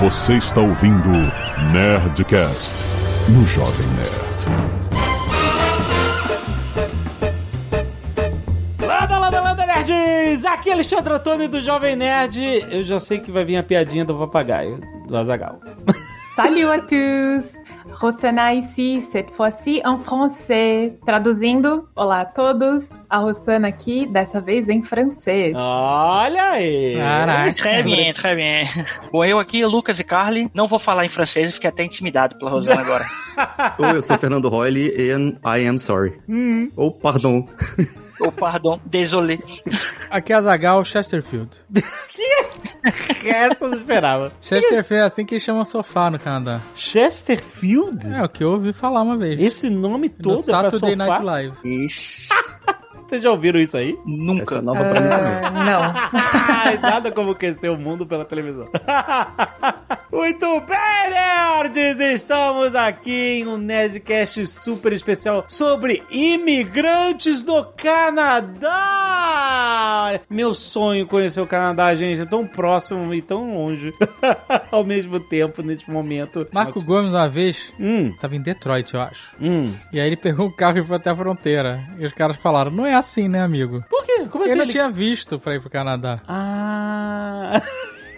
Você está ouvindo Nerdcast no Jovem Nerd. Landa, landa, landa, nerds! Aqui é Alexandre Antônio do Jovem Nerd. Eu já sei que vai vir a piadinha do papagaio, do Azagal. Salut à tous! Rossana ici, cette fois-ci en français. Traduzindo, olá a todos. A Rossana aqui, dessa vez em francês. Olha aí! Caraca. Très bien, très bien. Bom, eu aqui, Lucas e Carly, não vou falar em francês, fiquei até intimidado pela Rosana agora. Oi, eu sou Fernando Royle e I am sorry. Ou pardon. Oh, pardon, désolé. Aqui é a Zagal Chesterfield. Essa eu não esperava. Chesterfield é assim que chama sofá no Canadá. Chesterfield? É o que eu ouvi falar uma vez. Esse nome no todo é pra Saturday sofá? Night Live. Isso. Vocês já ouviram isso aí? Essa é Nunca. nova pra mim também. Ah, não. Ai, nada como conhecer o mundo pela televisão. Muito bem, nerds! Estamos aqui em um Nerdcast super especial sobre imigrantes do Canadá! Meu sonho conhecer o Canadá, gente, é tão próximo e tão longe ao mesmo tempo, neste momento. Marco Gomes, uma vez, Hum, tava em Detroit, eu acho. hum. E aí ele pegou o carro e foi até a fronteira. E os caras falaram, não é assim, né, amigo? Por quê? Como assim? Ele não ele- tinha visto pra ir pro Canadá. Ah...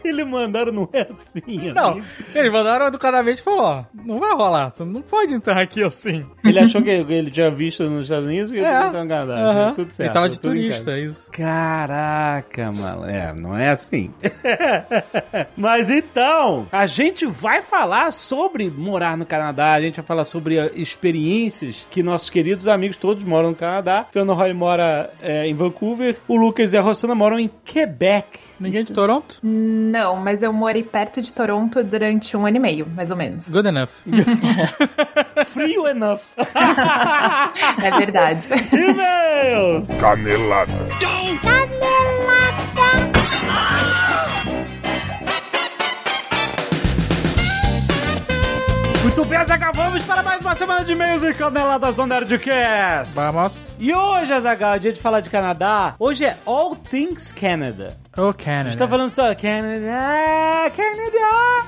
Eles mandaram, não é assim, Não, amigo. eles mandaram educadamente e falou, ó, não vai rolar, você não pode entrar aqui assim. Ele achou que ele tinha visto nos Estados Unidos e ele É. no Canadá. Aham. Tudo certo. Ele tava de turista, casa. isso. Caraca, mano. É, não é assim. Mas então, a gente vai falar sobre morar no Canadá, a gente vai falar sobre eh, experiências que nossos queridos amigos todos moram no Canadá. Fernando Roy mora eh, em Vancouver, o Lucas e a Rossana moram em Quebec. Ninguém de Toronto? Não, mas eu morei perto de Toronto durante um ano e meio, mais ou menos. Good enough. Frio enough. É verdade. E-mails! Canelada. Muito bem, acabamos para mais uma semana de e-mails e caneladas do Nerdcast. Vamos. E hoje, Azaghal, é dia de falar de Canadá. Hoje é All Things Canada. A Canada. gente tá falando só Canadá, Canadá.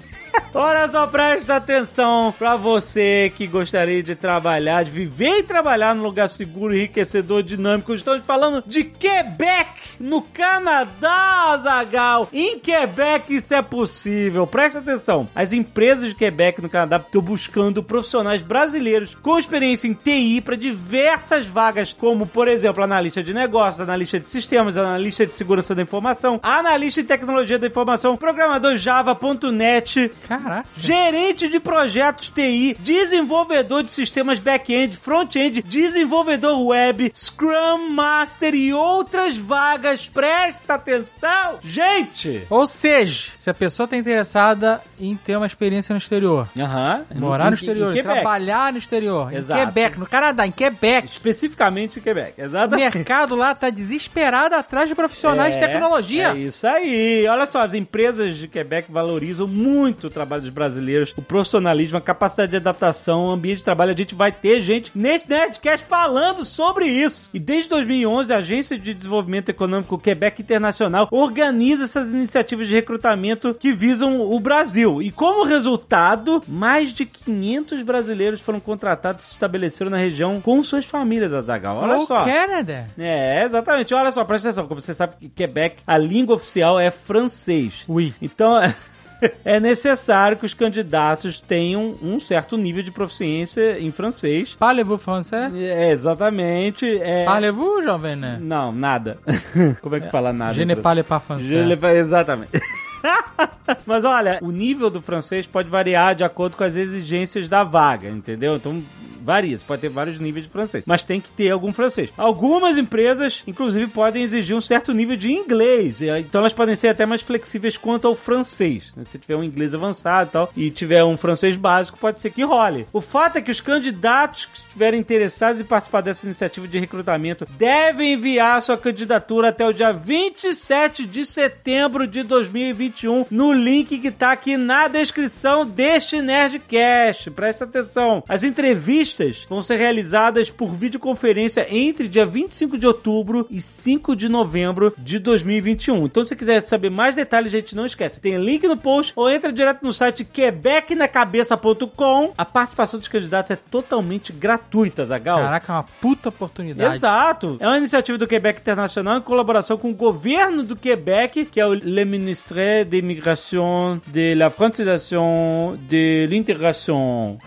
Olha só, presta atenção pra você que gostaria de trabalhar, de viver e trabalhar num lugar seguro, enriquecedor, dinâmico. Estamos falando de Quebec, no Canadá, Zagal. Em Quebec isso é possível. Presta atenção. As empresas de Quebec no Canadá estão buscando profissionais brasileiros com experiência em TI para diversas vagas, como, por exemplo, analista de negócios, analista de sistemas, analista de segurança da informação, analista em tecnologia da informação, programador Java.net, Caraca. gerente de projetos TI, desenvolvedor de sistemas back-end, front-end, desenvolvedor web, Scrum Master e outras vagas. Presta atenção, gente! Ou seja, se a pessoa tá interessada em ter uma experiência no exterior, Aham. morar no exterior, trabalhar no exterior, Exato. em Quebec, no Canadá, em Quebec, Especificamente em Quebec, o exatamente. mercado lá tá desesperado atrás de profissionais de É, tecnologia. É isso aí. Olha só, as empresas de Quebec valorizam muito o trabalho dos brasileiros, o profissionalismo, a capacidade de adaptação, o ambiente de trabalho. A gente vai ter gente nesse Nerdcast falando sobre isso. E desde 2011, a Agência de Desenvolvimento Econômico Quebec Internacional organiza essas iniciativas de recrutamento que visam o Brasil. E como resultado, mais de 500 brasileiros foram contratados e se estabeleceram na região com suas famílias, Azaghal. Olha o só. Canadá. É, exatamente. Olha só, presta atenção. Como você sabe que Quebec, a língua oficial é francês. Oui. Então, é necessário que os candidatos tenham um certo nível de proficiência em francês. Parlez-vous français? É, exatamente. É... Parlez-vous, jovem, né? Não, nada. Como é que fala nada? Je ne parle pas français. Je ne- Exatamente. Mas olha, o nível do francês pode variar de acordo com as exigências da vaga, entendeu? Então varia, pode ter vários níveis de francês, mas tem que ter algum francês. Algumas empresas, inclusive, podem exigir um certo nível de inglês, então elas podem ser até mais flexíveis quanto ao francês. né? Se tiver um inglês avançado e tal, e tiver um francês básico, pode ser que role. O fato é que os candidatos que estiverem interessados em participar dessa iniciativa de recrutamento devem enviar sua candidatura até o dia 27 de setembro de 2021 no link que tá aqui na descrição deste Nerdcast. Presta atenção. As entrevistas entrevistas vão ser realizadas por videoconferência entre dia 25 de outubro e 5 de novembro de 2021. Então, se você quiser saber mais detalhes, gente, não esquece. Tem link no post ou entra direto no site quebecnacabeça.com. A participação dos candidatos é totalmente gratuita, Zagal. Caraca, é uma puta oportunidade. Exato. É uma iniciativa do Quebec Internacional em colaboração com o governo do Quebec, que é o Le Ministère de Immigration, de la Francisation, de l'Intégration.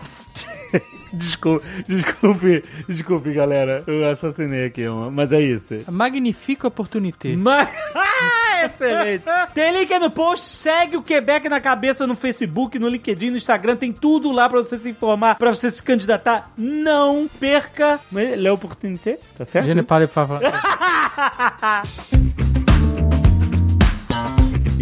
Desculpe, desculpe, desculpe, galera. Eu assassinei aqui, mas é isso. Magnifique oportunité. Mas... Ah, excelente. Tem link aí no post, segue o Quebec na cabeça no Facebook, no LinkedIn, no Instagram, tem tudo lá pra você se informar, pra você se candidatar. Não perca l'opportunité, tá certo? Je ne parle pas.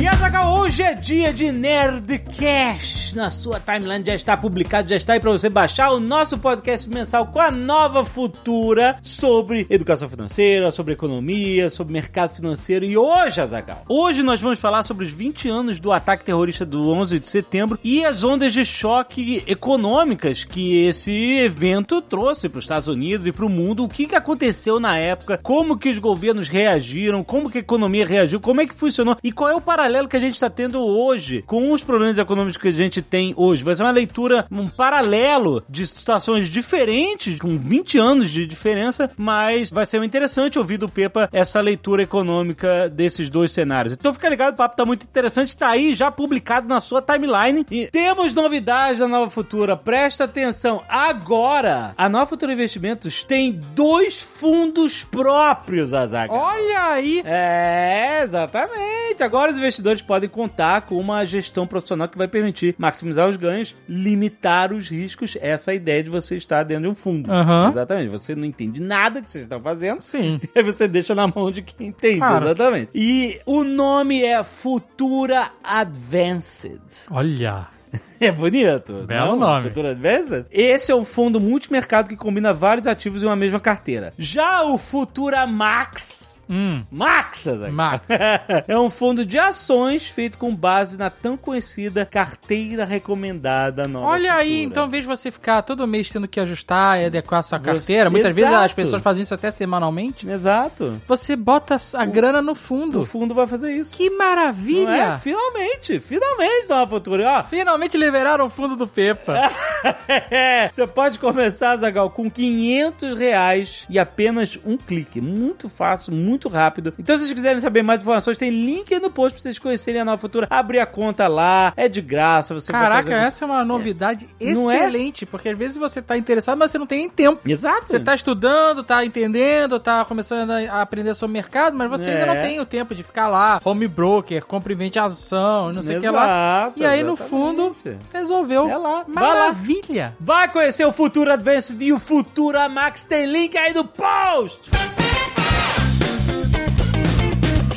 E Azaghal, hoje é dia de Nerdcast. Na sua timeline já está publicado, já está aí para você baixar o nosso podcast mensal com a nova futura sobre educação financeira, sobre economia, sobre mercado financeiro. E hoje, Azaghal, hoje nós vamos falar sobre os 20 anos do ataque terrorista do 11 de setembro e as ondas de choque econômicas que esse evento trouxe para os Estados Unidos e para o mundo. O que, que aconteceu na época, como que os governos reagiram, como que a economia reagiu, como é que funcionou e qual é o paralelo que a gente está tendo hoje com os problemas econômicos que a gente tem hoje. Vai ser uma leitura, um paralelo de situações diferentes, com 20 anos de diferença, mas vai ser interessante ouvir do Pepa essa leitura econômica desses dois cenários. Então fica ligado, o papo tá muito interessante, tá aí já publicado na sua timeline. E temos novidades da Nova Futura, presta atenção. Agora, a Nova Futura Investimentos tem dois fundos próprios, Azaga. Olha aí! É, exatamente. Agora os investidores podem contar com uma gestão profissional que vai permitir maximizar os ganhos, limitar os riscos. Essa é a ideia de você estar dentro de um fundo. Aham. Exatamente. Você não entende nada que vocês estão fazendo. Sim. E aí você deixa na mão de quem entende, Claro. exatamente. E o nome é Futura Advanced. Olha. É bonito. Belo não? nome. Futura Advanced. Esse é um fundo multimercado que combina vários ativos em uma mesma carteira. Já o Futura Max Hum. Max, Azaghal. Max. é um fundo de ações feito com base na tão conhecida carteira recomendada nova. Olha aí, Futura. então, em vez de você ficar todo mês tendo que ajustar e adequar a sua Você- carteira, muitas vezes Exato. as pessoas fazem isso até semanalmente, Exato. você bota a grana no O fundo. fundo vai fazer isso. Que maravilha! é? Finalmente, finalmente, Nova Futura. Ó, Finalmente liberaram o fundo do Pepa. Você pode começar, Zagal, com 500 reais e apenas um clique. Muito fácil, muito rápido. Então, se vocês quiserem saber mais informações, tem link no post pra vocês conhecerem a Nova Futura. Abrir a conta lá, é de graça. Você Caraca, fazer- essa é uma novidade Não é? excelente, porque às vezes você tá interessado, mas você não tem nem tempo. Exato. Você tá estudando, tá entendendo, tá começando a aprender sobre o mercado, mas você ainda É. não tem o tempo de ficar lá, home broker, compra e vende ação, não sei o que lá. Exato, E aí, no exatamente. fundo, resolveu. É lá, vai lá. Maravilha! Vai conhecer o Futura Advanced e o Futura Max. Tem link aí no post.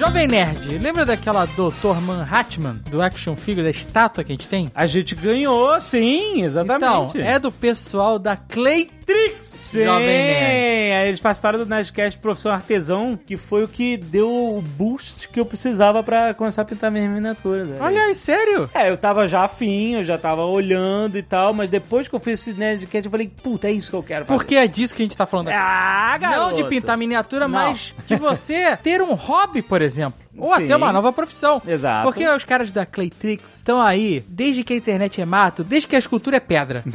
Jovem Nerd, lembra daquela Dr. Manhattan do Action Figure, da estátua que a gente tem? A gente ganhou, sim, Então, exatamente. é do pessoal da Claytrix, Sim, Jovem Nerd. aí eles participaram do Nerdcast Profissão Artesão, que foi o que deu o boost que eu precisava pra começar a pintar minhas miniaturas. né? Olha aí, sério? É, eu tava já afim, eu já tava olhando e tal, mas depois que eu fiz esse Nerdcast, eu falei, puta, é isso que eu quero fazer. Porque é disso que a gente tá falando aqui. Ah, garoto. Não de pintar miniatura, Não. mas de você ter um hobby, por exemplo. Ou Sim. até uma nova profissão. Exato. Porque os caras da Claytrix estão aí desde que a internet é mato, desde que a escultura é pedra.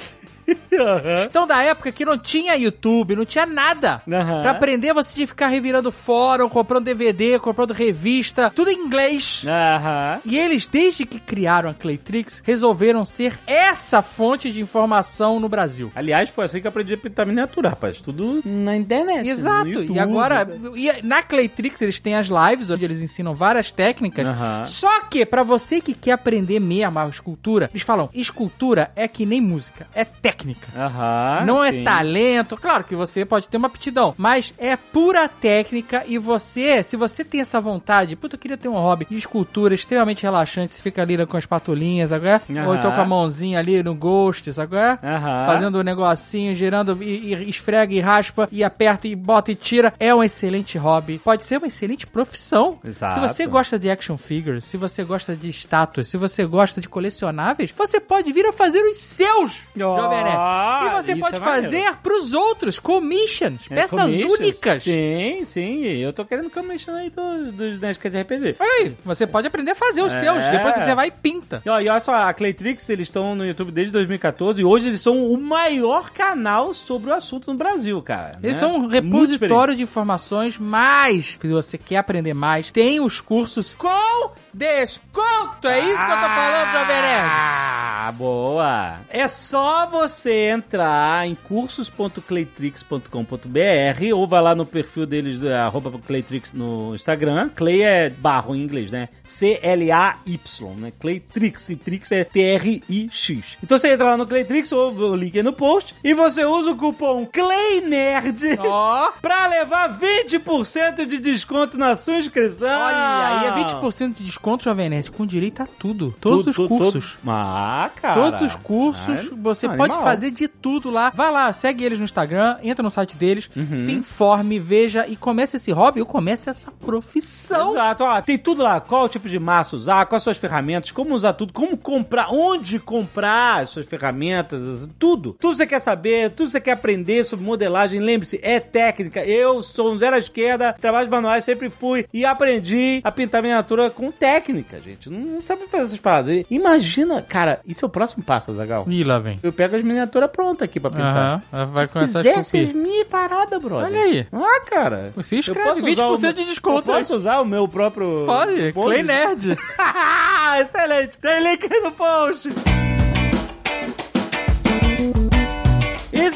Aham. Estão da época que não tinha YouTube, não tinha nada. Aham. Pra aprender, você tinha que ficar revirando fórum, comprando DVD, comprando revista, tudo em inglês. Aham. E eles, desde que criaram a Claytrix, resolveram ser essa fonte de informação no Brasil. Aliás, foi assim que eu aprendi a pintar miniatura, rapaz. Tudo na internet. Exato. YouTube. E agora, e na Claytrix eles têm as lives onde eles ensinam várias técnicas. Aham. Só que pra você que quer aprender mesmo a escultura, eles falam: escultura é que nem música, é técnica. Aham. não é sim. talento, claro que você pode ter uma aptidão, mas é pura técnica e você, se você tem essa vontade, puta, eu queria ter um hobby de escultura extremamente relaxante, você fica ali com as patulinhas, agora, ou então com a mãozinha ali no ghost, agora, Aham. fazendo um negocinho, girando e, e esfrega e raspa e aperta e bota e tira, é um excelente hobby. Pode ser uma excelente profissão. Exato. Se você gosta de action figures, se você gosta de estátuas, se você gosta de colecionáveis, você pode vir a fazer os seus, Jovem Nerd. Ah, e você pode é fazer pros outros commissions, É, peças commissions. únicas. Sim, sim. Eu tô querendo commission aí do- dos Nerdcast de RPG. Olha aí, você pode aprender a fazer os É. seus, depois você vai e pinta. E, ó, e olha só, a Claytrix, eles estão no YouTube desde 2014 e hoje eles são o maior canal sobre o assunto no Brasil, cara. Eles né? são um repositório de informações, mas se você quer aprender mais, tem os cursos com desconto. É isso que eu tô falando, Jovem Nerd. Ah, boa! É só você entrar em cursos.claytrix.com.br ou vai lá no perfil deles, arroba Claytrix no Instagram. Clay é barro em inglês, né? C-L-A-Y, né? Claytrix. E Trix é T-R-I-X. Então você entra lá no Claytrix, ou o link aí no post, e você usa o cupom CLAYNERD Ó, pra levar 20% de desconto na sua inscrição. olha aí, é 20% de desconto, Jovem Nerd, com direito a tudo. Todos Tudo, os tudo, cursos. Ah, cara. Todos os cursos, Ah, você animal. pode fazer de tudo lá. Vai lá, segue eles no Instagram, entra no site deles, Uhum. se informe, veja e comece esse hobby ou comece essa profissão. Exato, ó, tem tudo lá. Qual tipo de massa usar, quais suas ferramentas, como usar tudo, como comprar, onde comprar as suas ferramentas, tudo. Tudo você quer saber, tudo você quer aprender sobre modelagem. Lembre-se, é técnica. Eu sou um zero à esquerda, trabalhos manuais sempre fui e aprendi a pintar miniatura com técnica, gente. Não, não sabe fazer essas paradas. Imagina, cara, isso é o próximo passo, Zagal. Ih, lá vem. Eu pego as miniaturas prontas aqui pra pintar. Aham, vai Se começar a fizesse esculpir. minha parada, brother. Olha aí. Ah, cara. Posso usar 20% o- de desconto. Eu posso usar o meu próprio... Pode, Pode? Clay Nerd. Excelente. Tem link aí no post.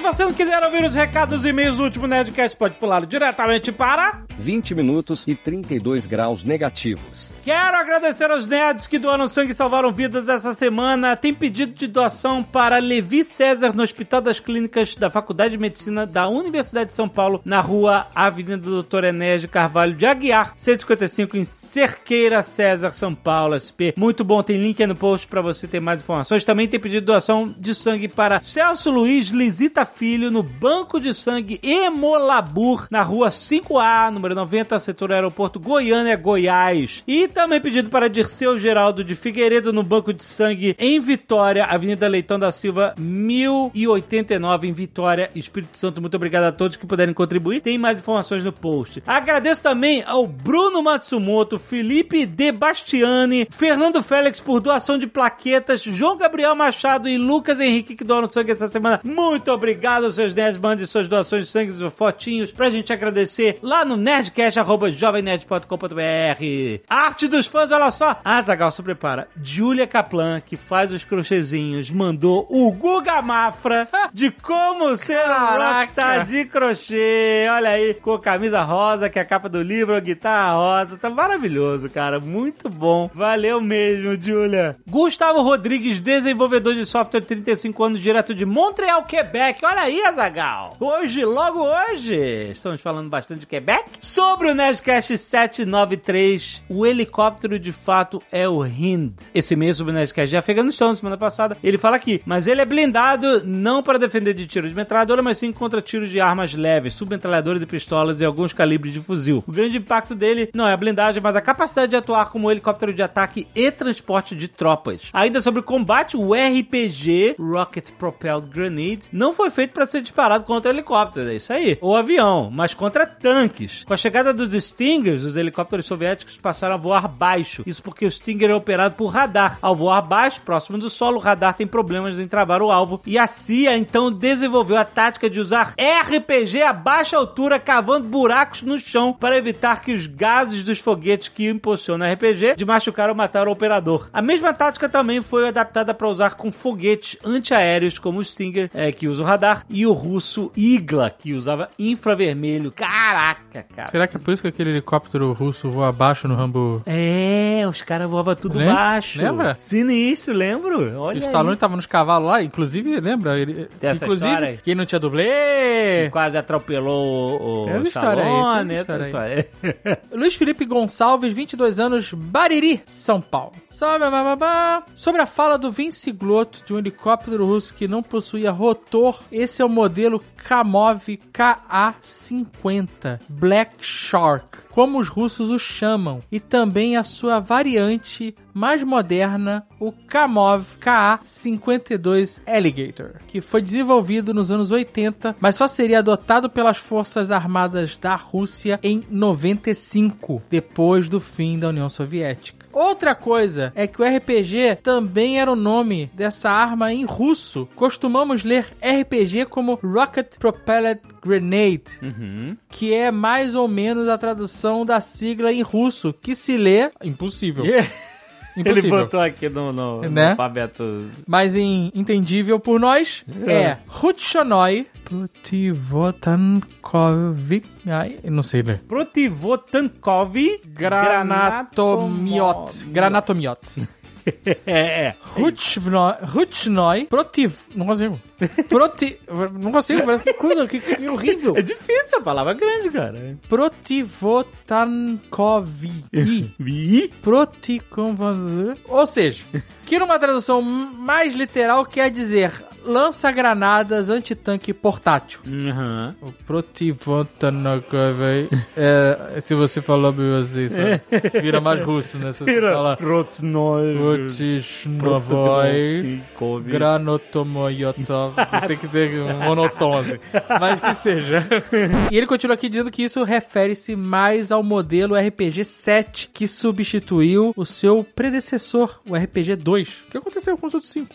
Se você não quiser ouvir os recados e e-mails do último Nerdcast, pode pular diretamente para... 20 minutos e 32 graus negativos. Quero agradecer aos nerds que doaram sangue e salvaram vidas essa semana. Tem pedido de doação para Levi César no Hospital das Clínicas da Faculdade de Medicina da Universidade de São Paulo, na rua Avenida Doutor Enés de Carvalho de Aguiar, 155 em Cerqueira, César, São Paulo, SP. Muito bom, tem link aí no post para você ter mais informações. Também tem pedido de doação de sangue para Celso Luiz Lisita Filho no Banco de Sangue Hemolabur, na rua 5A, número 90, setor aeroporto Goiânia, Goiás. E também pedido para Dirceu Geraldo de Figueiredo no Banco de Sangue em Vitória, Avenida Leitão da Silva, 1089 em Vitória, Espírito Santo. Muito obrigado a todos que puderem contribuir. Tem mais informações no post. Agradeço também ao Bruno Matsumoto, Felipe De Bastiani, Fernando Félix por doação de plaquetas, João Gabriel Machado e Lucas Henrique que doaram sangue essa semana. Muito obrigado, seus nerds. Mande suas doações de sangue, suas fotinhos pra gente agradecer lá no nerdcast.jovemnerd.com.br. Arte dos fãs, olha só. Ah, Zagal, se prepara. Julia Kaplan, que faz os crochêzinhos, mandou o Guga Mafra de como ser um rockstar de crochê. Olha aí, com a camisa rosa, que é a capa do livro, a guitarra rosa. Tá maravilhoso, cara. Muito bom. Valeu mesmo, Julia. Gustavo Rodrigues, desenvolvedor de software, 35 anos, direto de Montreal, Quebec. Olha aí, Azagal. Hoje, logo hoje, estamos falando bastante de Quebec. Sobre o Nerdcast 793, o helicóptero de fato é o Hind. Esse mês sobre o Nerdcast de Afeganistão, semana passada, ele fala aqui, mas ele é blindado não para defender de tiro de metralhadora, mas sim contra tiros de armas leves, submetralhadoras e pistolas e alguns calibres de fuzil. O grande impacto dele não é a blindagem, mas a capacidade de atuar como helicóptero de ataque e transporte de tropas. Ainda sobre o combate, o RPG, Rocket Propelled Grenade, não foi feito para ser disparado contra helicópteros, é isso aí, ou avião, mas contra tanques. Com a chegada dos Stingers, os helicópteros soviéticos passaram a voar baixo. Isso porque o Stinger é operado por radar. Ao voar baixo, próximo do solo, o radar tem problemas em travar o alvo. E a CIA então desenvolveu a tática de usar RPG a baixa altura, cavando buracos no chão para evitar que os gases dos foguetes que impulsionam RPG de machucar ou matar o operador. A mesma tática também foi adaptada para usar com foguetes antiaéreos como o Stinger, é, que usa o radar, e o russo Igla, que usava infravermelho. Caraca, cara. Será que é por isso que aquele helicóptero russo voa abaixo no Rambo? É, os caras voavam tudo Lem- baixo. lembra? Sinistro, lembro. E Olha o Stallone aí. tava nos cavalos lá, inclusive, lembra? Ele, Tem essa inclusive, história aí? quem não tinha dublê. Quase atropelou o, Tem essa história aí, Stallone, tem essa história história aí. Luiz Felipe Gonçalves, 22 anos, Bariri, São Paulo. Sobre, a fala do Vince Glotto de um helicóptero russo que não possuía rotor, esse é o modelo Kamov KA-50 Black Shark. Como os russos o chamam, e também a sua variante mais moderna, o Kamov KA-52 Alligator, que foi desenvolvido nos anos 80, mas só seria adotado pelas Forças Armadas da Rússia em 95, depois do fim da União Soviética. Outra coisa é que o RPG também era o nome dessa arma em russo. Costumamos ler RPG como Rocket Propelled Grenade, Uhum. que é mais ou menos a tradução da sigla em russo, que se lê impossível. Ele Impossível. botou aqui no, no, no Né? alfabeto. Mas em entendível por nós é Rutshonoi Protivotankovik. Ai, não sei ler. Protivotankov Granatomiot. Granatomiot. É, é. Rutschnoi. Rutschnoi. Protiv. Não consigo. Proti. Não consigo, que coisa, que, que horrível. É difícil, a palavra é grande, cara. Protivotankovi. Vi? Proticonvazor. Ou seja, que numa tradução mais literal quer dizer lança-granadas antitanque portátil. Uhum. O Protivotankovi. É, se você falar meio assim, sabe? vira mais russo, né? Se você Tira falar. Rotsnoy. Protishnavoy. Granotomoyotov. Não sei que tem um assim. Mas que seja. E ele continua aqui dizendo que isso refere-se mais ao modelo RPG 7, que substituiu o seu predecessor, o RPG 2. O que aconteceu com os outros 5?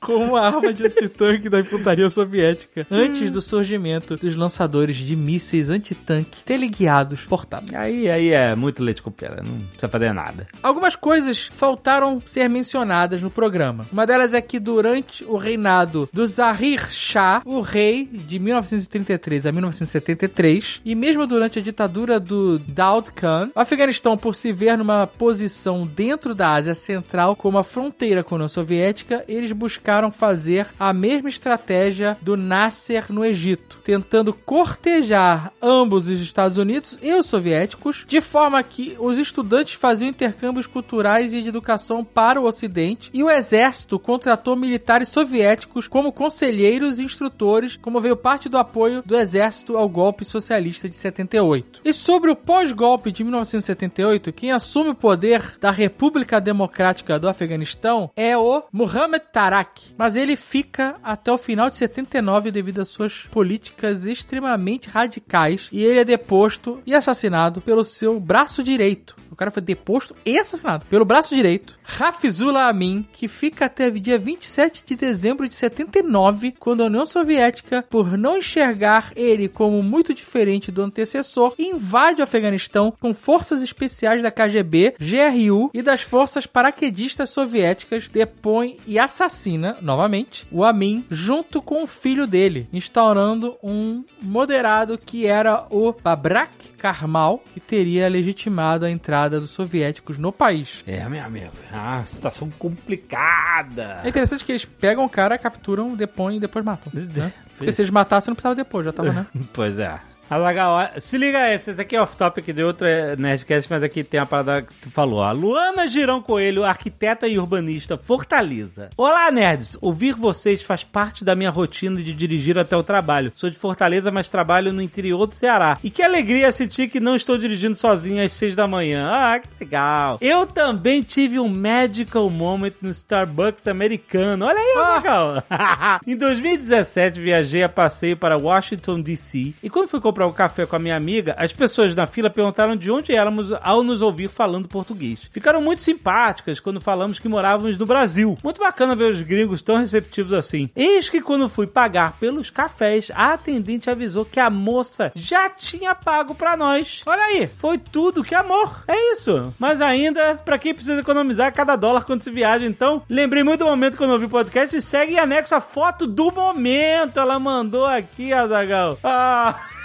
com uma arma de antitanque da infantaria soviética, antes do surgimento dos lançadores de mísseis antitanque teleguiados portáteis. Aí, aí é muito leite com pera, não precisa fazer nada. Algumas coisas faltaram ser mencionadas no programa. Uma delas é que durante o reinado do Zahir Shah, o rei de 1933 a 1973, e mesmo durante a ditadura do Daud Khan, o Afeganistão, por se ver numa posição dentro da Ásia Central como a fronteira com a União Soviética, eles buscaram fazer a mesma estratégia do Nasser no Egito, tentando cortejar ambos os Estados Unidos e os soviéticos, de forma que os estudantes faziam intercâmbios culturais e de educação para o Ocidente, e o exército contratou militares soviéticos como conselheiros e instrutores, como veio parte do apoio do exército ao golpe socialista de 78. E sobre o pós-golpe de 1978, quem assume o poder da República Democrática do Afeganistão é o Mohamed Tarak, mas ele fica até o final de 79 devido às suas políticas extremamente radicais e ele é deposto e assassinado pelo seu braço direito. Cara foi deposto e assassinado pelo braço direito, Hafizullah Amin, que fica até dia 27 de dezembro de 79, quando a União Soviética, por não enxergar ele como muito diferente do antecessor, invade o Afeganistão com forças especiais da KGB, GRU e das forças paraquedistas soviéticas, depõe e assassina, novamente, o Amin, junto com o filho dele, instaurando um moderado que era o Babrak Karmal, que teria legitimado a entrada dos soviéticos no país. É, meu amigo. Ah, situação complicada. É interessante que eles pegam o cara, capturam, depõem e depois matam. Né? Porque se eles matassem, não precisava depois, já tava, né? Pois é. Azaghal, se liga esse, esse aqui é off-topic de outra Nerdcast, mas aqui tem a parada que tu falou. A Luana Girão Coelho, arquiteta e urbanista, Fortaleza. Olá, nerds! Ouvir vocês faz parte da minha rotina de dirigir até o trabalho. Sou de Fortaleza, mas trabalho no interior do Ceará. E que alegria sentir que não estou dirigindo sozinho às seis da manhã. Ah, que legal! Eu também tive um magical moment no Starbucks americano. Olha aí, Azaghal! em 2017, viajei a passeio para Washington, D.C. E quando fui comprar um café com a minha amiga, as pessoas na fila perguntaram de onde éramos ao nos ouvir falando português. Ficaram muito simpáticas quando falamos que morávamos no Brasil. Muito bacana ver os gringos tão receptivos assim. Eis que quando fui pagar pelos cafés, a atendente avisou que a moça já tinha pago pra nós. Olha aí! Foi tudo, que amor. É isso. Mas ainda, pra quem precisa economizar cada dólar quando se viaja, então, lembrei muito do momento quando eu ouvi o podcast e segue em anexo a foto do momento. Ela mandou aqui, Azagal. Ah.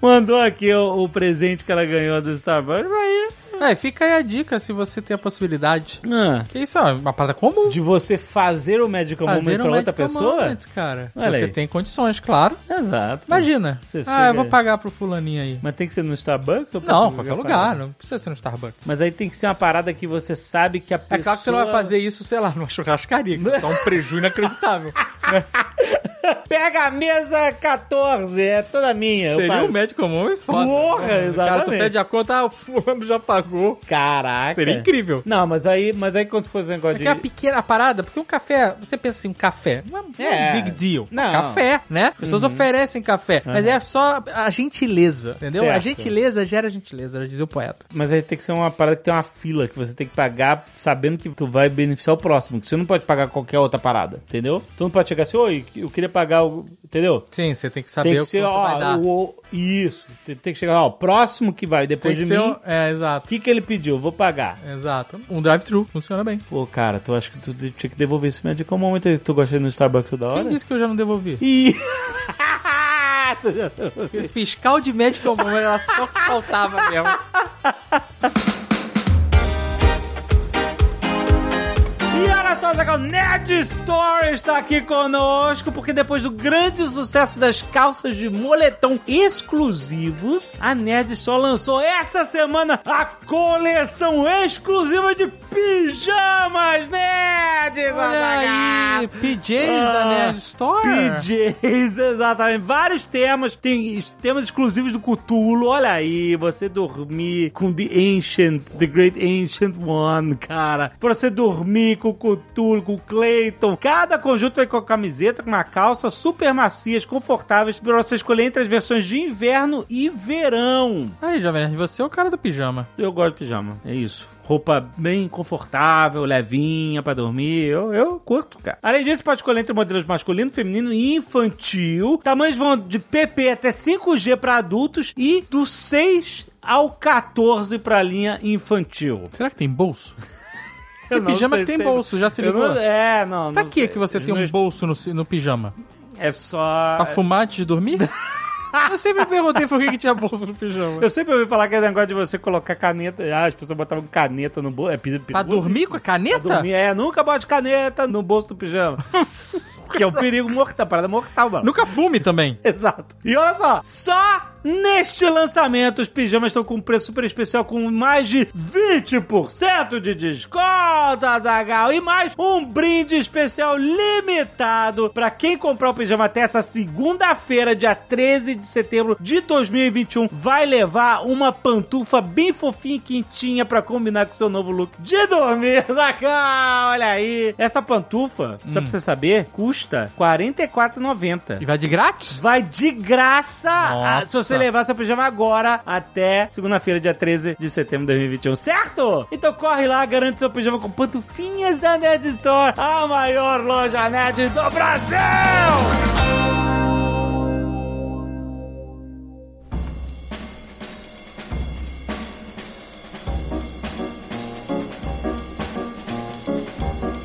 Mandou aqui o, o presente que ela ganhou do Starbucks. Aí. É, fica aí a dica se você tem a possibilidade. Ah, Que isso é uma parada comum. de você fazer o Magical Moment Fazer pra um outra Magical pessoa? Moment, cara. Olha você aí. tem condições, claro. Exato. Imagina. Você ah, eu vou pagar pro fulaninho aí. Mas tem que ser no Starbucks? ou Não, qualquer lugar. parada? Não precisa ser no Starbucks. Mas aí tem que ser uma parada que você sabe que a É pessoa... claro que você não vai fazer isso, sei lá, numa churrascaria, que dá um prejuízo inacreditável. Pega a mesa 14, é toda minha. Seria pago. um médico comum e foda. Porra, Cara, tu exatamente. pede a conta, ah, o fulano já pagou. Caraca. Seria incrível. Não, mas aí, mas aí quando for esse negócio É de... é uma pequena parada, porque um café, você pensa assim, um café, não é, é É. um big deal. Não. Uhum. Café, né? As pessoas oferecem café, mas é só a gentileza, entendeu? A Certo. gentileza gera gentileza, já dizia o poeta. Mas aí tem que ser uma parada que tem uma fila que você tem que pagar sabendo que tu vai beneficiar o próximo. Que você não pode pagar qualquer outra parada, entendeu? Tu não pode chegar assim, oi, eu queria pagar o. Entendeu? Sim, você tem que saber Tem que o ser, quanto ó, vai dar. o, isso. Tem, tem que chegar, ó, o próximo que vai depois de mim. um... É, O exato. que, que ele pediu? Vou pagar. Exato. Um drive-thru, funciona bem. Pô, cara, tu acha que tu tinha que devolver esse médico momento que tu gosta no Starbucks toda hora? Quem disse que eu já não devolvi? Ih! Fiscal de médico comum, era só que faltava mesmo. E olha só, Zagal, Nerd Store está aqui conosco, porque depois do grande sucesso das calças de moletom exclusivos, a Nerd Store lançou essa semana a coleção exclusiva de pijamas nerds, Olha aí. PJs da Ah, Nerd Store. PJs, exatamente. Vários temas. Tem temas exclusivos do Cthulhu. Olha aí, você dormir com The Ancient, The Great Ancient One, cara. Pra você dormir com o Cthulhu, com o Clayton. Cada conjunto vem com a camiseta, com uma calça super macias, confortáveis, pra você escolher entre as versões de inverno e verão. Aí, Jovem Nerd, você é o cara do pijama. Eu gosto de pijama, é isso. Roupa bem confortável, levinha pra dormir. Eu, eu curto, cara. Além disso, pode escolher entre modelos masculino, feminino e infantil. Tamanhos vão de PP até 5G pra adultos e do 6 ao 14 pra linha infantil. Será que tem bolso? Não pijama sei que tem bolso, já se ligou? não- é, não. Pra não que sei. que você tem um bolso no, no pijama? É só. Pra fumar antes de dormir? Eu sempre perguntei por que, que tinha bolso no pijama. Eu sempre ouvi falar que é negócio de você colocar caneta. Ah, as pessoas botavam caneta no bolso. É. Pra dormir com a caneta? Pra dormir, é, nunca bote caneta no bolso do pijama. que é um perigo mortal, parada mortal, mano. Nunca fume também. Exato. E olha só, só neste lançamento os pijamas estão com um preço super especial com mais de 20% de desconto, Azagal, e mais um brinde especial limitado para quem comprar o pijama até essa segunda-feira, dia 13 de setembro de 2021, vai levar uma pantufa bem fofinha e quentinha para combinar com o seu novo look de dormir, Azagal. Olha aí. Essa pantufa, só pra você saber, custa R$ 44,90. E vai de grátis? Vai de graça Nossa. ah, se você levar seu pijama agora até segunda-feira, dia 13 de setembro de 2021, certo? Então corre lá, garante seu pijama com pantufinhas da Nerd Store, a maior loja nerd do Brasil!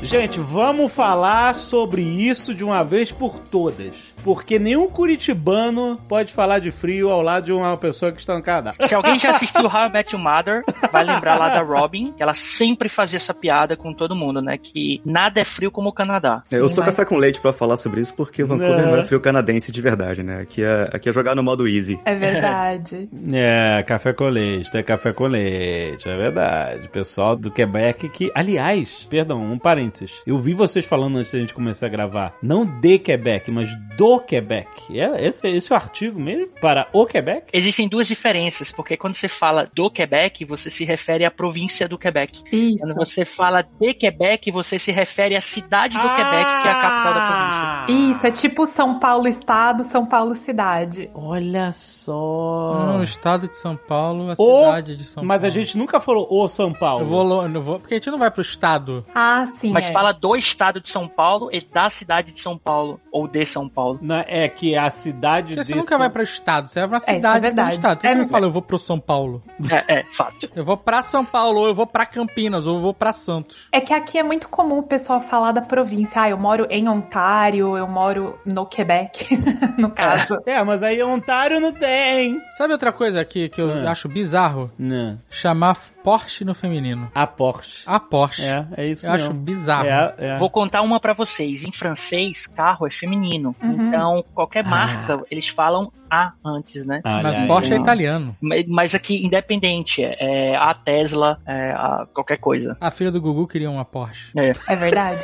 Gente, vamos falar sobre isso de uma vez por todas. Porque nenhum curitibano pode falar de frio ao lado de uma pessoa que está no Canadá. Se alguém já assistiu How I Met Your Mother, vai lembrar lá da Robin, que ela sempre fazia essa piada com todo mundo, né? Que nada é frio como o Canadá. É, eu sou mas- café com leite pra falar sobre isso, porque Vancouver Né. não é frio canadense de verdade, né? Aqui é, aqui é jogar no modo easy. É verdade. É, café com leite, é café com leite, é verdade. Pessoal do Quebec que, aliás, perdão, um parênteses. Eu vi vocês falando antes da gente começar a gravar, não de Quebec, mas do Quebec. É, esse, esse é o artigo mesmo para o Quebec? Existem duas diferenças, porque quando você fala do Quebec, você se refere à província do Quebec. Isso. Quando você fala de Quebec, você se refere à cidade do Quebec, que é a capital da província. Isso, é tipo São Paulo Estado, São Paulo Cidade. Olha só. Não, o estado de São Paulo, a O- cidade de São mas Paulo. a gente nunca falou o São Paulo. Eu vou, eu vou, porque a gente não vai pro estado. Ah, sim. Mas é. fala do estado de São Paulo e da cidade de São Paulo, ou de São Paulo. Na- é que a cidade você de nunca vai pro estado, você vai pra isso é cidade do verdade. estado. Você É- não fala, eu vou pro São Paulo. É, é, fato. Eu vou pra São Paulo, ou eu vou pra Campinas, ou eu vou pra Santos. É que aqui é muito comum o pessoal falar da província. Ah, eu moro em Ontário, eu moro no Quebec, no caso. É, mas aí Ontário não tem. Sabe outra coisa aqui que eu Ah. acho bizarro? Não. Chamar Porsche no feminino. A Porsche. A Porsche. É, é isso eu mesmo. acho bizarro. É, é. Vou contar uma pra vocês. Em francês, carro é feminino. Uhum. Então, qualquer Ah. marca, eles falam A antes, né? Olha Mas aí. Porsche é não. italiano. Mas- aqui, independente, é é a Tesla, é a qualquer coisa. A filha do Gugu queria uma Porsche. É verdade?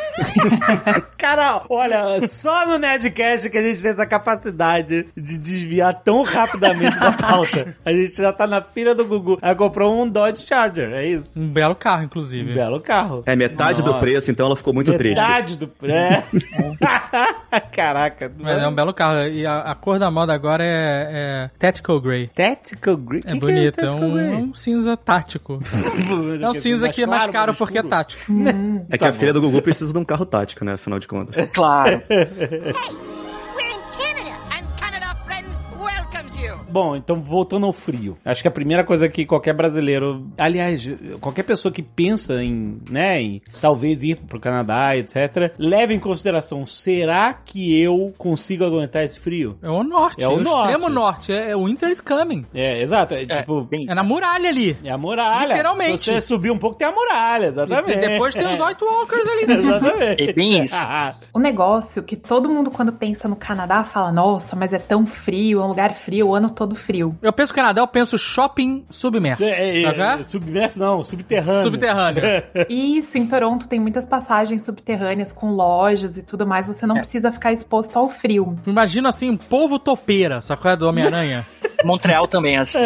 Cara, olha, só no Nerdcast que a gente tem essa capacidade de desviar tão rapidamente da pauta. A gente já tá na fila do Gugu. Ela comprou um Dodge Charger, é isso. Um belo carro, Um inclusive. belo carro. É metade do Nossa. preço, então ela ficou muito triste. Metade do pré. Caraca. Mas é um belo carro. E a, a cor da moda agora é, é Tactical Grey. Tactical Grey. É bonito, é, um, é um cinza tático. É um cinza que é mais caro porque é tático. É que a filha do Gugu precisa de um carro tático, né? Afinal de contas. Claro. Bom, então voltando ao frio. Acho que a primeira coisa que qualquer brasileiro, aliás, qualquer pessoa que pensa em, né, em talvez ir pro Canadá, etc, leve em consideração, será que eu consigo aguentar esse frio? É o norte. É o norte. extremo norte. É, é o Winter is coming. É, exato. É, É, tipo, bem- É na muralha ali. é a muralha. Literalmente. Se você subir um pouco, tem a muralha, exatamente. E depois tem os White Walkers ali. Exatamente. É bem isso. O negócio que todo mundo, quando pensa no Canadá, fala: nossa, mas é tão frio, é um lugar frio, o ano todo frio. Eu penso Canadá, eu penso shopping submerso. É, é, Saca? submerso não, subterrâneo. Subterrâneo. Isso, em Toronto tem muitas passagens subterrâneas com lojas e tudo mais, você não É. precisa ficar exposto ao frio. Imagina assim, um povo topeira, sacou? É do Homem-Aranha. Montreal também, assim.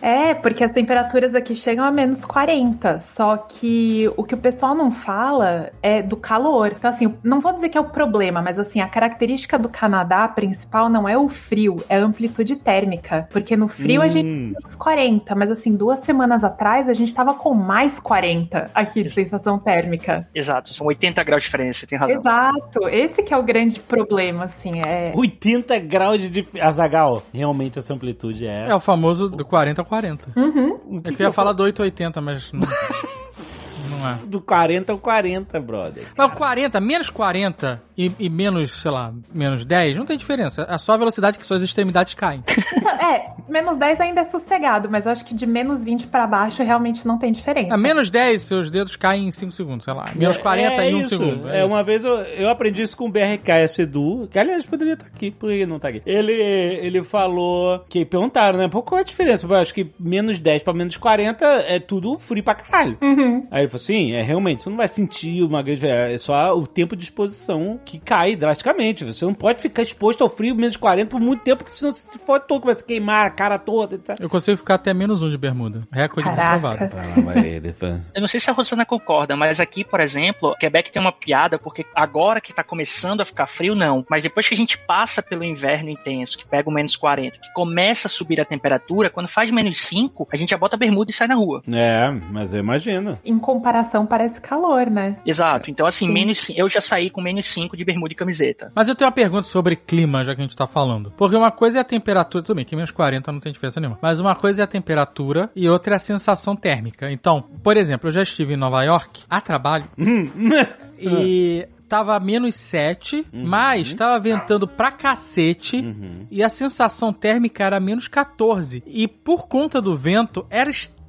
É, porque as temperaturas aqui chegam a menos 40. Só que o que o pessoal não fala é do calor. Então, assim, não vou dizer que é o problema, mas assim, a característica do Canadá principal não é o frio, é a amplitude térmica. Porque no frio a gente Hum. tem menos 40, mas assim, duas semanas atrás a gente tava com mais 40 aqui de sensação térmica. Exato, são 80 graus de diferença, você tem razão. Exato, esse que é o grande problema, assim, é... 80 graus de. Azagal, realmente essa amplitude é. É o famoso do 40 a 40. Uhum. É que eu ia falar do 880, mas não, não é. Do 40 ao 40, brother. Mas o 40, menos 40 e, e menos, sei lá, menos 10, não tem diferença. É só a velocidade que suas extremidades caem. É, menos 10 ainda é sossegado, mas eu acho que de menos 20 pra baixo realmente não tem diferença. A menos 10, seus dedos caem em 5 segundos, sei lá. Menos 40 é em 1 isso. segundo. É, isso. uma vez eu, eu aprendi isso com o BRKS Edu, que aliás poderia estar aqui, por que ele não tá aqui? Ele, ele falou que perguntaram, né? Pô, qual é a diferença? Eu acho que menos 10 pra menos 40 é tudo frio pra caralho. Uhum. Aí ele falou assim: é realmente, você não vai sentir uma grande. É só o tempo de exposição que cai drasticamente. Você não pode ficar exposto ao frio menos 40 por muito tempo, porque senão você se fode todo, começa a queimar a cara toda, etc. Eu consigo ficar até menos 1 de bermuda. Recorde comprovado. Eu não sei se a Rosana concorda, mas aqui, por exemplo, Quebec tem uma piada, porque agora que tá começando a ficar frio, não. Mas depois que a gente passa pelo inverno intenso, que pega o menos 40, que começa a subir a temperatura, quando faz menos 5, a gente já bota bermuda e sai na rua. É, mas eu imagino. Em comparação, parece calor, né? Exato. Então, assim, Sim. menos, eu já saí com menos 5 de bermuda e camiseta. Mas eu tenho uma pergunta sobre clima, já que a gente tá falando. Porque uma coisa é a temperatura, tudo bem, que menos 40 não tem diferença nenhuma. Mas uma coisa é a temperatura e outra é a sensação térmica. Então, por exemplo, eu já estive em Nova York a trabalho e tava menos 7, mas tava ventando pra cacete e a sensação térmica era menos 14. E por conta do vento, era extremamente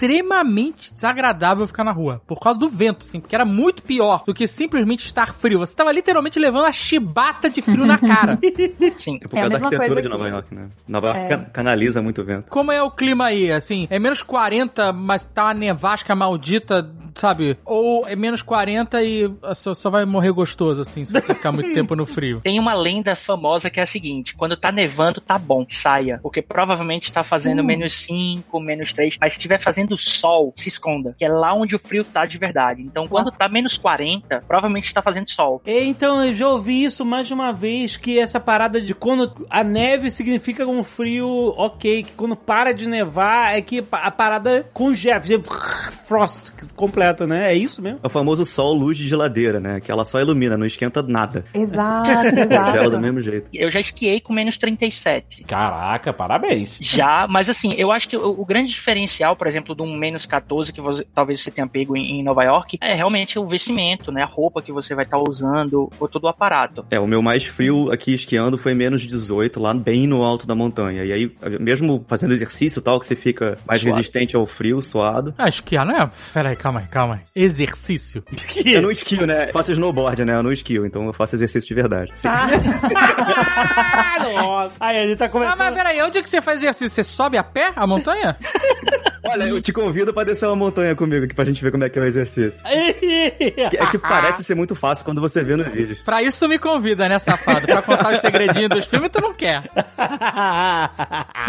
desagradável ficar na rua. Por causa do vento, assim, porque era muito pior do que simplesmente estar frio. Você tava literalmente levando a chibata de frio na cara. Sim. É por É a causa da mesma arquitetura coisa de Nova York, né? Nova York É. can- canaliza muito vento. Como é o clima aí, assim? É menos 40, mas tá uma nevasca maldita, sabe? Ou é menos 40 e só, só vai morrer gostoso, assim, se você ficar muito tempo no frio. Tem uma lenda famosa que é a seguinte: quando tá nevando, tá bom, saia. Porque provavelmente tá fazendo menos 5, menos 3. Mas se estiver fazendo sol, se esconda. Que é lá onde o frio tá de verdade. Então, quando Nossa. tá menos 40, provavelmente tá fazendo sol. Então, eu já ouvi isso mais de uma vez, que essa parada de quando a neve significa um frio ok, que quando para de nevar é que a parada congela, frost completo, né? É isso mesmo? É o famoso sol luz de geladeira, né? Que ela só ilumina, não esquenta nada. Exato, Congela do exato. mesmo jeito. Eu já esquiei com menos 37. Caraca, parabéns. Já, mas assim, eu acho que o, o grande diferencial, por exemplo, de um menos 14 que você- talvez você tenha pego em, em Nova York, é realmente o vestimento, né? A roupa que você vai estar usando, ou todo o aparato. É, o meu mais frio aqui esquiando foi menos 18, lá bem no alto da montanha. E aí, mesmo fazendo exercício e tal, que você fica mais Suado. resistente ao frio, suado. Ah, esquiar não é Ah, peraí, calma aí, calma aí. Exercício. Eu não esquio, né? Eu faço snowboard, né? Eu não esquio, então eu faço exercício de verdade. Ah, Nossa. Aí ele tá Ah, começando. mas peraí, onde é que você faz exercício? Você sobe a pé a montanha? Olha, eu te convido pra descer uma montanha comigo aqui pra gente ver como é que é o exercício. É que parece ser muito fácil quando você vê nos vídeos. pra isso tu me convida, né, safado? Pra contar os segredinhos dos filmes, tu não quer.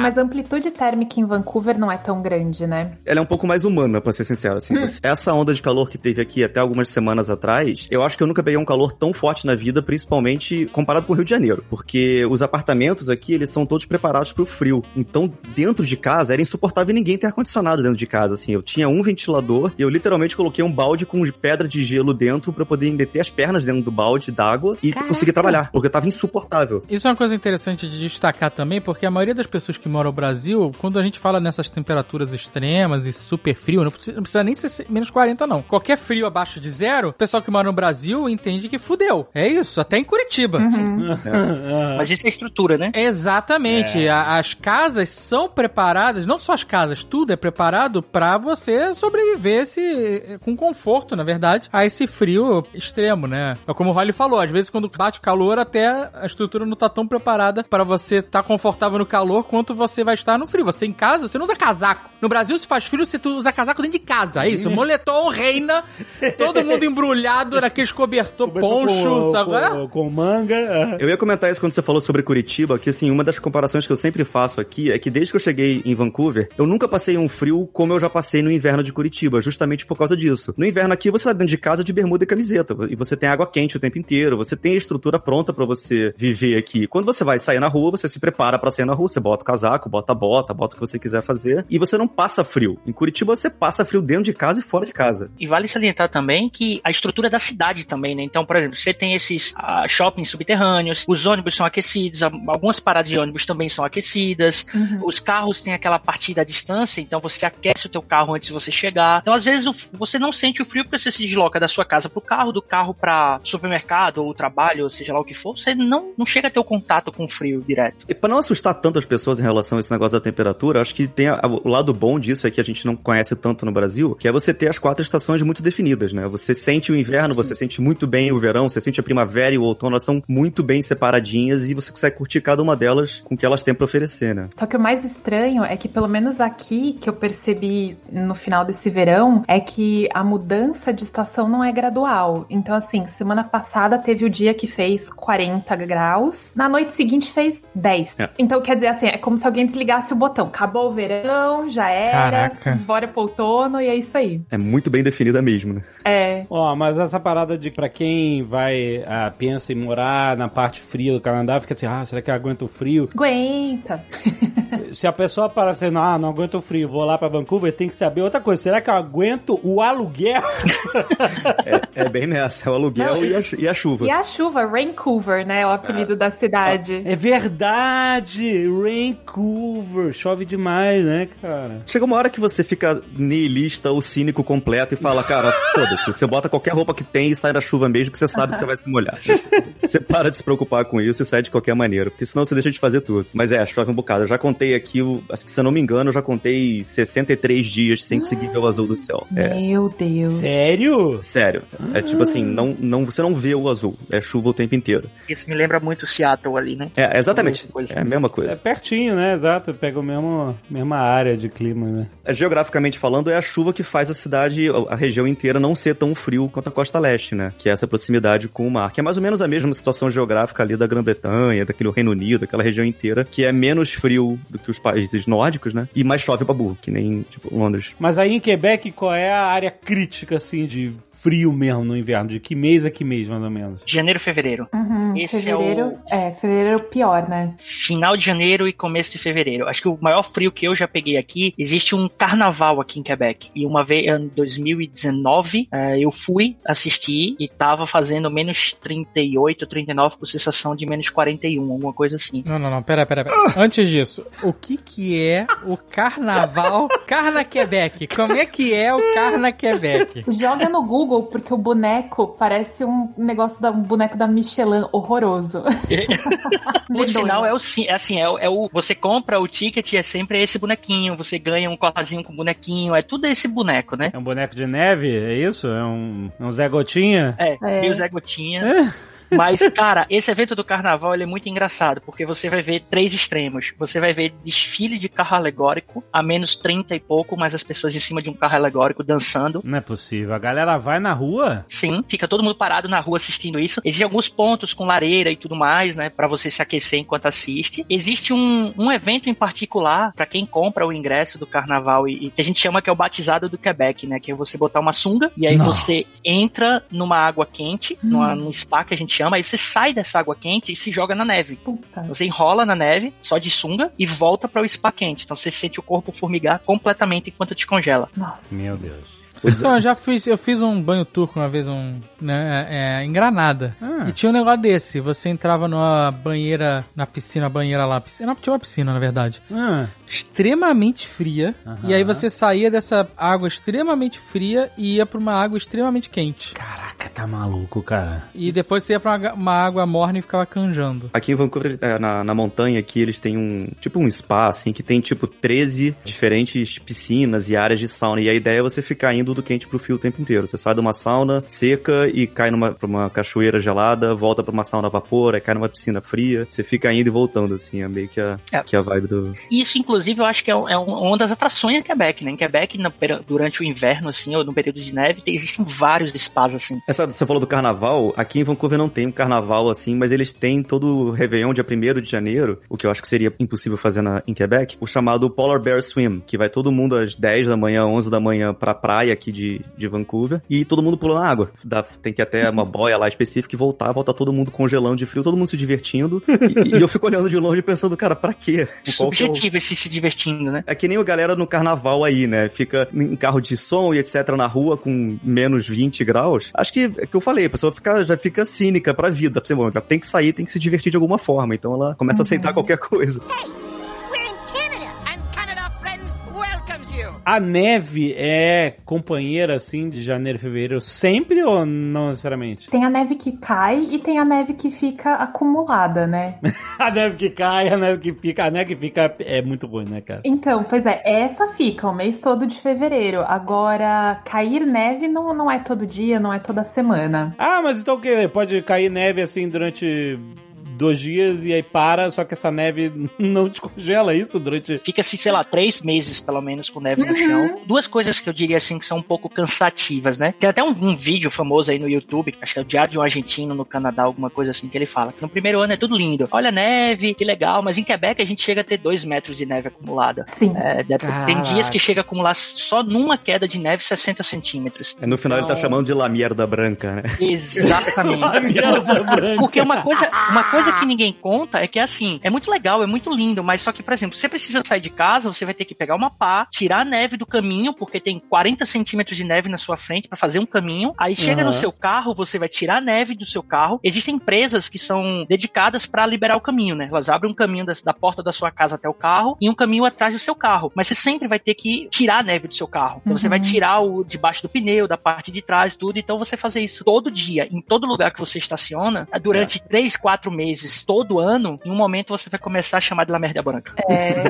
mas a amplitude térmica em Vancouver não é tão grande, né? Ela é um pouco mais humana, pra ser sincero. Assim, Você- essa onda de calor que teve aqui até algumas semanas atrás, eu acho que eu nunca peguei um calor tão forte na vida, principalmente comparado com o Rio de Janeiro. Porque os apartamentos aqui, eles são todos preparados pro frio. Então, dentro de casa, era insuportável ninguém ter ar-condicionado dentro de casa, assim. Eu tinha um ventilador e eu literalmente coloquei um balde com pedra de gelo dentro pra poder meter as pernas dentro do balde d'água e Caraca. conseguir trabalhar, porque tava insuportável. Isso é uma coisa interessante de destacar também, porque a maioria das pessoas que moram no Brasil, quando a gente fala nessas temperaturas extremas e super frio, não precisa, não precisa nem ser menos 40, não. Qualquer frio abaixo de zero, o pessoal que mora no Brasil entende que fudeu. É isso, até em Curitiba. Mas isso é estrutura, né? Exatamente. A- as casas são preparadas, não só as casas, tudo é preparado pra você sobreviver esse, com conforto, na verdade, a esse frio extremo, né? É como o Holly falou, às vezes quando bate calor, até a estrutura não tá tão preparada pra você estar confortável no calor quanto você vai estar no frio. Você em casa, você não usa casaco. No Brasil, se faz frio, você usa casaco dentro de casa. É isso. Moletom reina, todo mundo embrulhado naqueles cobertor, poncho, com, sabe? com, com manga. é. Eu ia comentar isso quando você falou sobre Curitiba, que assim, uma das comparações que eu sempre faço aqui é que desde que eu cheguei em Vancouver, eu nunca passei um frio como eu já passei no inverno de Curitiba, justamente por causa disso. No inverno aqui, você tá dentro de casa de bermuda e camiseta, e você tem água quente o tempo inteiro, você tem a estrutura pronta pra você viver aqui. Quando você vai sair na rua, você se prepara pra sair na rua, você bota o casaco, bota a bota, bota o que você quiser fazer, e você não passa frio. Em Curitiba, você passa frio dentro de casa e fora de casa. E vale salientar também que a estrutura da cidade também, né? Então, por exemplo, você tem esses ah, shoppings subterrâneos, os ônibus são aquecidos, algumas paradas de ônibus também são aquecidas, os carros têm aquela partida à distância, então você aquece o teu carro antes de você chegar. Então, às vezes, o- você não sente o frio porque você se desloca da sua casa pro carro, do carro para supermercado ou trabalho, ou seja lá o que for, você não, não chega a ter o contato com o frio direto. E pra não assustar tanto as pessoas em relação a esse negócio da temperatura, acho que tem a- o lado bom disso é que a gente não conhece tanto no Brasil, que é você ter as quatro estações muito definidas, né? Você sente o inverno, você sente muito bem o verão, você sente a primavera e o outono, elas são muito bem separadinhas e você consegue curtir cada uma delas com o que elas têm pra oferecer, né? Só que o mais estranho é que, pelo menos aqui, que eu percebi no final desse verão, é que a mudança de estação não é gradual. Então, assim, semana passada teve o dia que fez 40 graus, na noite seguinte fez 10. É. Então, quer dizer, assim, é como se alguém desligasse o botão. Acabou o verão, já era, Caraca. bora pro outono e é isso aí. É muito bem definida mesmo, né? É. Ó, mas essa parada de pra quem vai, ah, pensa em morar na parte fria do Canadá, fica assim, ah, será que eu aguento o frio? Aguenta. Se a pessoa parar assim, não, ah, não aguento o frio, vou lá pra Vancouver, tem que saber outra coisa, será que eu aguento o aluguel? É, é bem nessa, é o aluguel Não, e, a, e a chuva. E a chuva, Vancouver, né? É o apelido da cidade. É verdade, Vancouver, chove demais, né, cara? Chega uma hora que você fica nihilista ou cínico completo e fala, cara, foda-se, você bota qualquer roupa que tem e sai da chuva mesmo que você sabe que você vai se molhar. Você para de se preocupar com isso e sai de qualquer maneira, porque senão você deixa de fazer tudo. Mas é, chove um bocado. Eu já contei aqui, o- acho que se eu não me engano, eu já contei 63 dias sem conseguir ver o azul do céu. É, Meu Deus. Sério? sério. É tipo assim, não, não, você não vê o azul, é chuva o tempo inteiro. Isso me lembra muito Seattle ali, né? É, exatamente. É a mesma É coisa. pertinho, né? Exato, pega o mesmo mesma área de clima, né? É, Geograficamente falando, é a chuva que faz a cidade, a região inteira não ser tão frio quanto a costa leste, né? Que é essa proximidade com o mar. Que é mais ou menos a mesma situação geográfica ali da Grã-Bretanha, daquele Reino Unido, aquela região inteira, que é menos frio do que os países nórdicos, né? E mais chove pra burro, que nem, tipo, Londres. Mas aí em Quebec, qual é a área crítica, assim, de frio mesmo no inverno? De que mês a que mês, mais ou menos? Janeiro, fevereiro. Uhum, Esse é fevereiro, o- é, fevereiro é o pior, né? Final de janeiro e começo de fevereiro. Acho que o maior frio que eu já peguei aqui, existe um carnaval aqui em Quebec. E uma vez, em 2019, eh, eu fui assistir e tava fazendo menos 38, 39 por sensação de menos 41, alguma coisa assim. Não, não, não, pera, pera, pera. Antes disso, o que que é o carnaval Carna Quebec? Como é que é o Carna Quebec? Joga no Google, porque o boneco parece um negócio da um boneco da Michelin horroroso. Por Medonho. sinal, é o sim- é assim, é, o- é o. Você compra o ticket e é sempre esse bonequinho. Você ganha um colazinho com bonequinho. É tudo esse boneco, né? É um boneco de neve, é isso? É um, é um Zé Gotinha? É, É. meio Zé Gotinha. Mas, cara, esse evento do carnaval ele é muito engraçado, porque você vai ver três extremos. Você vai ver desfile de carro alegórico, a menos 30 e pouco, mas as pessoas em cima de um carro alegórico dançando. Não é possível. A galera vai na rua? Sim, fica todo mundo parado na rua assistindo isso. Existem alguns pontos com lareira e tudo mais, né, Pra você se aquecer enquanto assiste. Existe um, um evento em particular pra quem compra o ingresso do carnaval e, e que a gente chama que é o batizado do Quebec, né, que é você botar uma sunga e aí Não. você entra numa água quente, numa, num spa que a gente chama, aí você sai dessa água quente e se joga na neve. Puta. Você enrola na neve, só de sunga, e volta para o spa quente. Então você sente o corpo formigar completamente enquanto Nossa. descongela. Meu Deus. Então, eu já fiz, eu fiz um banho turco uma vez, um, né, é, em Granada. Ah. E tinha um negócio desse. Você entrava numa banheira, na piscina, banheira lá. Piscina, tinha uma piscina, na verdade. Ah, Extremamente fria. Aham. E aí você saía dessa água extremamente fria e ia pra uma água extremamente quente. caraca, tá maluco, cara. E depois você ia pra uma, uma água morna e ficava canjando. Aqui em Vancouver, é, na, na montanha aqui, eles têm um, tipo um spa, assim, que tem, tipo, 13 diferentes piscinas e áreas de sauna. E a ideia é você ficar indo do quente pro frio o tempo inteiro. Você sai de uma sauna seca e cai numa pra uma cachoeira gelada, volta pra uma sauna a vapor, aí cai numa piscina fria. Você fica indo e voltando, assim, é meio que a, É. que a vibe do... Isso, inclusive, eu acho que é, um- é um- uma das atrações de Quebec, né? Em Quebec, na- durante o inverno, assim, ou no período de neve, tem- existem vários spas, assim. Essa, você falou do carnaval, aqui em Vancouver não tem um carnaval assim, mas eles têm todo o Réveillon dia 1 de janeiro, o que eu acho que seria impossível fazer na, em Quebec, o chamado Polar Bear Swim, que vai todo mundo às 10 da manhã, 11 da manhã pra praia aqui de, de Vancouver, e todo mundo pulando na água. Dá- tem que ir até uma boia lá específica e voltar, volta todo mundo congelando de frio, todo mundo se divertindo, e, e eu fico olhando de longe pensando, cara, pra quê? Que é o- Subjetivo esse se divertindo, né? é que nem a galera no carnaval aí, né? Fica em carro de som e etc. na rua com menos 20 graus. Acho que é que eu falei, a pessoa fica, já fica cínica pra vida. Assim, bom, ela tem que sair, tem que se divertir de alguma forma. Então ela começa a aceitar qualquer coisa. We're A neve é companheira, assim, de janeiro e fevereiro sempre ou não necessariamente? Tem a neve que cai e tem a neve que fica acumulada, né? A neve que cai, a neve que fica. A neve que fica é muito ruim, né, cara? Então, pois é, essa fica o mês todo de fevereiro. Agora, cair neve não, não é todo dia, não é toda semana. Ah, mas então o que? Pode cair neve assim durante dois dias e aí para, só que essa neve não descongela isso durante. Fica assim, sei lá, três meses pelo menos com neve no chão. Duas coisas que eu diria assim que são um pouco cansativas, né? Tem até um, um vídeo famoso aí no YouTube, acho que é o Diário de um Argentino no Canadá, alguma coisa assim, que ele fala que no primeiro ano é tudo lindo. Olha a neve, que legal, mas em Quebec a gente chega a ter dois metros de neve acumulada. Sim. É, tem dias que chega a acumular só numa queda de neve 60 centímetros. Aí no final ele tá Então- chamando de La Mierda Branca, né? Exatamente. Branca. Porque uma coisa, uma coisa que ninguém conta é que assim, é muito legal, é muito lindo, mas só que, por exemplo, você precisa sair de casa, você vai ter que pegar uma pá, tirar a neve do caminho, porque tem 40 centímetros de neve na sua frente pra fazer um caminho. Aí chega Aham. no seu carro, você vai tirar a neve do seu carro. Existem empresas que são dedicadas pra liberar o caminho, né? Elas abrem um caminho das- da, porta da sua casa até o carro e um caminho atrás do seu carro. Mas você sempre vai ter que tirar a neve do seu carro. Então você vai tirar o debaixo do pneu, da parte de trás, tudo. Então você fazer isso todo dia, em todo lugar que você estaciona, durante três, quatro meses, todo ano, em um momento você vai começar a chamar de La Merda Branca. É.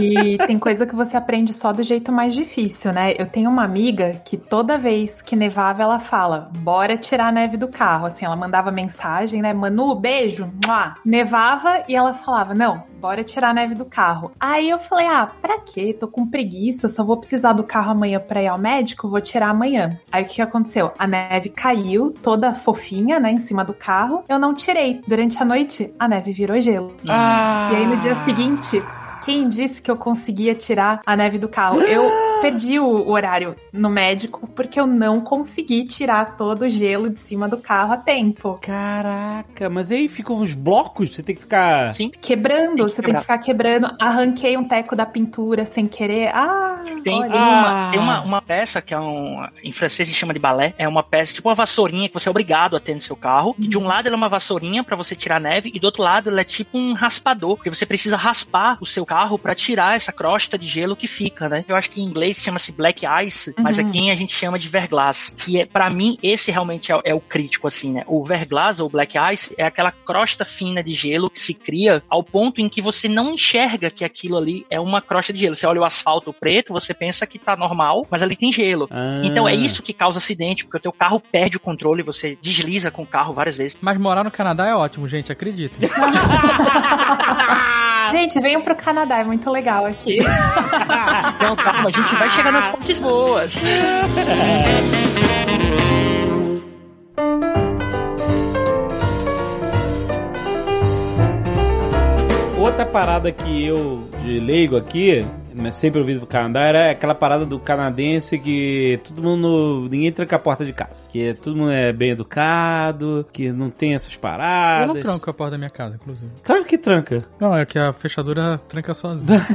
E tem coisa que você aprende só do jeito mais difícil, né? Eu tenho uma amiga que toda vez que nevava, ela fala: bora tirar a neve do carro. Assim, ela mandava mensagem, né? Manu, beijo. Mua. Nevava e ela falava: não, bora tirar a neve do carro. Aí eu falei: ah, pra quê? Tô com preguiça, só vou precisar do carro amanhã pra ir ao médico, vou tirar amanhã. Aí o que aconteceu? A neve caiu, toda fofinha, né, em cima do carro. Eu não tirei. Durante a noite, a neve virou gelo. Ah! E aí no dia seguinte, quem disse que eu conseguia tirar a neve do carro? Eu perdi o, o horário no médico porque eu não consegui tirar todo o gelo de cima do carro a tempo. Caraca, mas aí ficam uns blocos, você tem que ficar. Sim. Quebrando, Tem que você tem que ficar quebrando. Arranquei um teco da pintura sem querer. Ah, Tem, olha. uma, Ah. tem uma, uma peça que é um. Em francês se chama de balé. É uma peça, tipo uma vassourinha que você é obrigado a ter no seu carro. E de um lado ela é uma vassourinha pra você tirar a neve, e do outro lado ela é tipo um raspador, porque você precisa raspar o seu carro pra tirar essa crosta de gelo que fica, né? Eu acho que em inglês chama-se black ice, mas Uhum. aqui a gente chama de verglass, que é para mim esse realmente é, o- é o crítico assim, né? O verglass ou black ice é aquela crosta fina de gelo que se cria ao ponto em que você não enxerga que aquilo ali é uma crosta de gelo. Você olha o asfalto preto, você pensa que tá normal, mas ali tem gelo. Ah. Então é isso que causa acidente, porque o teu carro perde o controle, você desliza com o carro várias vezes. Mas morar no Canadá é ótimo, gente, acreditem. Gente, venham pro Canadá, é muito legal aqui. Então, calma, a gente vai chegar nas partes boas. Outra parada que eu, de leigo aqui, mas sempre ouvido do Canadá, era aquela parada do canadense que todo mundo. ninguém tranca a porta de casa. Que todo mundo é bem educado, que não tem essas paradas. Eu não tranco a porta da minha casa, inclusive. Claro que tranca. Não, é que a fechadura tranca sozinha.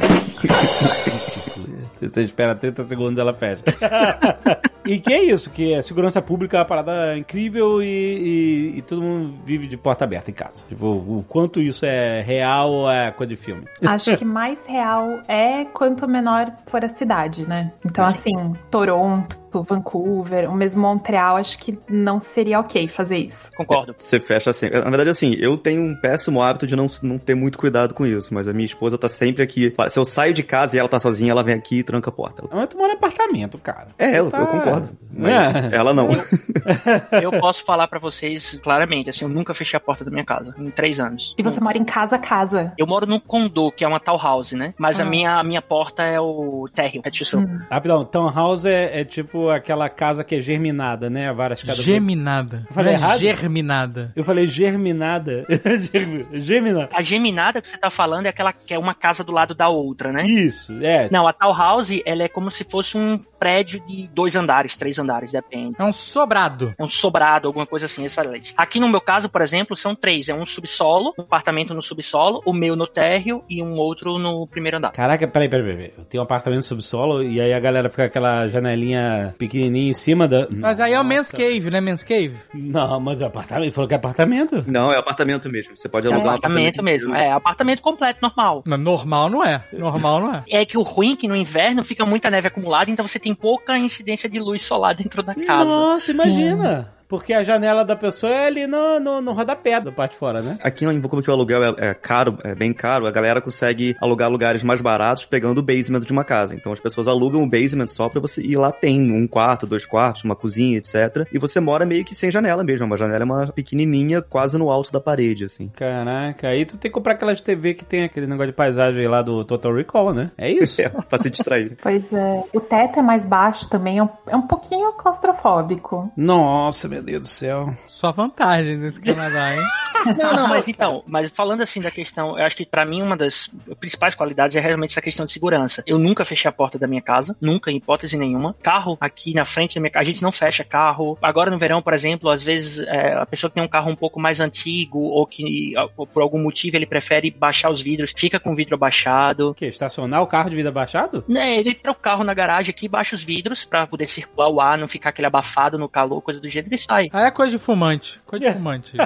Você espera 30 segundos ela fecha. e que é isso, que a segurança pública é uma parada incrível e, e- e todo mundo vive de porta aberta em casa. Tipo, o quanto isso é real ou é coisa de filme. Acho que mais real é quanto menor for a cidade, né? Então, assim, Toronto, Vancouver, o mesmo Montreal, acho que não seria ok fazer isso. Concordo. Você fecha assim. Na verdade, assim, eu tenho um péssimo hábito de não, não ter muito cuidado com isso, mas a minha esposa tá sempre aqui. Se eu saio de casa e ela tá sozinha, ela vem aqui e tranca a porta. Mas tu mora em apartamento, cara. É, eu, Tá. eu concordo. Mas É. ela não. Eu posso falar pra vocês claramente, assim, eu nunca fechei a porta da minha casa em três anos. E você mora em casa a casa. Eu moro num condô, que é uma townhouse, né? Mas a, Ah. minha, a minha porta é o térreo, é tio Hum. Rapidão, townhouse é, é tipo aquela casa que é germinada, né? Várias casas. Geminada. Eu falei é errado? Germinada. Eu falei germinada. Germina. A geminada que você tá falando é aquela que é uma casa do lado da outra, né? Isso, é. Não, a townhouse, ela é como se fosse um prédio de dois andares, três andares, depende. É um sobrado. É um sobrado, alguma coisa assim, excelente. Aqui no meu caso, por exemplo, são três. É um subsolo, um apartamento no subsolo, o meu no térreo e um outro no primeiro andar. Caraca, peraí, peraí, peraí. Eu tenho um apartamento subsolo e aí a galera fica com aquela janelinha pequenininha em cima da. Mas aí é o. Men's Cave, né? Men's Cave. Não, mas é apartamento. Ele falou que é apartamento? Não, é apartamento mesmo. Você pode É um alugar um apartamento mesmo. É, apartamento completo, normal. Não, normal não é. Normal não é. É que o ruim é que no inverno fica muita neve acumulada, então você tem pouca incidência de luz solar dentro da casa. Nossa, imagina. Porque a janela da pessoa é ali no, no, no rodapé da parte de fora, né? Aqui em Vancouver que o aluguel é, é caro, é bem caro, a galera consegue alugar lugares mais baratos pegando o basement de uma casa. Então as pessoas alugam o basement só pra você ir lá tem um quarto, dois quartos, uma cozinha, etc. E você mora meio que sem janela mesmo. Uma janela é uma pequenininha, quase no alto da parede, assim. Caraca, aí tu tem que comprar aquelas TV que tem aquele negócio de paisagem lá do Total Recall, né? É isso? É, pra se distrair. Pois é. O teto é mais baixo também, é um, é um pouquinho claustrofóbico. Nossa, meu Deus do céu. Só vantagens nesse Canadá, hein? Não, não, mas então, mas falando assim da questão, eu acho que pra mim uma das principais qualidades é realmente essa questão de segurança. Eu nunca fechei a porta da minha casa, nunca, em hipótese nenhuma. Carro aqui na frente da minha casa, a gente não fecha carro. Agora no verão, por exemplo, às vezes é, a pessoa que tem um carro um pouco mais antigo ou que ou por algum motivo ele prefere baixar os vidros, fica com o vidro abaixado. O quê? Estacionar o carro de vida baixado? Né, ele tira o carro na garagem aqui, baixa os vidros pra poder circular o ar, não ficar aquele abafado no calor, coisa do gênero, e sai. Aí é coisa de fumante. Coisa de fumante.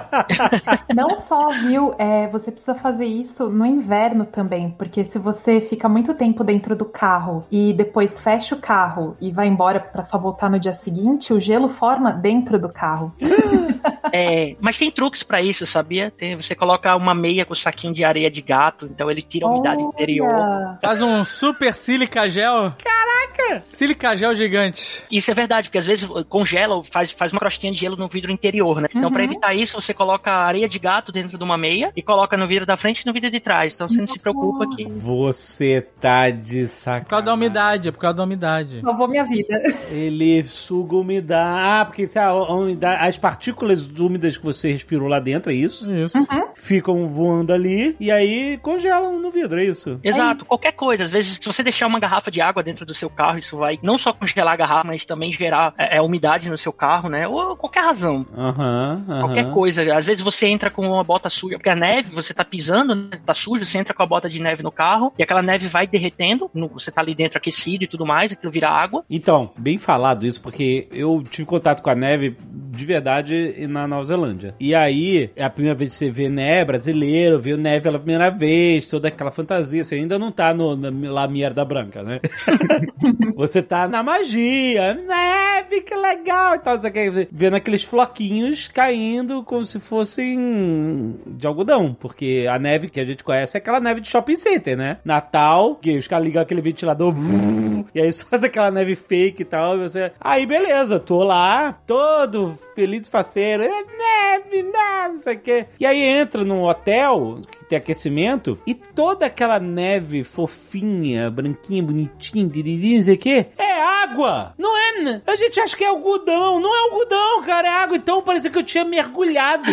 Não só, viu? É, você precisa fazer isso no inverno também, porque se você fica muito tempo dentro do carro e depois fecha o carro e vai embora pra só voltar no dia seguinte, o gelo forma dentro do carro. É, mas tem truques pra isso, sabia? Tem, você coloca uma meia com saquinho de areia de gato, então ele tira a umidade Olha! interior. Faz um super silica gel. Caraca! Silica gel gigante. Isso é verdade, porque às vezes congela, faz, faz uma crostinha de gelo no vidro interior, né? Então, pra evitar isso, você coloca areia de gato dentro de uma meia e coloca no vidro da frente e no vidro de trás. Então você não se preocupa que. Você tá de sacanagem. Por causa da umidade, é por causa da umidade. Salvou minha vida. Ele suga umidade. Ah, porque se a, a umidade, as partículas úmidas que você respirou lá dentro, é isso? Isso. Ficam voando ali e aí congelam no vidro, é isso? Exato, qualquer coisa. Às vezes, se você deixar uma garrafa de água dentro do seu carro, isso vai não só congelar a garrafa, mas também gerar é, é, umidade no seu carro, né? Ou qualquer razão. Aham, aham. Qualquer coisa. Às vezes você entra com uma bota suja, porque a neve, você tá pisando, né, tá sujo, você entra com a bota de neve no carro e aquela neve vai derretendo, no- você tá ali dentro aquecido e tudo mais, aquilo vira água. Então, bem falado isso, porque eu tive contato com a neve de verdade na Nova Zelândia. E aí, é a primeira vez que você vê neve brasileiro, vê neve pela primeira vez, toda aquela fantasia. Você ainda não tá no, na La Mierda Branca, né? você tá na magia, neve, que legal e tal, não sei o que, vendo aqueles floquinhos caindo como se fossem de algodão, porque a neve que a gente conhece é aquela neve de shopping center, né? Natal, que os caras ligam aquele ventilador, e aí só daquela neve fake e tal, e você... Aí beleza, tô lá, todo feliz faceiro, é neve, não sei o que. E aí entra num hotel que tem aquecimento e toda aquela neve fofinha, branquinha, bonitinha, diriri, não sei o que, é água! Não é? A gente acha que é algodão, não é algodão, cara, é água. Então parecia que eu tinha mergulhado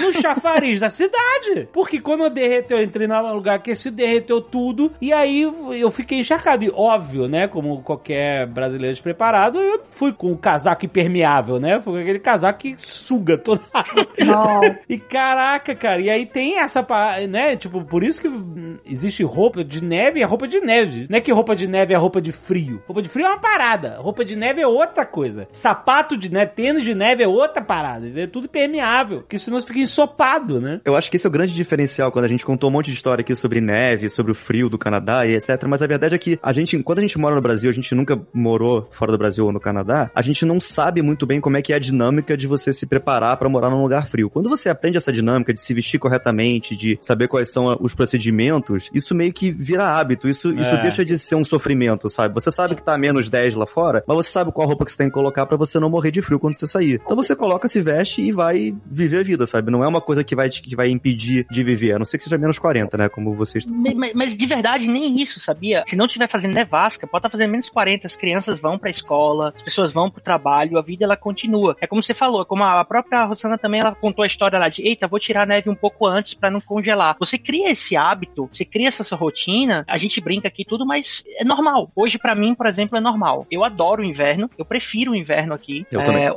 no chafariz da cidade. Porque quando derreteu, eu entrei num lugar aquecido, derreteu tudo, e aí eu fiquei encharcado. E óbvio, né, como qualquer brasileiro despreparado, eu fui com o casaco impermeável, né? Foi com aquele casaco que suga toda a água. Nossa. E caraca, cara, e aí tem essa, né, tipo, por isso que existe roupa de neve e a roupa de neve. Não é que roupa de neve é roupa de frio. Roupa de frio é uma parada, roupa de neve é outra coisa. Sapato de neve, tênis de neve é outra parada, é tudo permeável, porque senão você fica ensopado, né? Eu acho que esse é o grande diferencial quando a gente contou um monte de história aqui sobre neve, sobre o frio do Canadá e etc. Mas a verdade é que a gente, quando a gente mora no Brasil, a gente nunca morou fora do Brasil ou no Canadá, a gente não sabe muito bem como é que é a dinâmica de você se preparar pra morar num lugar frio. Quando você aprende essa dinâmica de se vestir corretamente, de saber quais são os procedimentos, isso meio que vira hábito. Isso, isso É. deixa de ser um sofrimento, sabe? Você sabe que tá a menos 10 lá fora, mas você sabe qual roupa que você tem que colocar pra você não morrer de frio quando você sair. Então você coloca, se veste e vai viver a vida, sabe? Não é uma coisa que vai, te- que vai impedir de viver, a não ser que seja menos 40, né? Como vocês me- Mas de verdade, nem isso, sabia? Se não tiver fazendo nevasca, pode estar fazendo menos 40, as crianças vão pra escola, as pessoas vão pro trabalho, a vida ela continua. É como você falou, como a própria Rosana também ela contou a história lá de, eita, vou tirar a neve um pouco antes pra não congelar. Você cria esse hábito, você cria essa sua rotina, a gente brinca aqui tudo, mas é normal. Hoje pra mim, por exemplo, é normal. Eu adoro o inverno, eu prefiro o inverno aqui. Eu é, também.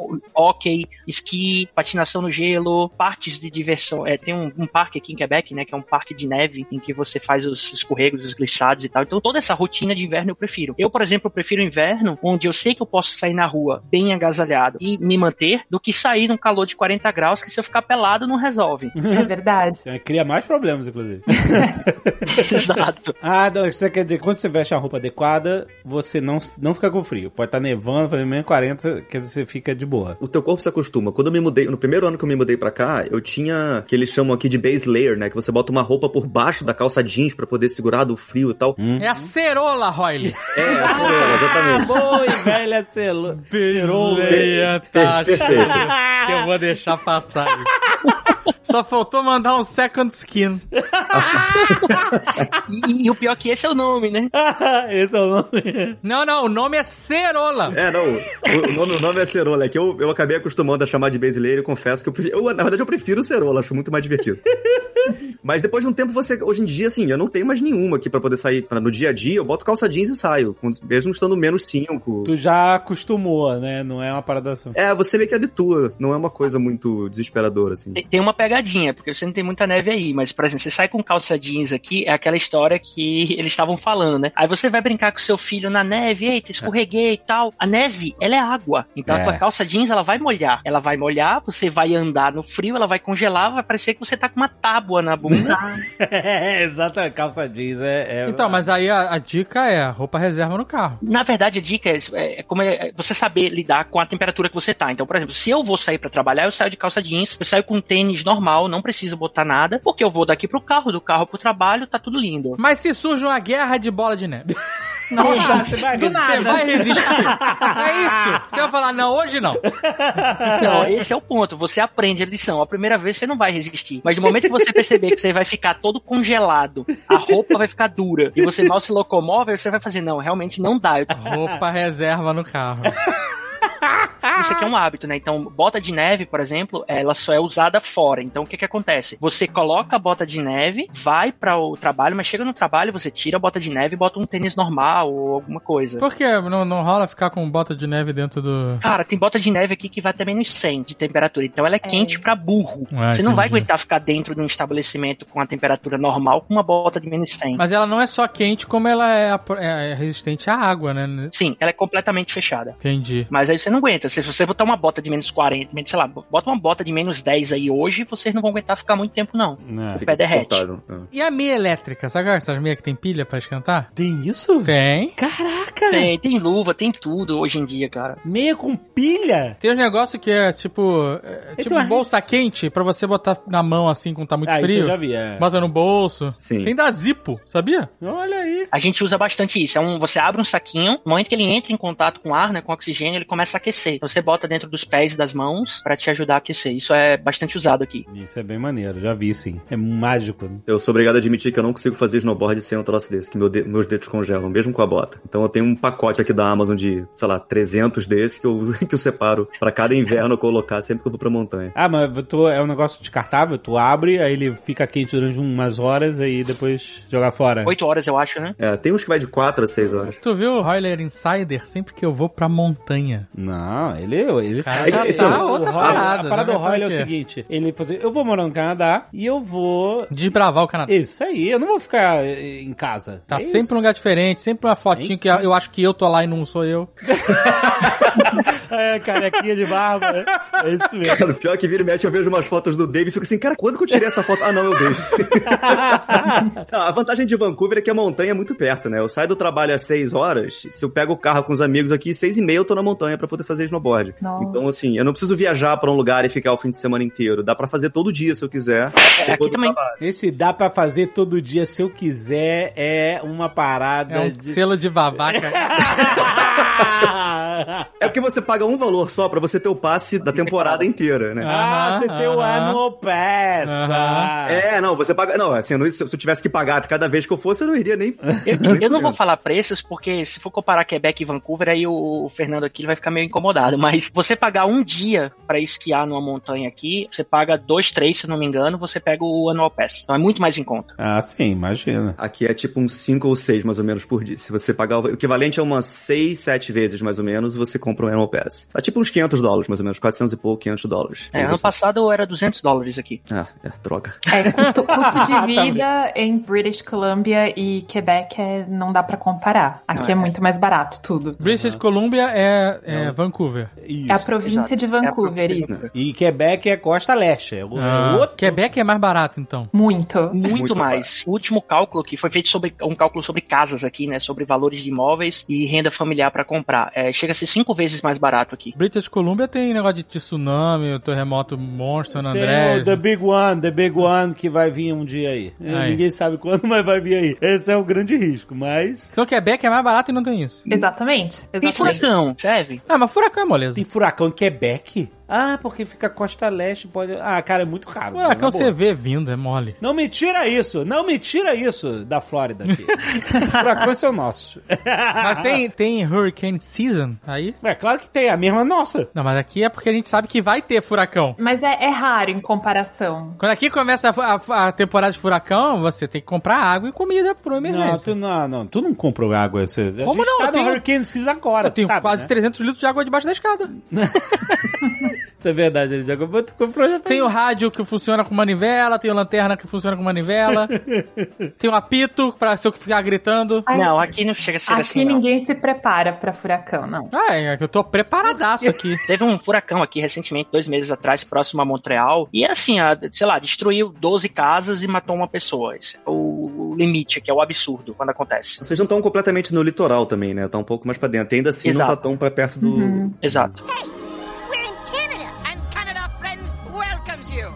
Hockey, esqui, patinação no gelo, parques de diversão. É, tem um, um parque aqui em Quebec, né, que é um parque de neve em que você faz os escorregos, os glissades e tal. Então toda essa rotina de inverno eu prefiro. Eu, por exemplo, prefiro o inverno onde eu sei que eu posso sair na rua bem agasalhado e me manter do que sair num calor de 40 graus que se eu ficar pelado não resolve. É verdade. É, Cria mais problemas, inclusive. Exato. ah, não, isso quer dizer que quando você veste a roupa adequada, você não, não fica com frio. Pode estar nevando, fazendo menos 40, que você fica de boa. O teu corpo se acostuma. Quando eu me mudei, no primeiro ano que eu me mudei pra cá, eu tinha que eles chamam aqui de base layer, né? Que você bota uma roupa por baixo da calça jeans pra poder segurar do frio e tal. É a cerola, Royle. É, essa é, exatamente. Boa e velha celo. Pereira, tá Perfeito. cheio, que eu vou deixar passar. Só faltou mandar um second skin. E, e o pior é que esse é o nome, né? Esse é o nome. Não, não, o nome é cerola. É, não, o, o nome, o nome é cerola, é que eu, eu acabei acostumando a chamar de layer e confesso que eu, eu, na verdade eu prefiro cerola, acho muito mais divertido. Mas depois de um tempo você, hoje em dia, assim, eu não tenho mais nenhuma aqui pra poder sair pra, no dia a dia, eu boto calça jeans e saio, mesmo estando menos 5. Tu já acostumou, né? Não é uma parada assim. É, você meio que habitua, não é uma coisa muito desesperadora, assim. Tem- Tem uma pegadinha, porque você não tem muita neve aí, mas, por exemplo, você sai com calça jeans aqui, é aquela história que eles estavam falando, né? Aí você vai brincar com seu filho na neve, eita, escorreguei e tal. A neve, ela é água. Então É. a tua calça jeans, ela vai molhar. Ela vai molhar, você vai andar no frio, ela vai congelar, vai parecer que você tá com uma tábua na bunda. É, exatamente. Calça jeans é. é- Então, mas aí a, a dica é roupa reserva no carro. Na verdade, a dica é, é como é, é você saber lidar com a temperatura que você tá. Então, por exemplo, se eu vou sair pra trabalhar, eu saio de calça jeans, eu saio com tênis normal, não preciso botar nada, porque eu vou daqui pro carro, do carro pro trabalho, tá tudo lindo. Mas se surge uma guerra de bola de neve, Nossa, você vai Do resistir. nada. você vai resistir? É isso. Você vai falar, não, hoje não. Não, esse é o ponto. Você aprende a lição. A primeira vez você não vai resistir. Mas no momento que você perceber que você vai ficar todo congelado, a roupa vai ficar dura e você mal se locomove, você vai fazer, não, realmente não dá. Roupa reserva no carro. Isso aqui é um hábito, né? Então, bota de neve, por exemplo, ela só é usada fora. Então, o que que acontece? Você coloca a bota de neve, vai para o trabalho, mas chega no trabalho, você tira a bota de neve e bota um tênis normal ou alguma coisa. Por que não, não rola ficar com bota de neve dentro do. Cara, tem bota de neve aqui que vai até menos 100 de temperatura. Então ela é, quente pra burro. Ah, Você não vai aguentar ficar dentro de um estabelecimento com a temperatura normal com uma bota de menos 100. Mas ela não é só quente, como ela é, apro- é resistente à água, né? Sim, ela é completamente fechada. Entendi. Mas aí você não aguenta. Se você botar uma bota de menos 40, menos, sei lá, bota uma bota de menos 10 aí hoje, vocês não vão aguentar ficar muito tempo, não. É. O pé derrete. É. E a meia elétrica? Sabe essas meias que tem pilha pra esquentar? Tem isso? Tem. Caraca! Tem, tem luva, tem tudo hoje em dia, cara. Meia com pilha? Tem uns negócios que é tipo. É, Então, tipo é- bolsa quente pra você botar na mão assim quando tá muito ah, isso frio. eu já vi, é. Bota no bolso. Sim. Tem da Zippo, sabia? Olha aí. A gente usa bastante isso. É um, você abre um saquinho, no momento que ele entra em contato com ar, né, com oxigênio, ele começa a aquecer. Então você bota dentro dos pés e das mãos pra te ajudar a aquecer. Isso é bastante usado aqui. Isso é bem maneiro, já vi sim. É mágico. né? Eu sou obrigado a admitir que eu não consigo fazer snowboard sem um troço desse, que meu de- meus dedos congelam, mesmo com a bota. Então eu tenho um pacote aqui da Amazon de, sei lá, 300 desse que eu uso, que eu separo pra cada inverno colocar sempre que eu vou pra montanha. Ah, mas tu, é um negócio descartável, tu abre, aí ele fica quente durante umas horas, aí depois jogar fora. Oito horas, eu acho, né? É, tem uns que vai de 4 a 6 horas. Tu viu o Royler Insider sempre que eu vou pra montanha? Não, ele, ele Cara, já Esse tá é o- outra o parada, A parada né? do Royal é o seguinte: ele falou assim, eu vou morar no Canadá e eu vou. Desbravar o Canadá. Isso aí, eu não vou ficar eh, em casa. Tá É sempre isso. um lugar diferente, sempre uma fotinho que eu acho que eu tô lá e não sou eu. É, carequinha de barba. né? É isso mesmo. Cara, o pior é que vira e mexe, eu vejo umas fotos do Dave e fico assim, cara, quando que eu tirei essa foto? Ah, não, é o Dave. Não, a vantagem de Vancouver é que a montanha é muito perto, né? Eu saio do trabalho às 6 horas, se eu pego o carro com os amigos aqui, 6 e meia eu tô na montanha pra poder fazer snowboard. Nossa. Então, assim, eu não preciso viajar pra um lugar e ficar o fim de semana inteiro. Dá pra fazer todo dia se eu quiser. É, aqui também. trabalho. Esse dá pra fazer todo dia se eu quiser, é uma parada É um de. selo de babaca. É porque você paga um valor só pra você ter o passe da temporada inteira, né? ah, Aham, você tem o aham. annual pass. Ah. É, não, você paga. Não, assim, se eu tivesse que pagar cada vez que eu fosse, eu não iria nem. Eu, nem eu não vou falar preços, porque se for comparar Quebec e Vancouver, aí o, o Fernando aqui ele vai ficar meio incomodado. Mas você pagar um dia pra esquiar numa montanha aqui, você paga dois, três, se eu não me engano, você pega o Annual Pass. Então é muito mais em conta. Ah, sim, imagina. Aqui é tipo uns 5 ou 6 mais ou menos por dia. Se você pagar o equivalente a umas 6, 7 vezes mais ou menos, você compra um Annual Pass. Tá tipo uns 500 dólares mais ou menos, 400 e pouco, 500 dólares. É, ano você- passado era 200 dólares aqui. Ah, é, droga. É, custo, custo de Tá vida em British Columbia e Quebec é, não dá pra comparar. Aqui é muito mais barato tudo. British Columbia é, é Vancouver. Isso. É a província Exato. de É a Vancouver, província de isso. E Quebec é costa leste. É o- é Ah, outro. Quebec é mais barato, então. Muito. Muito, Muito mais. O último cálculo que foi feito sobre um cálculo sobre casas aqui, né? Sobre valores de imóveis e renda familiar pra comprar. É, chega a ser cinco vezes mais barato aqui. British Columbia tem negócio de tsunami, o terremoto monstro, San Tem André. o The Big One, The Big One que vai vir um dia aí. Aí. Ninguém sabe quando, mas vai vir aí. Esse é o grande risco, mas... Então Quebec é mais barato e não tem isso. Exatamente. Tem Exatamente. furacão, serve? Ah, mas furacão é moleza. Tem furacão em Quebec? Ah, porque fica costa leste, pode... Ah, cara, é muito raro. Furacão você vê vindo, é mole. Não me tira isso, não me tira isso da Flórida aqui. Furacões são nossos. Mas tem, tem Hurricane Season aí? É claro que tem, a mesma nossa. Não, mas aqui é porque a gente sabe que vai ter furacão. Mas é, é raro em comparação. Quando aqui começa a, a- a temporada de furacão, você tem que comprar água e comida por Não, emergência. tu não, não, tu não comprou água. Você, a Como gente não? Tá Eu no tenho- Hurricane Season agora, Eu tenho sabe, quase né? 300 litros de água debaixo da escada. Isso é verdade, ele já comprou, tu comprou já Tem o rádio que funciona com manivela, tem a lanterna que funciona com manivela, tem o apito pra se eu ficar gritando. Ai, Não, aqui não chega a ser Aqui assim, não. ninguém se prepara pra furacão, não. Ah, é que eu tô preparadaço aqui. Teve um furacão aqui recentemente, dois meses atrás, próximo a Montreal. E assim, a- sei lá, destruiu 12 casas e matou uma pessoa. Esse é o, limite, que é o absurdo quando acontece. Vocês não estão completamente no litoral também, né? Tá um pouco mais pra dentro. E ainda assim não Exato. tá tão pra perto do. Uhum. Exato. We're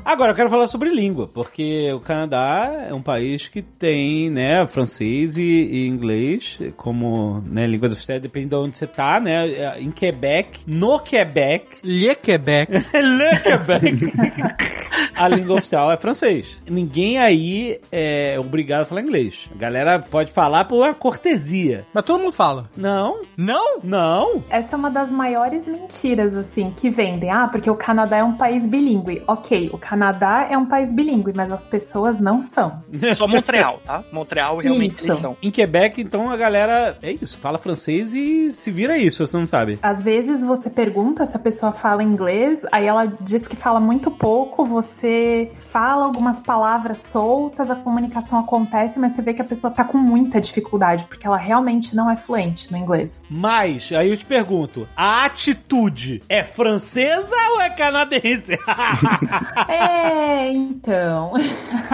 Agora eu quero falar sobre língua, porque o Canadá é um país que tem, né, francês e, e inglês como, né, língua oficial, depende de onde você tá, né, em Quebec, no Quebec, Le Quebec. Le Quebec, a língua oficial é francês. Ninguém aí é obrigado a falar inglês. A galera pode falar por uma cortesia. Mas todo mundo fala. Não, Não? não. Essa é uma das maiores mentiras, assim, que vendem. Ah, porque o Canadá é um país bilíngue. Ok, o Canadá é um país bilíngue, mas as pessoas não são. Só Montreal, tá? Montreal realmente Isso. eles são. Em Quebec, então, a galera, é isso, fala francês e se vira isso, você não sabe. Às vezes você pergunta se a pessoa fala inglês, aí ela diz que fala muito pouco, você você fala algumas palavras soltas, a comunicação acontece, mas você vê que a pessoa tá com muita dificuldade, porque ela realmente não é fluente no inglês. Mas, aí eu te pergunto, a atitude é francesa ou é canadense? é, então.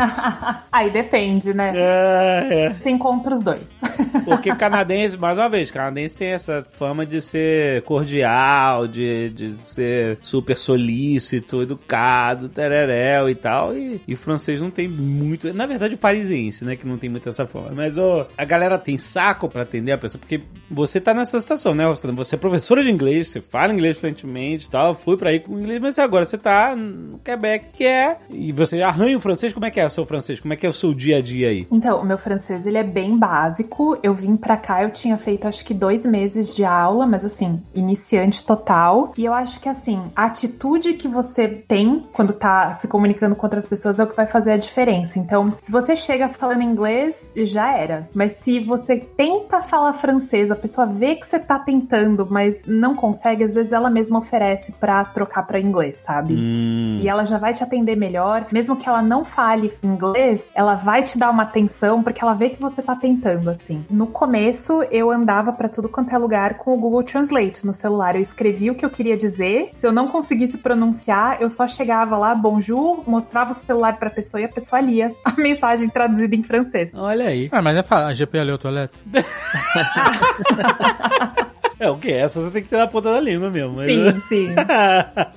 Aí depende, né? é, é. Você encontra os dois. Porque canadense, mais uma vez, canadense tem essa fama de ser cordial, de, de ser super solícito, educado, tereréu e tal. E, e francês não tem muito. Na verdade, o parisiense, né? Que não tem muito essa fama. Mas ô, a galera tem saco pra atender a pessoa, porque você tá nessa situação, né, Rostana? Você é professora de inglês, você fala inglês fluentemente e tal. Fui pra ir com inglês, mas agora você tá no Quebec, que é. E você arranha o francês, como é que é o seu francês? Como é que é o seu dia a dia aí? Então, o meu francês ele é bem básico. Eu vim pra cá, eu tinha feito acho que dois meses de aula, mas assim, iniciante total. E eu acho que assim, a atitude que você tem quando tá se comunicando com outras pessoas é o que vai fazer a diferença. Então, se você chega falando inglês, já era. Mas se você tenta falar francês, a pessoa vê que você tá tentando, mas não consegue, às vezes ela mesma oferece pra trocar pra inglês, sabe? Hum. E ela já vai te atender melhor, mesmo que ela não fale inglês, ela vai te dar uma atenção porque ela vê que você tá tentando assim. No começo eu andava pra tudo quanto é lugar com o Google Translate no celular. Eu escrevia o que eu queria dizer. Se eu não conseguisse pronunciar, eu só chegava lá, bonjour, mostrava o celular pra pessoa e a pessoa lia a mensagem traduzida em francês. Olha aí. Ah, mas é fácil. A GP ali, o toilette. É o que? Essa você tem que ter na ponta da língua mesmo. mas- Sim, sim.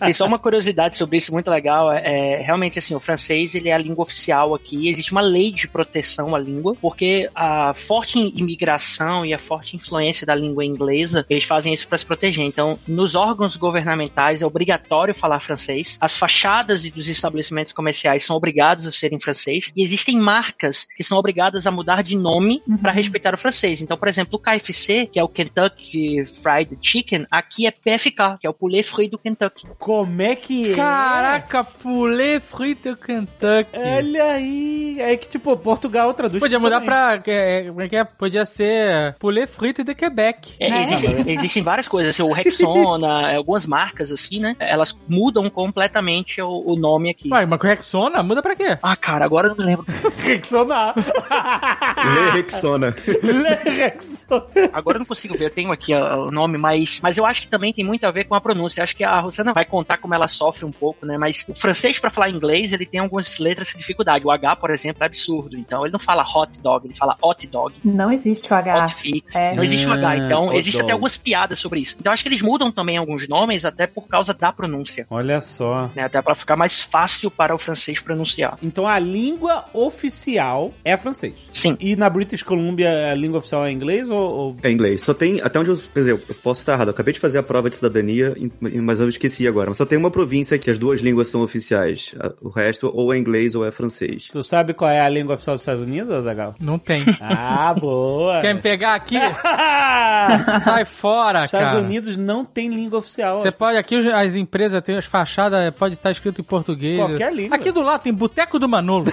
Tem só uma curiosidade sobre isso muito legal. É, é, realmente assim, o francês ele é a língua oficial aqui. Existe uma lei de proteção à língua, porque a forte imigração e a forte influência da língua inglesa, eles fazem isso para se proteger. Então, nos órgãos governamentais é obrigatório falar francês. As fachadas dos estabelecimentos comerciais são obrigados a serem francês. E existem marcas que são obrigadas a mudar de nome para respeitar o francês. Então, por exemplo, o KFC, que é o Kentucky Fried Chicken, aqui é PFK, que é o Poulet Frit do Kentucky. Como é que é? Caraca, poulet frito Kentucky. Olha aí. É que, tipo, Portugal traduz. Podia mudar também. pra. é, Como é que é? Podia ser poulet frito de Quebec. É, É. Existem, existem várias coisas, assim, o Rexona, é, algumas marcas assim, né? Elas mudam completamente o, o nome aqui. Ué, mas com Rexona, muda pra quê? Ah, cara, agora eu não me lembro. Rexona. Lê Rexona. Rexona. Agora eu não consigo ver, eu tenho aqui ó, o nome, mas, mas eu acho que também tem muito a ver com a pronúncia. Eu acho que a Rosana vai contar como ela sofre um pouco, né? Mas o francês, pra falar inglês, ele tem algumas letras de dificuldade. O H, por exemplo, é absurdo. Então ele não fala hot dog, ele fala hot dog. Não existe o H. Hot fix. É. Não existe um H, Ah, então hot existe até algumas piadas sobre isso. Então acho que eles mudam também alguns nomes até por causa da pronúncia. Olha só. Né, até para ficar mais fácil para o francês pronunciar. Então a língua oficial é francês. Sim. E na British Columbia a língua oficial é inglês ou. ou- É inglês. Só tem, até onde eu, exemplo, eu posso estar errado. Eu acabei de fazer a prova de cidadania, mas eu esqueci agora. Mas só tem uma província que as duas línguas são oficiais. O resto ou é inglês ou é francês. Tu sabe qual é a língua oficial dos Estados Unidos, Azagal? Não tem. Ah, boa. Quer me pegar aqui? Estados Sai fora, cara. Unidos não tem língua oficial. Você pode, aqui as empresas têm as fachadas, pode estar escrito em português. Qualquer língua. Aqui do lado tem Boteco do Manolo.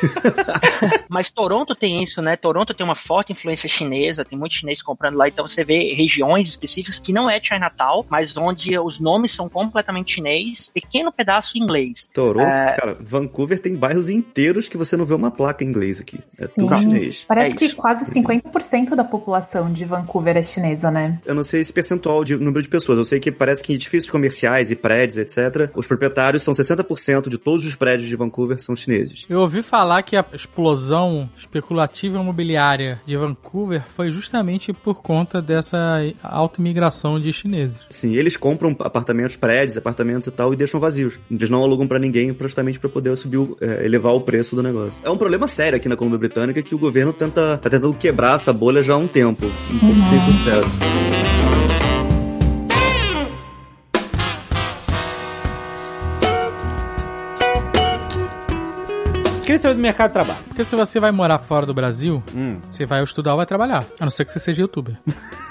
Mas Toronto tem isso, né? Toronto tem uma forte influência chinesa, tem muito chinês comprando lá, então você vê regiões específicas que não é Chinatown, mas onde os nomes são completamente chinês, pequeno pedaço inglês. Toronto, É. cara, Vancouver tem bairros inteiros que você não vê uma placa em inglês aqui. É Sim. tudo chinês. Parece É que isso. quase 50% da população de Vancouver é chinesa, né? Eu não sei esse percentual de número de pessoas. Eu sei que parece que em edifícios comerciais e prédios, etc., os proprietários são 60% de todos os prédios de Vancouver são chineses. Eu ouvi falar que a explosão especulativa imobiliária de Vancouver foi justamente por conta dessa alta imigração de chineses. Sim, eles compram apartamentos, prédios, apartamentos e tal e deixam vazios. Eles não alugam pra ninguém justamente pra poder subir, o- é, elevar o preço do negócio. É um problema sério aqui na Colômbia Britânica que o governo tenta, tá tentando quebrar essa bolha já há um tempo, um pouco sem sucesso. Queria saber do mercado de trabalho. Porque se você vai morar fora do Brasil, Hum. você vai estudar ou vai trabalhar. A não ser que você seja youtuber.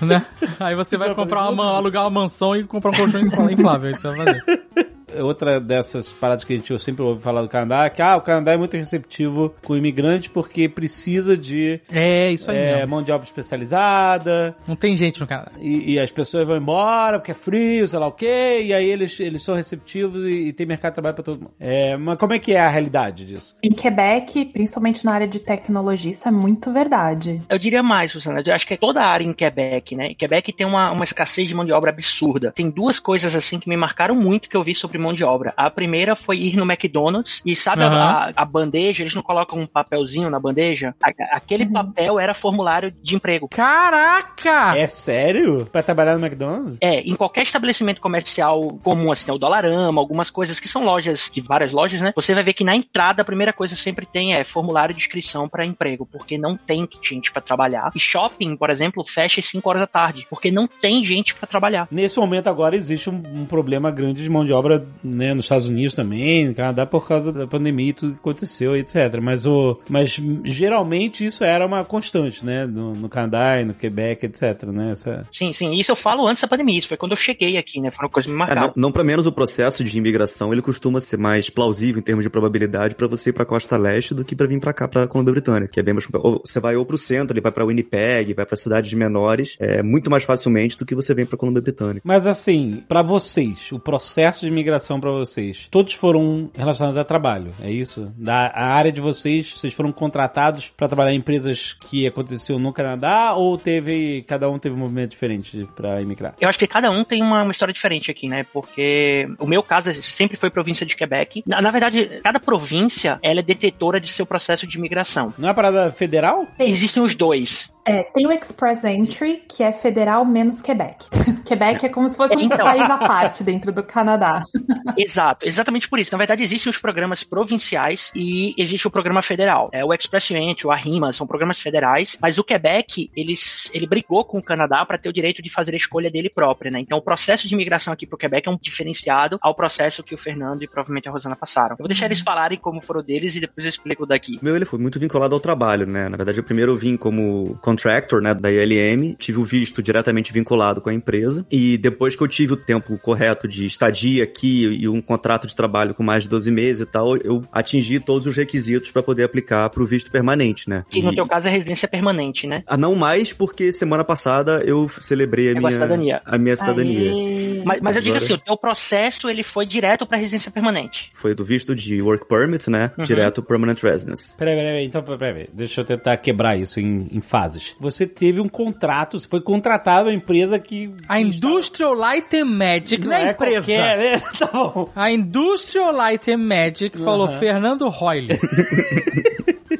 né? Aí você vai comprar uma, alugar uma mansão e comprar um colchão inflável. Isso vai fazer. é outra dessas paradas que a gente sempre ouve falar do Canadá, que ah, o Canadá é muito receptivo com imigrantes porque precisa de É, isso aí é, mesmo. mão de obra especializada Não tem gente no Canadá. e, e as pessoas vão embora porque é frio, sei lá o quê, e aí eles, eles são receptivos e, e tem mercado de trabalho pra todo mundo. É, mas como é que é a realidade disso? Em Quebec, principalmente na área de tecnologia, isso é muito verdade. Eu diria mais, Susana. Eu acho que é toda a área em Quebec, né? Quebec tem uma, uma escassez de mão de obra absurda. Tem duas coisas assim que me marcaram muito que eu vi sobre mão de obra. A primeira foi ir no McDonald's e sabe a- Aham. a, a bandeja, eles não colocam um papelzinho na bandeja? A- aquele papel era formulário de emprego. Caraca! É sério? Pra trabalhar no McDonald's? É, em qualquer estabelecimento comercial comum, assim, né, o Dolarama, algumas coisas que são lojas, de várias lojas, né? Você vai ver que na entrada a primeira coisa sempre tem é formulário de inscrição para emprego, porque não tem gente para trabalhar. E shopping, por exemplo, fecha às 5 horas da tarde, porque não tem gente para trabalhar. Nesse momento agora existe um, um problema grande de mão de obra né, nos Estados Unidos também, no Canadá por causa da pandemia e tudo que aconteceu, etc. Mas o, mas geralmente isso era uma constante, né, no, no Canadá e no Quebec, etc. Né, essa... Sim, sim. Isso eu falo antes da pandemia. Isso foi quando eu cheguei aqui, né? Foram coisas que me É, não, não para menos o processo de imigração, ele costuma ser mais plausível em termos de probabilidade pra você ir pra costa leste do que pra vir pra cá, pra Colômbia Britânica, que é bem mais ou você vai ou pro centro, ele vai pra Winnipeg, vai pra cidades menores, é muito mais facilmente do que você vem pra Colômbia Britânica. Mas assim, pra vocês, o processo de imigração pra vocês, todos foram relacionados a trabalho, é isso? Da a área de vocês, vocês foram contratados pra trabalhar em empresas que aconteceu no Canadá ou teve cada um teve um movimento diferente pra imigrar? Eu acho que cada um tem uma, uma história diferente aqui, né? Porque o meu caso sempre foi província de Quebec. Na, na verdade, cada província ela é detetora de seu processo de imigração. Não é parada federal? Existem os dois. É, tem o Express Entry, que é federal menos Quebec. Quebec é como se fosse um Então. país à parte dentro do Canadá. Exato, exatamente por isso. Na verdade, existem os programas provinciais e existe o programa federal. É, o Express Entry, o Arrima, são programas federais, mas o Quebec, eles, ele brigou com o Canadá para ter o direito de fazer a escolha dele própria, né? Então, o processo de imigração aqui pro Quebec é um diferenciado ao processo que o Fernando e provavelmente a Rosana passaram. Eu vou deixar eles falarem como foram deles e depois eu explico daqui. O meu ele foi muito vinculado ao trabalho, né? Na verdade, eu primeiro vim como contractor, né, da ILM, tive o visto diretamente vinculado com a empresa e depois que eu tive o tempo correto de estadia aqui e um contrato de trabalho com mais de 12 meses e tal, eu atingi todos os requisitos para poder aplicar para o visto permanente, né? Que no E- teu caso é residência permanente, né? Ah, não mais porque semana passada eu celebrei a a minha cidadania. a minha cidadania. Aê. Mas, mas eu digo assim, o teu processo ele foi direto para residência permanente. Foi do visto de work permit, né? Uhum. Direto permanent residence. Peraí, peraí, peraí, então peraí, peraí. deixa eu tentar quebrar isso em, em fases. Você teve um contrato, você foi contratado a empresa que... A Industrial Light and Magic, não, é empresa. qualquer, né? Tá bom. A Industrial Light and Magic falou Fernando Royle.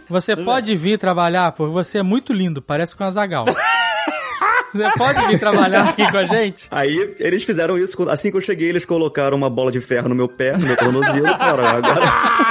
Você pode vir trabalhar porque você é muito lindo, parece com a Zagal. Você pode vir trabalhar aqui com a gente? Aí eles fizeram isso, assim que eu cheguei, eles colocaram uma bola de ferro no meu pé, no meu tornozelo, e falaram, agora,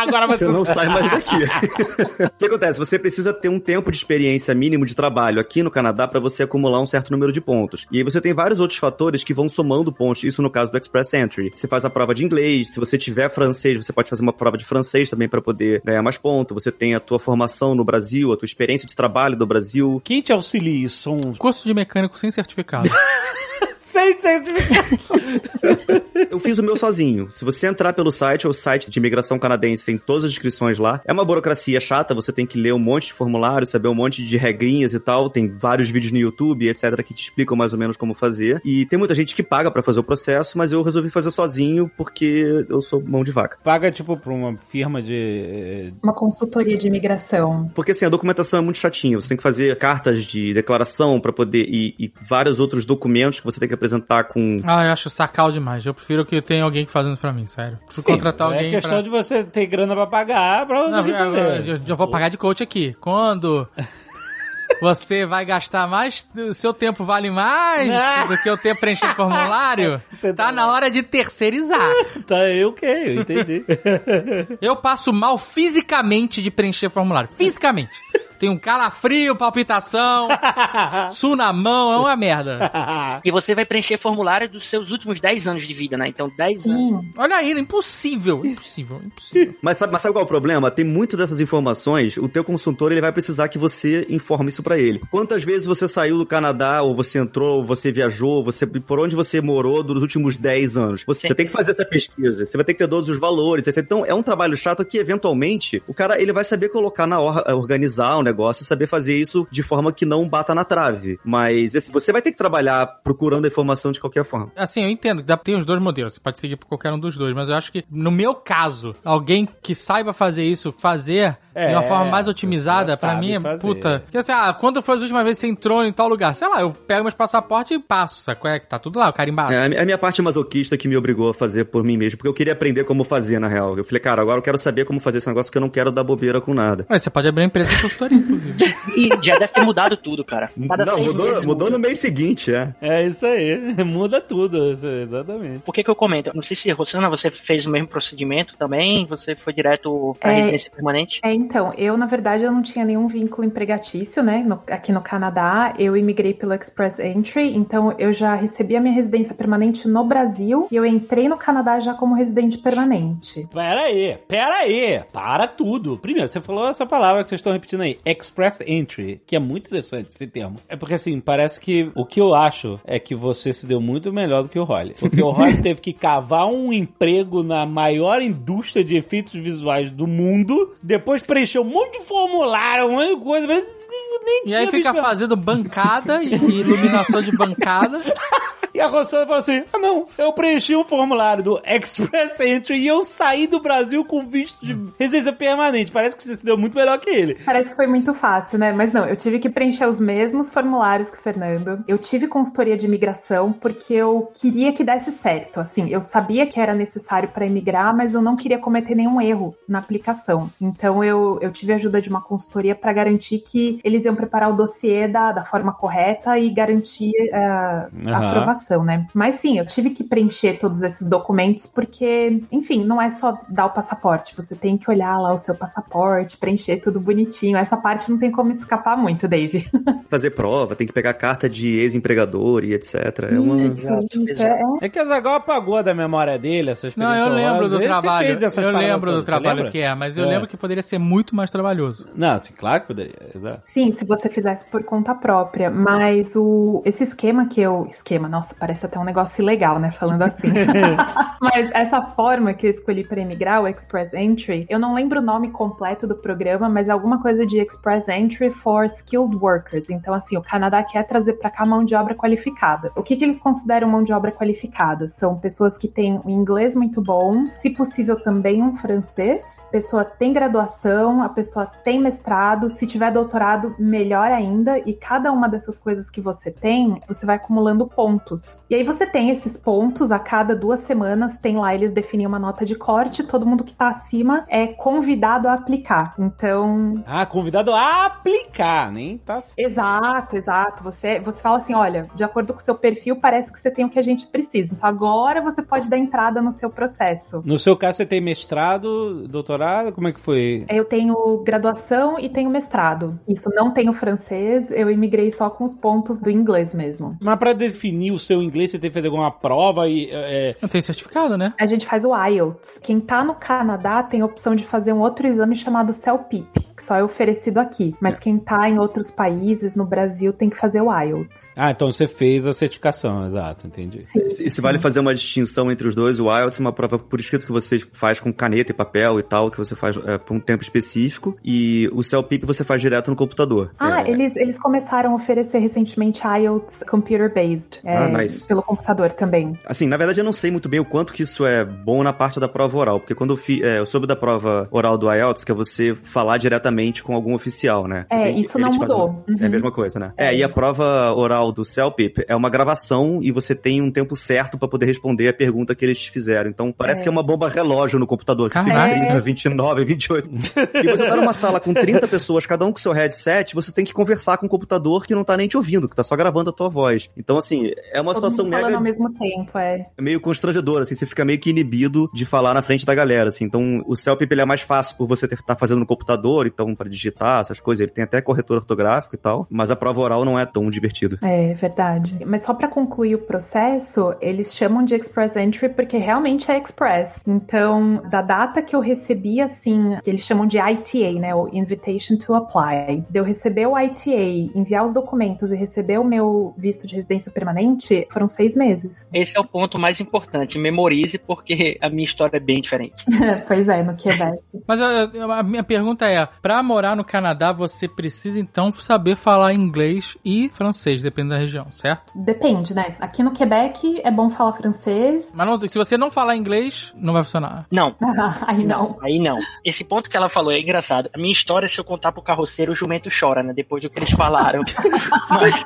Agora você não sai mais daqui. o que acontece? Você precisa ter um tempo de experiência mínimo de trabalho aqui no Canadá para você acumular um certo número de pontos. E aí você tem vários outros fatores que vão somando pontos, isso no caso do Express Entry. Você faz a prova de inglês, se você tiver francês, você pode fazer uma prova de francês também para poder ganhar mais pontos. Você tem a tua formação no Brasil, a tua experiência de trabalho do Brasil. Quem te auxilia isso? São Curso de mecânico sem certificado. Eu fiz o meu sozinho. Se você entrar pelo site, é o site de imigração canadense, tem todas as inscrições lá. É uma burocracia chata, você tem que ler um monte de formulários, saber um monte de regrinhas e tal. Tem vários vídeos no YouTube, etc, que te explicam mais ou menos como fazer. E tem muita gente que paga pra fazer o processo, mas eu resolvi fazer sozinho porque eu sou mão de vaca. Paga, tipo, pra uma firma de... eh, Uma consultoria de imigração. Porque assim, a documentação é muito chatinha. Você tem que fazer cartas de declaração pra poder e, e vários outros documentos que você tem que apresentar com Ah, eu acho sacal demais. Eu prefiro que tenha alguém fazendo pra mim, sério. Prefiro Sim, contratar É alguém questão pra... de você ter grana pra pagar pra Não, eu, eu- eu vou pagar de coach aqui. Quando você vai gastar mais, o seu tempo vale mais Ah. do que o tempo preenchendo formulário, Você tá tá- na hora de terceirizar. Tá, eu que, eu entendi. Eu passo mal fisicamente de preencher formulário. Fisicamente. Tem um calafrio, palpitação, su na mão, é uma merda. E você vai preencher formulário dos seus últimos 10 anos de vida, né? Então, 10 anos. Sim. Olha aí, impossível, impossível, impossível. Mas sabe, mas sabe qual é o problema? Tem muitas dessas informações, o teu consultor ele vai precisar que você informe isso pra ele. Quantas vezes você saiu do Canadá, ou você entrou, ou você viajou, você por onde você morou nos últimos 10 anos? Você, você tem que fazer essa pesquisa, você vai ter que ter todos os valores. Então é um trabalho chato que eventualmente o cara ele vai saber colocar na hora, organizar negócio, saber fazer isso de forma que não bata na trave. Mas esse- você vai ter que trabalhar procurando a informação de qualquer forma. Assim, eu entendo que dá- tem os dois modelos, você pode seguir por qualquer um dos dois, mas eu acho que, no meu caso, alguém que saiba fazer isso, fazer É, de uma forma mais a otimizada, pra mim, é fazer. puta. Porque assim, ah, quando foi as últimas vezes que você entrou em tal lugar? Sei lá, eu pego meus passaportes e passo, sacou? É que tá tudo lá, o carimbado. É, a a minha parte masoquista que me obrigou a fazer por mim mesmo, porque eu queria aprender como fazer, na real. Eu falei, cara, agora eu quero saber como fazer esse negócio que eu não quero dar bobeira com nada. Mas você pode abrir uma empresa de consultoria, inclusive. E já deve ter mudado tudo, cara. Cada não, seis mudou, meses mudou no mês seguinte, é. É isso aí. Muda tudo, exatamente. Por que que eu comento? Não sei se, Rosana, você fez o mesmo procedimento também? Você foi direto pra É. residência permanente? É, então, eu, na verdade, eu não tinha nenhum vínculo empregatício, né, no- aqui no Canadá. Eu imigrei pelo Express Entry, então eu já recebi a minha residência permanente no Brasil e eu entrei no Canadá já como residente permanente. Pera aí, pera aí, para tudo. Primeiro, você falou essa palavra que vocês estão repetindo aí, Express Entry, que é muito interessante esse termo. É porque assim, parece que o que eu acho é que você se deu muito melhor do que o Holly. Porque o Holly teve que cavar um emprego na maior indústria de efeitos visuais do mundo, depois preencheu um monte de formulário, um monte de coisa, mas nem E aí fica fazendo bancada e iluminação de bancada. E a Rosana falou assim: ah, não, eu preenchi um formulário do Express Entry e eu saí do Brasil com visto de residência permanente. Parece que você se deu muito melhor que ele. Parece que foi muito fácil, né? Mas não, eu tive que preencher os mesmos formulários que o Fernando. Eu tive consultoria de imigração porque eu queria que desse certo. Assim, eu sabia que era necessário para imigrar, mas eu não queria cometer nenhum erro na aplicação. Então eu, eu tive a ajuda de uma consultoria para garantir que eles iam preparar o dossiê da, da forma correta e garantir ah, a Aham. Aprovação, né? Mas sim, eu tive que preencher todos esses documentos porque, enfim, não é só dar o passaporte. Você tem que olhar lá o seu passaporte, preencher tudo bonitinho. Essa parte não tem como escapar muito, Dave. Fazer prova, tem que pegar carta de ex-empregador e etc. É uma... Exato. É, É que o Zagal apagou da memória dele essa Não, eu lembro do trabalho. fez essas Eu lembro do todas, você trabalho lembra? que é, mas eu É. lembro que poderia ser muito mais trabalhoso. Não, assim, claro que poderia. Exato. Sim, se você fizesse por conta própria. Mas o esse esquema que eu. Esquema, nossa, parece até um negócio ilegal, né? Falando assim. mas essa forma que eu escolhi para emigrar, o Express Entry, eu não lembro o nome completo do programa, mas é alguma coisa de Express Entry for Skilled Workers. Então, assim, o Canadá quer trazer para cá mão de obra qualificada. O que, que eles consideram mão de obra qualificada? São pessoas que têm um inglês muito bom, se possível também um francês, a pessoa tem graduação, a pessoa tem mestrado, se tiver doutorado, melhor ainda, e cada uma dessas coisas que você tem, você vai acumulando pontos. E aí você tem esses pontos a cada duas semanas, tem lá, eles definem uma nota de corte, todo mundo que tá acima é convidado a aplicar. Então, Ah, convidado a aplicar, nem tá. Exato, exato. Você, você fala assim: olha, de acordo com o seu perfil, parece que você tem o que a gente precisa. Então agora você pode dar entrada no seu processo. No seu caso, você tem mestrado, doutorado? Como é que foi? Eu tenho graduação e tenho mestrado. Isso não tenho francês, eu imigrei só com os pontos do inglês mesmo. Mas pra definir o seu inglês, você tem que fazer alguma prova e. É... Não tem certificado, né? A gente faz o IELTS. Quem tá no Canadá tem a opção de fazer um outro exame chamado CELPIP, que só é oferecido aqui. Mas quem tá em outros países, no Brasil, tem que fazer o IELTS. Ah, então você fez a certificação, exato, entendi. Sim, E se sim. vale fazer uma distinção entre os dois, o IELTS é uma prova por escrito que você faz com caneta e papel e tal, que você faz é, por um tempo específico, e o CELPIP você faz direto no computador. Ah, É, eles, eles começaram a oferecer recentemente IELTS computer-based. é, Ah, nice. Pelo computador também. Assim, na verdade eu não sei muito bem o quanto que isso é bom na parte da prova oral, porque quando eu, fi, é, eu soube da prova oral do IELTS, que é você falar diretamente com algum oficial, né? Você É, tem- isso não faz mudou. uma- Uhum. É a mesma coisa, né? É, e a prova oral do CELPIP é uma gravação e você tem um tempo certo pra poder responder a pergunta que eles te fizeram. Então parece É. que é uma bomba relógio no computador, que fica 30, 29, 28. e você tá numa sala com 30 pessoas, cada um com seu headset, você tem que conversar com o computador que não tá nem te ouvindo, que tá só gravando a tua voz. Então, assim, é uma Todo situação mega ao mesmo tempo, é. meio constrangedora, assim, você fica meio que inibido de falar na frente da galera, assim. Então, o Celpip ele é mais fácil por você estar fazendo no computador, então para digitar essas coisas, ele tem até corretor ortográfico e tal, mas a prova oral não é tão divertido. É verdade. Mas só pra concluir o processo, eles chamam de Express Entry porque realmente é Express. Então, da data que eu recebi, assim, que eles chamam de ITA, né? O Invitation to Apply. De eu receber o ITA, enviar os documentos e receber o meu visto de residência permanente, foram seis meses. Esse é o ponto mais importante. Memorize, porque a minha história é bem diferente. pois é, no Quebec. Mas eu- a minha pergunta é: pra morar no Canadá, você precisa então saber falar inglês e francês, dependendo da região, certo? Depende, né? Aqui no Quebec é bom falar francês. Mas não- se você não falar inglês, não vai funcionar. Não, Aí não. Aí não. Esse ponto que ela falou é engraçado. A minha história, se eu contar pro carroceiro, o jumento chora, né? Depois do que eles falaram. Mas,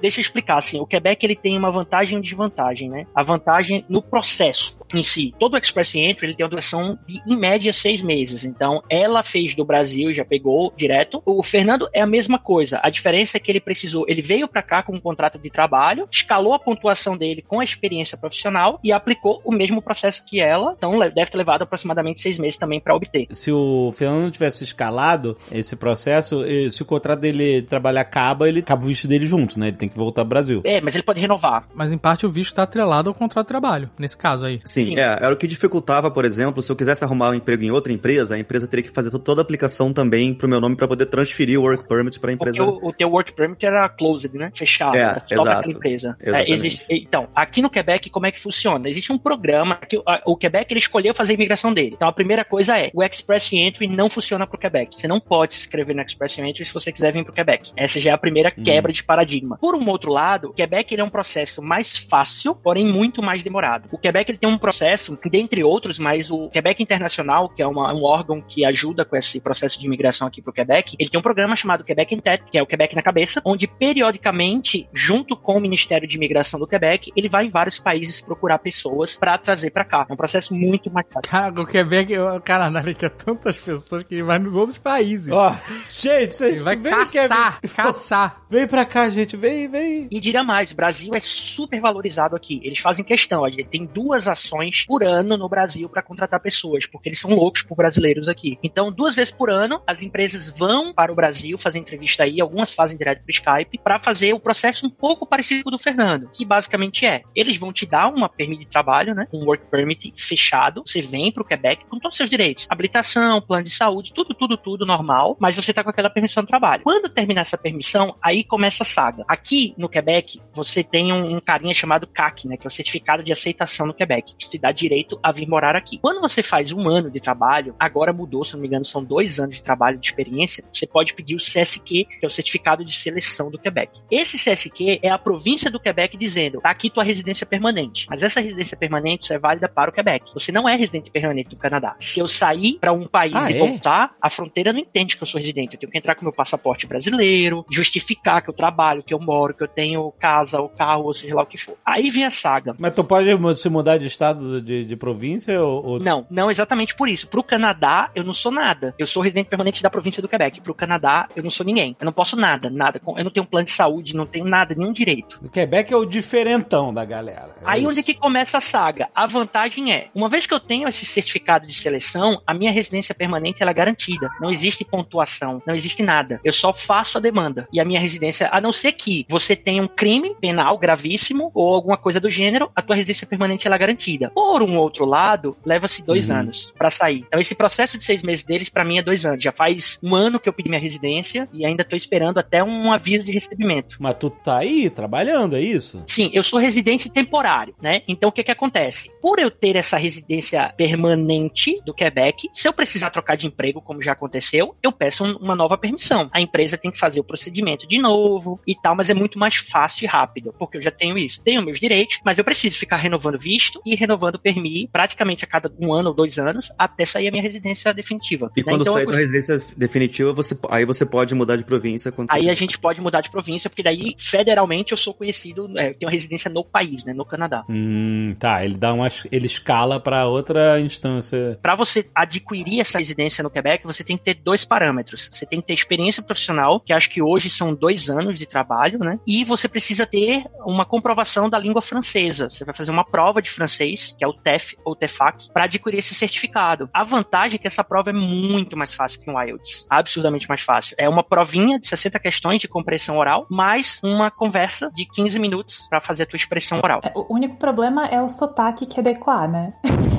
deixa eu explicar, assim. O Quebec, ele tem uma vantagem e uma desvantagem, né? A vantagem no processo em si. Todo o Express Entry, ele tem uma duração de, em média, seis meses. Então, ela fez do Brasil, já pegou direto. O Fernando é a mesma coisa. A diferença é que ele precisou, ele veio pra cá com um contrato de trabalho, escalou a pontuação dele com a experiência profissional e aplicou o mesmo processo que ela. Então, deve ter levado aproximadamente seis meses também pra obter. Se o Fernando não tivesse escalado esse processo, se o contrato dele trabalhar acaba, ele acaba o visto dele junto, né? Ele tem que voltar pro Brasil. É, mas ele pode renovar. Mas em parte o visto está atrelado ao contrato de trabalho, nesse caso aí. Sim, Sim. é, era o que dificultava, por exemplo, se eu quisesse arrumar um emprego em outra empresa, a empresa teria que fazer to- toda a aplicação também pro meu nome pra poder transferir o work permit pra Porque empresa. o, o teu work permit era closed, né? Fechado. É, só aquela empresa. É, Exatamente. existe- então, aqui no Quebec, como é que funciona? Existe um programa que o- a- o Quebec ele escolheu fazer a imigração dele. Então, a primeira coisa é, o Express Entry não funciona pro Quebec. Você não pode se inscrever no Express Entry se você quiser vir pro Quebec. Essa já é a primeira quebra de paradigma. Por um outro lado, o Quebec ele é um processo mais fácil, porém muito mais demorado. O Quebec ele tem um processo, dentre outros, mas o Quebec Internacional, que é uma- um órgão que ajuda com esse processo de imigração aqui pro Quebec, ele tem um programa chamado Quebec in Tête, que é o Quebec na cabeça, onde periodicamente, junto com o Ministério de Imigração do Quebec, ele vai em vários países procurar pessoas para trazer para cá. É um processo muito mais fácil. Cara, o Quebec, o Canadá, ele quer tantas pessoas que ele vai nos outros países. Ó, gente, vocês Ele vai caçar, caçar. Vem pra cá, gente. Vem, vem. E diria mais, o Brasil é super valorizado aqui. Eles fazem questão, tem duas ações por ano no Brasil para contratar pessoas, porque eles são loucos por brasileiros aqui. Então, duas vezes por ano, as empresas vão para o Brasil fazer entrevista aí, algumas fazem direto pro Skype, para fazer o processo um pouco parecido com o do Fernando, que basicamente é, eles vão te dar uma permit de trabalho, né, um work permit fechado, você vem pro Quebec com todos os seus direitos, habilitação, plano de saúde, tudo, tudo, tudo normal, mas você tá com aquela permissão de trabalho. Quando terminar essa permissão, aí começa a saga. Aqui no Quebec, você tem um, um carinha chamado CAC, né, que é o Certificado de Aceitação no Quebec, que te dá direito a vir morar aqui. Quando você faz um ano de trabalho, agora mudou, se não me engano, são dois anos de trabalho de experiência, você pode pedir o CSQ, que é o Certificado de Seleção do Quebec. Esse CSQ é a província do Quebec dizendo, tá aqui tua residência permanente. Mas essa residência permanente só é válida para o Quebec. Você não é residente permanente do Canadá. Se eu sair para um país Ah, e é? voltar, a fronteira não entende que eu sou residente. Eu tenho que entrar com meu passaporte brasileiro, justificar que eu trabalho, que eu moro, que eu tenho casa, ou carro, ou seja lá o que for. Aí vem a saga. Mas tu pode se mudar de estado, de, de província ou... ou- Não, não exatamente por isso. Pro Canadá, eu não sou nada. Eu sou residente permanente da província do Quebec. Pro Canadá, eu não sou ninguém. Eu não posso nada, nada. Eu não tenho plano de saúde, não tenho nada, nenhum direito. O Quebec é o diferentão da galera. É Aí isso. onde que começa a saga? A vantagem é, uma vez que eu tenho esse certificado de seleção, a minha residência permanente ela é garantida. Não existe pontuação, não existe nada. Eu só faço a demanda. E a minha residência, a não ser que você tenha um crime penal gravíssimo ou alguma coisa do gênero, a tua residência permanente ela é garantida. Por um outro lado, leva-se dois Uhum. anos pra sair. Então esse processo de seis meses deles, pra mim, é dois anos. Já faz um ano que eu pedi minha residência e ainda tô esperando até um aviso de recebimento. Mas tu tá aí trabalhando, é isso? Sim, eu sou residente temporário, né? Então o que que acontece? Por eu ter essa residência permanente do Quebec, se eu precisar trocar de emprego, como já aconteceu, eu peço um- uma nova permissão. A empresa tem que fazer o procedimento de novo e tal, mas é muito mais fácil e rápido, porque eu já tenho isso. Tenho meus direitos, mas eu preciso ficar renovando visto e renovando permi praticamente a cada um ano ou dois anos até sair a minha residência definitiva. E né? quando Então, sair eu da residência definitiva, você, aí você pode mudar de província. Quando Aí você... a gente pode mudar de província, porque daí, federalmente, eu sou conhecido, é, eu tenho uma residência no país, né? No Canadá. Hum, tá. Ele dá uma. Ele escala pra outra instância. Para você adquirir essa residência no Quebec, você tem que ter dois parâmetros. Você tem que ter experiência profissional, que acho que hoje são dois anos de trabalho, né? E você precisa ter uma uma comprovação da língua francesa. Você vai fazer uma prova de francês, que é o TEF ou TEFAC, para adquirir esse certificado. A vantagem é que essa prova é muito mais fácil que um IELTS, absurdamente mais fácil. É uma provinha de 60 questões de compreensão oral, mais uma conversa de 15 minutos para fazer a tua expressão oral. É, O único problema é o sotaque quebecois, né?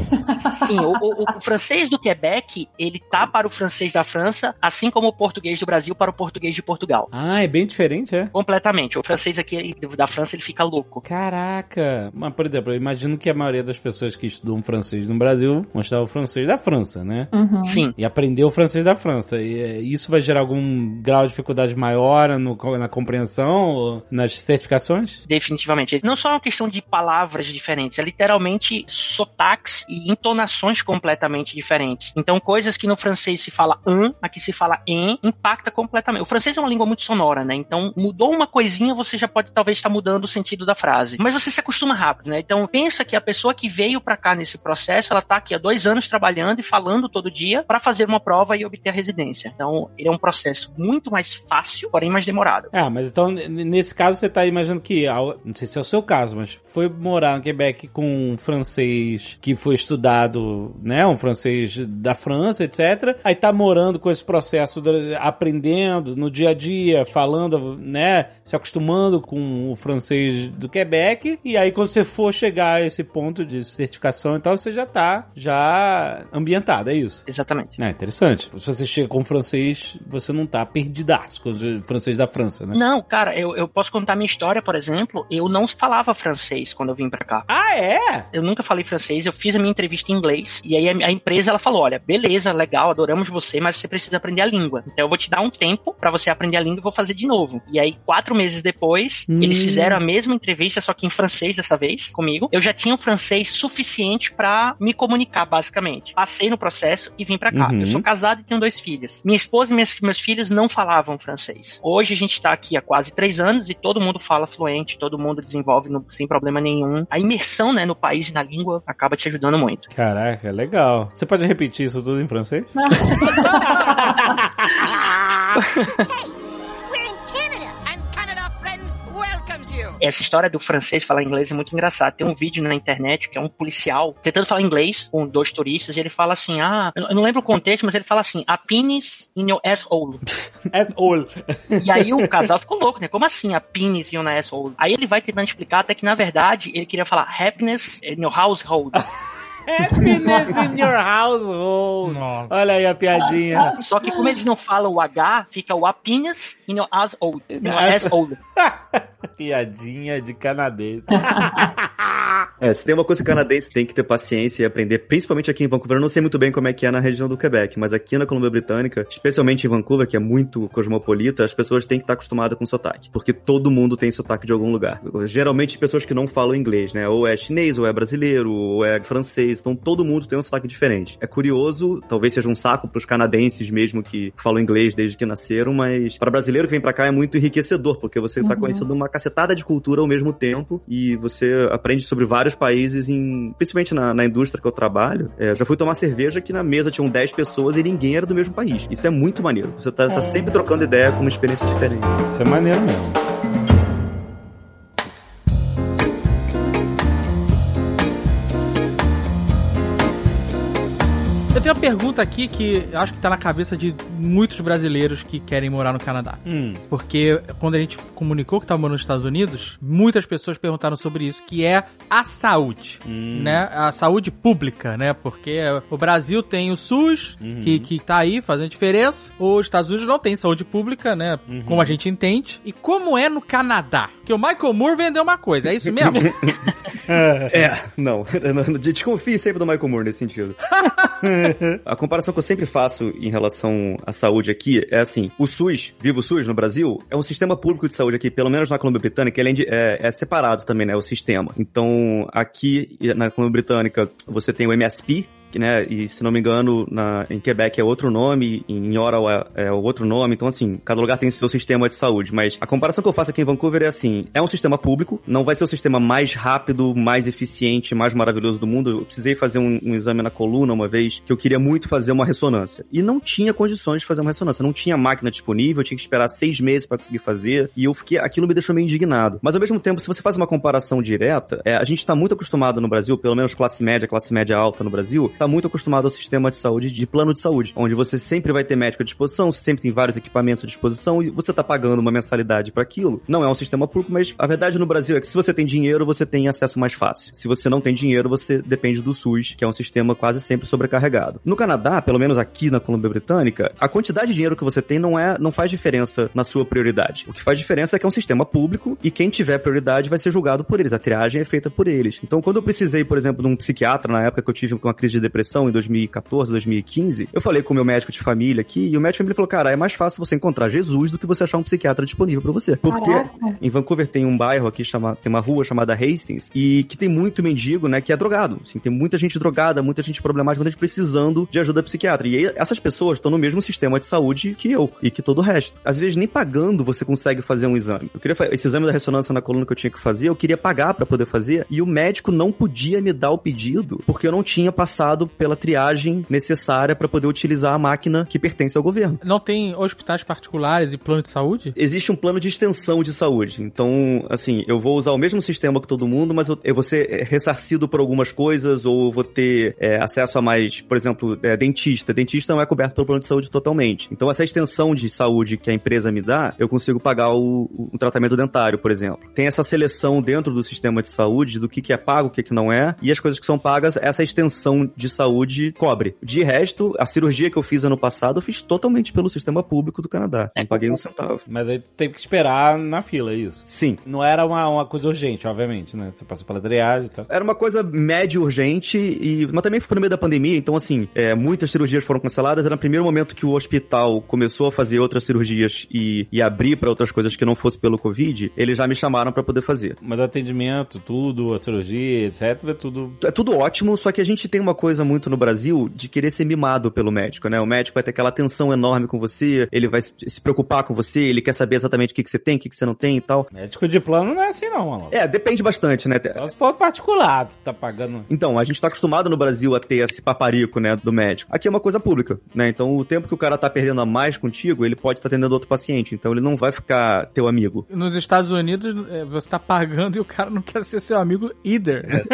Sim, o, o- o francês do Quebec, ele tá para o francês da França, assim como o português do Brasil para o português de Portugal. Ah, é bem diferente, é? Completamente. O francês aqui da França, ele fica louco. Caraca! Mas, por exemplo, eu imagino que a maioria das pessoas que estudam francês no Brasil vão estudar o francês da França, né? Uhum. Sim. E aprender o francês da França. E eh, isso vai gerar algum grau de dificuldade maior no- na compreensão, ou nas certificações? Definitivamente. Não só uma questão de palavras diferentes, é literalmente sotaques e entonações completamente diferentes. Então, coisas que no francês se fala an, aqui se fala en, impacta completamente. O francês é uma língua muito sonora, né? Então, mudou uma coisinha, você já pode talvez estar mudando o sentido da frase. Mas você se acostuma rápido, né? Então, pensa que a pessoa que veio pra cá nesse processo, ela tá aqui há dois anos trabalhando e falando todo dia para fazer uma prova e obter a residência. Então, ele é um processo muito mais fácil, porém mais demorado. Ah, mas então, nesse caso, você tá imaginando que, não sei se é o seu caso, mas foi morar no Quebec com um francês que foi estudado, né, um francês da França, etc. Aí tá morando com esse processo, de- aprendendo no dia a dia, falando, né, se acostumando com o francês do Quebec. E aí, quando você for chegar a esse ponto de certificação e tal, você já tá já ambientado, é isso? Exatamente. É interessante. Se você chega com francês, você não tá perdidaço com o francês da França, né? Não, cara, eu, eu posso contar minha história, por exemplo. Eu não falava francês quando eu vim pra cá. Ah, é? Eu nunca falei francês, eu fiz a minha entrevista em inglês. E aí a, a empresa ela falou: olha, beleza, legal, adoramos você, mas você precisa aprender a língua. Então eu vou te dar um tempo pra você aprender a língua e vou fazer de novo. E aí, quatro meses depois, Hum. eles fizeram a mesma entrevista, só que em francês dessa vez, comigo. Eu já tinha um francês suficiente pra me comunicar, basicamente. Passei no processo e vim pra cá. Uhum. Eu sou casado e tenho dois filhos. Minha esposa e minhas- meus filhos não falavam francês. Hoje a gente tá aqui há quase três anos e todo mundo fala fluente, todo mundo desenvolve no- sem problema nenhum. A imersão, né, no país e na língua acaba te ajudando muito. Caraca, legal. Você pode repetir isso tudo em francês? We're in Canada, and Canada Friends welcomes you. Essa história do francês falar inglês é muito engraçada. Tem um vídeo na internet que é um policial tentando falar inglês com dois turistas e ele fala assim: Ah, eu eu não lembro o contexto, mas ele fala assim: A penis in your asshole. Asshole. E aí o casal ficou louco, né? Como assim a penis in your asshole? Aí ele vai tentando explicar até que na verdade ele queria falar happiness in your household. Happiness in your household. Nossa. Olha aí a piadinha. Só que como eles não falam o H, fica o happiness in your asshole. In your asshole. piadinha de canadense. É, se tem uma coisa que o canadense tem que ter paciência e aprender, principalmente aqui em Vancouver, eu não sei muito bem como é que é na região do Quebec, mas aqui na Colômbia Britânica, especialmente em Vancouver, que é muito cosmopolita, as pessoas têm que estar acostumadas com sotaque, porque todo mundo tem sotaque de algum lugar. Geralmente pessoas que não falam inglês, né? Ou é chinês, ou é brasileiro, ou é francês, então todo mundo tem um sotaque diferente. É curioso, talvez seja um saco pros canadenses mesmo que falam inglês desde que nasceram, mas para brasileiro que vem pra cá é muito enriquecedor, porque você tá Uhum. conhecendo uma cacetada de cultura ao mesmo tempo e você aprende sobre vários países, em, principalmente na, na indústria que eu trabalho. É, já fui tomar cerveja que na mesa tinham 10 pessoas e ninguém era do mesmo país. Isso é muito maneiro. Você tá, tá É. sempre trocando ideia com uma experiência diferente. Isso é maneiro mesmo. Eu tenho uma pergunta aqui que eu acho que tá na cabeça de muitos brasileiros que querem morar no Canadá. Hum. Porque quando a gente comunicou que estava morando nos Estados Unidos, muitas pessoas perguntaram sobre isso, que é a saúde, Hum. né? A saúde pública, né? Porque o Brasil tem o SUS, Uhum. que, que tá aí fazendo diferença. Os Estados Unidos não tem saúde pública, né? Uhum. Como a gente entende. E como é no Canadá? Que o Michael Moore vendeu uma coisa, é isso mesmo? É, não. Desconfie sempre do Michael Moore nesse sentido. A comparação que eu sempre faço em relação à saúde aqui é assim: o SUS, Viva o SUS no Brasil, é um sistema público de saúde aqui, pelo menos na Colômbia Britânica, além de, é, é separado também, né? O sistema. Então, aqui na Colômbia Britânica, você tem o MSP, né? E se não me engano, na, em Quebec é outro nome, em Ottawa é, é outro nome. Então, assim, cada lugar tem seu sistema de saúde. Mas a comparação que eu faço aqui em Vancouver é assim: é um sistema público, não vai ser o sistema mais rápido, mais eficiente, mais maravilhoso do mundo. Eu precisei fazer um, um exame na coluna uma vez que eu queria muito fazer uma ressonância. E não tinha condições de fazer uma ressonância. Não tinha máquina disponível, eu tinha que esperar seis meses para conseguir fazer. E eu fiquei. Aquilo me deixou meio indignado. Mas ao mesmo tempo, se você faz uma comparação direta, é, a gente tá muito acostumado no Brasil, pelo menos classe média, classe média alta no Brasil, tá muito acostumado ao sistema de saúde de plano de saúde, onde você sempre vai ter médico à disposição, sempre tem vários equipamentos à disposição e você tá pagando uma mensalidade para aquilo. Não é um sistema público, mas a verdade no Brasil é que se você tem dinheiro, você tem acesso mais fácil. Se você não tem dinheiro, você depende do SUS, que é um sistema quase sempre sobrecarregado. No Canadá, pelo menos aqui na Colômbia Britânica, a quantidade de dinheiro que você tem não é, não faz diferença na sua prioridade. O que faz diferença é que é um sistema público e quem tiver prioridade vai ser julgado por eles. A triagem é feita por eles. Então, quando eu precisei, por exemplo, de um psiquiatra na época que eu tive uma crise de depressão em 2014, 2015, eu falei com o meu médico de família aqui e o médico de família falou: "Cara, é mais fácil você encontrar Jesus do que você achar um psiquiatra disponível para você". Porque Caraca. em Vancouver tem um bairro aqui chama, tem uma rua chamada Hastings e que tem muito mendigo, né, que é drogado. Assim, tem muita gente drogada, muita gente problemática, muita gente precisando de ajuda psiquiatra. E aí, essas pessoas estão no mesmo sistema de saúde que eu e que todo o resto. Às vezes nem pagando você consegue fazer um exame. Eu queria esse exame da ressonância na coluna que eu tinha que fazer, eu queria pagar para poder fazer e o médico não podia me dar o pedido porque eu não tinha passado pela triagem necessária para poder utilizar a máquina que pertence ao governo. Não tem hospitais particulares e plano de saúde? Existe um plano de extensão de saúde. Então, assim, eu vou usar o mesmo sistema que todo mundo, mas eu, eu vou ser é, ressarcido por algumas coisas, ou eu vou ter é, acesso a mais, por exemplo, é, dentista. Dentista não é coberto pelo plano de saúde totalmente. Então, essa extensão de saúde que a empresa me dá, eu consigo pagar o, o tratamento dentário, por exemplo. Tem essa seleção dentro do sistema de saúde do que, que é pago, o que, que não é, e as coisas que são pagas, essa extensão de saúde cobre. De resto, a cirurgia que eu fiz ano passado, eu fiz totalmente pelo sistema público do Canadá. Não paguei um centavo. Mas aí tu teve que esperar na fila, é isso. Sim, Não era uma, uma coisa urgente, obviamente, né? Você passou pela triagem e tal. Era uma coisa médio urgente, e, mas também foi no meio da pandemia, então assim, é, muitas cirurgias foram canceladas. Era no primeiro momento que o hospital começou a fazer outras cirurgias e, e abrir para outras coisas que não fosse pelo Covid, eles já me chamaram para poder fazer. Mas atendimento, tudo, a cirurgia, etc, é tudo. É tudo ótimo, só que a gente tem uma coisa muito no Brasil de querer ser mimado pelo médico, né? O médico vai ter aquela atenção enorme com você, ele vai se preocupar com você, ele quer saber exatamente o que, que você tem, o que, que você não tem e tal. Médico de plano não é assim, não, mano. É, depende bastante, né? Só se for particular, tu tá pagando. Então, a gente tá acostumado no Brasil a ter esse paparico, né, do médico. Aqui é uma coisa pública, né? Então, o tempo que o cara tá perdendo a mais contigo, ele pode estar atendendo outro paciente. Então, ele não vai ficar teu amigo. Nos Estados Unidos, é, você tá pagando e o cara não quer ser seu amigo either.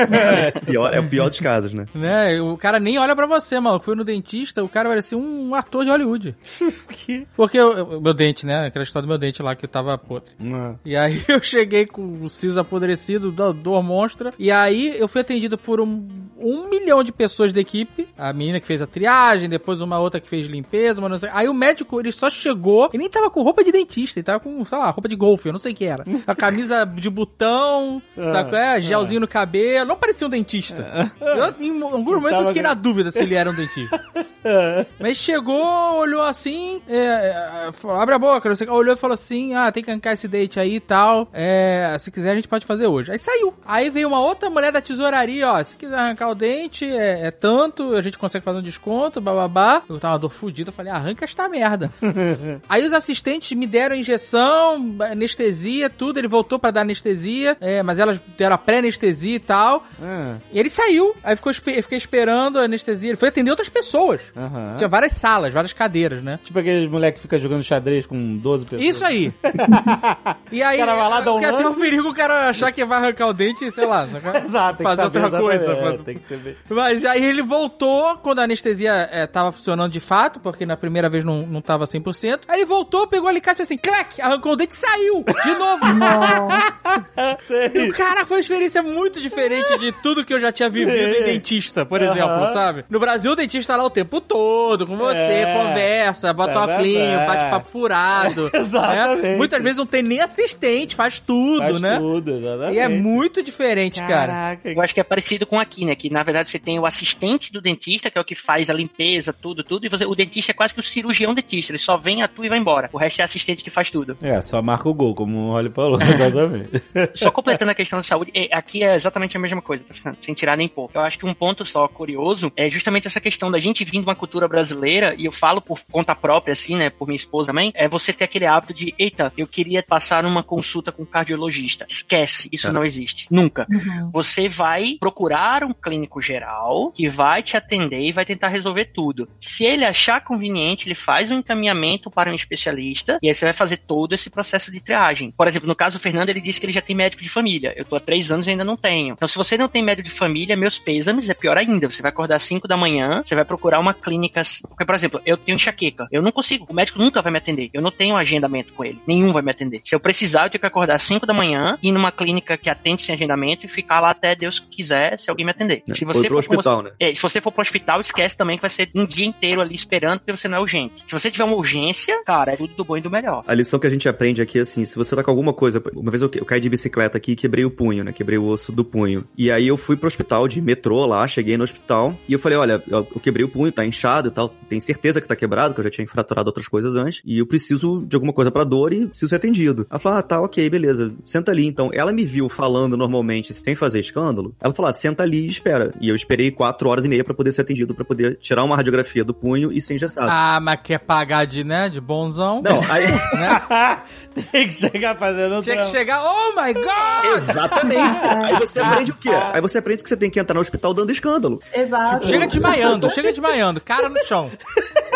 Pior, é o pior dos casos, né? né? O cara nem olha pra você, mano. Foi no dentista, o cara parecia um ator de Hollywood. Porque o meu dente, né? Aquela história do meu dente lá que tava podre. Não. E aí eu cheguei com o siso apodrecido, dor monstra. E aí eu fui atendido por um, um milhão de pessoas da equipe. A menina que fez a triagem, depois uma outra que fez limpeza, mas não sei. Aí o médico, ele só chegou e nem tava com roupa de dentista. Ele tava com, sei lá, roupa de golfe, eu não sei o que era. A camisa de botão, sabe qual é? Gelzinho no cabelo. Não parecia um dentista. Eu, em alguns momentos eu Tava- fiquei na dúvida se ele era um dentista. Mas chegou, olhou assim, é, é, falou, abre a boca, não sei olhou e falou assim: ah, tem que arrancar esse dente aí e tal. É, se quiser, a gente pode fazer hoje. Aí saiu. Aí veio uma outra mulher da tesouraria, ó. Se quiser arrancar o dente, é, é tanto, a gente consegue fazer um desconto, bababá. Eu tava uma dor fudida, eu falei, arranca esta merda. aí os assistentes me deram injeção, anestesia, tudo. Ele voltou pra dar anestesia, é, mas elas deram a pré-anestesia e tal. Ah, E ele saiu. Aí ficou, eu fiquei esperando a anestesia. Ele foi atender outras pessoas. aham. Tinha várias salas, várias cadeiras, né? Tipo aqueles moleque que fica jogando xadrez com 12 pessoas. Isso aí. e aí, O cara vai lá dar um porque até o lance. perigo o cara achar que vai arrancar o dente e sei lá. Exato, tem que fazer outra coisa. é, tem que saber. Mas aí ele voltou quando a anestesia é, tava funcionando de fato, porque na primeira vez não, não tava 100%. Aí ele voltou, pegou ali e fez assim, clac, arrancou o dente e saiu de novo. E o cara foi uma experiência muito diferente de tudo que eu já tinha vivido em dentista, por Aham. Exemplo, sabe? No Brasil, o dentista tá lá o tempo todo com você, É. conversa, bota É aplinho, bate papo furado. Exatamente. né? Muitas vezes não tem nem assistente, faz tudo, Faz né? tudo, exatamente. E é muito diferente, cara. Caraca. Eu acho que é parecido com aqui, né? Que na verdade você tem o assistente do dentista, que é o que faz a limpeza, tudo, tudo, e você, o dentista é quase que o cirurgião dentista, ele só vem, atua e vai embora. O resto é assistente que faz tudo. É, só marca o gol, como o Rolly falou, exatamente. Só completando a questão da saúde, é, aqui é exatamente a mesma coisa, tá sem tirar nem pouco. Eu acho que um ponto só curioso é justamente essa questão da gente vir de uma cultura brasileira, e eu falo por conta própria, assim, né, por minha esposa também, é você ter aquele hábito de, eita, eu queria passar numa consulta com um cardiologista. Esquece, isso É. não existe. Nunca. Uhum. Você vai procurar um clínico geral que vai te atender e vai tentar resolver tudo. Se ele achar conveniente, ele faz um encaminhamento para um especialista e aí você vai fazer todo esse processo de triagem. Por exemplo, no caso do Fernando, ele disse que ele já tem médico de família. Eu tô há três anos e ainda não tenho. Então, se você não tem médico de família, meus pêsames, é pior ainda. Você vai acordar às 5 da manhã, você vai procurar uma clínica. Porque, por exemplo, eu tenho enxaqueca. Eu não consigo. O médico nunca vai me atender. Eu não tenho agendamento com ele. Nenhum vai me atender. Se eu precisar, eu tenho que acordar às 5 da manhã, ir numa clínica que atende sem agendamento e ficar lá até Deus quiser, se alguém me atender. Se Foi você for hospital, né? é, se você for pro hospital, esquece também que vai ser um dia inteiro ali esperando porque você não é urgente. Se você tiver uma urgência, cara, é tudo do bom e do melhor. A lição que a gente aprende aqui é assim, se você tá com alguma coisa, uma vez eu, eu caí de bicicleta aqui e quebrei o punho, né? Quebrei o osso do punho. E aí eu fui pro hospital de metrô lá, cheguei no hospital e eu falei, olha, eu, eu quebrei o punho, tá inchado e tal, tem certeza que tá quebrado, que eu já tinha fraturado outras coisas antes, e eu preciso de alguma coisa pra dor e preciso ser atendido. Ela falou, ah, tá, ok, beleza, senta ali. Então, ela me viu falando normalmente, sem fazer escândalo, ela falou, ah, senta ali e espera. E eu esperei quatro horas e meia pra poder ser atendido, pra poder tirar uma radiografia do punho e ser engessado. Ah, mas quer pagar de, né, de bonzão? Não, aí... Tem que chegar fazendo Tinha que chegar, oh my god! Exatamente. Aí você aprende o quê? Aí você aprende que você tem que entrar no hospital dando escândalo. Exato. Chega desmaiando, chega desmaiando, cara no chão.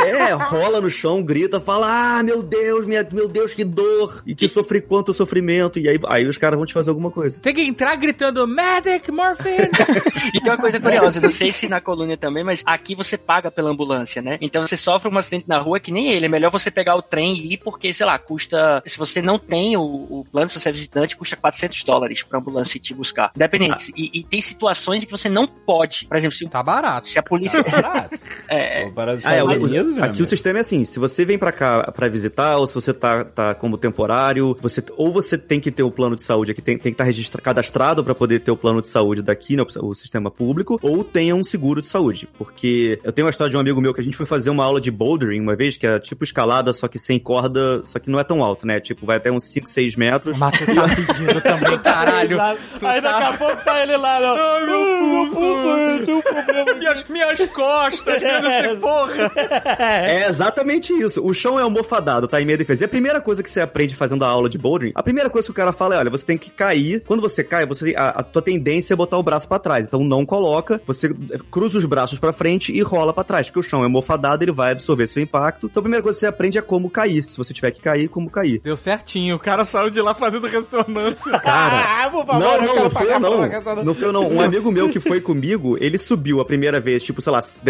É, rola no chão, grita, fala: Ah, meu Deus, minha, meu Deus, que dor! E que sofri quanto sofrimento. E aí, aí os caras vão te fazer alguma coisa. Tem que entrar gritando Medic, Morphine! E tem uma coisa curiosa, não sei se na colônia também, mas aqui você paga pela ambulância, né? Então você sofre um acidente na rua que nem ele. É melhor você pegar o trem e ir, porque, sei lá, custa. Se você não tem o, o plano, se você é visitante, custa 400 dólares pra ambulância te buscar. Independente. E, e tem situações em que você não pode. Por exemplo, se, Tá barato. se a polícia. Barato. é, Pô, para os Ah, é, Estados o- Unidos, meu aqui amigo. o sistema é assim: se você vem pra cá pra visitar, ou se você tá, tá como temporário, você ou você tem que ter o plano de saúde aqui, tem, tem que estar registra, cadastrado pra poder ter o plano de saúde daqui, né, o sistema público, ou tenha um seguro de saúde. Porque eu tenho uma história de um amigo meu que a gente foi fazer uma aula de bouldering uma vez, que é tipo escalada, só que sem corda, só que não é tão alto, né? Tipo, vai até uns 5, 6 metros. Mas tu tá pedindo também, caralho. Tu Aí tá- daqui a pouco tá ele lá, não. Ai, meu pulso, eu tenho um problema. Minhas, minhas costas, eu não sei, porra. É exatamente isso. O chão é almofadado, tá? Em minha defesa. E a primeira coisa que você aprende fazendo a aula de bouldering, a primeira coisa que o cara fala é, olha, você tem que cair. Quando você cai, você a, a tua tendência é botar o braço pra trás. Então não coloca, você cruza os braços pra frente e rola pra trás, porque o chão é almofadado, ele vai absorver seu impacto. Então a primeira coisa que você aprende é como cair. Se você tiver que cair, como cair. Deu certinho, o cara saiu de lá fazendo ressonância. Cara, Ah, por favor, não, não, não foi eu não. Não foi eu não. Um amigo meu que foi comigo, ele subiu a primeira vez, tipo, sei lá, sei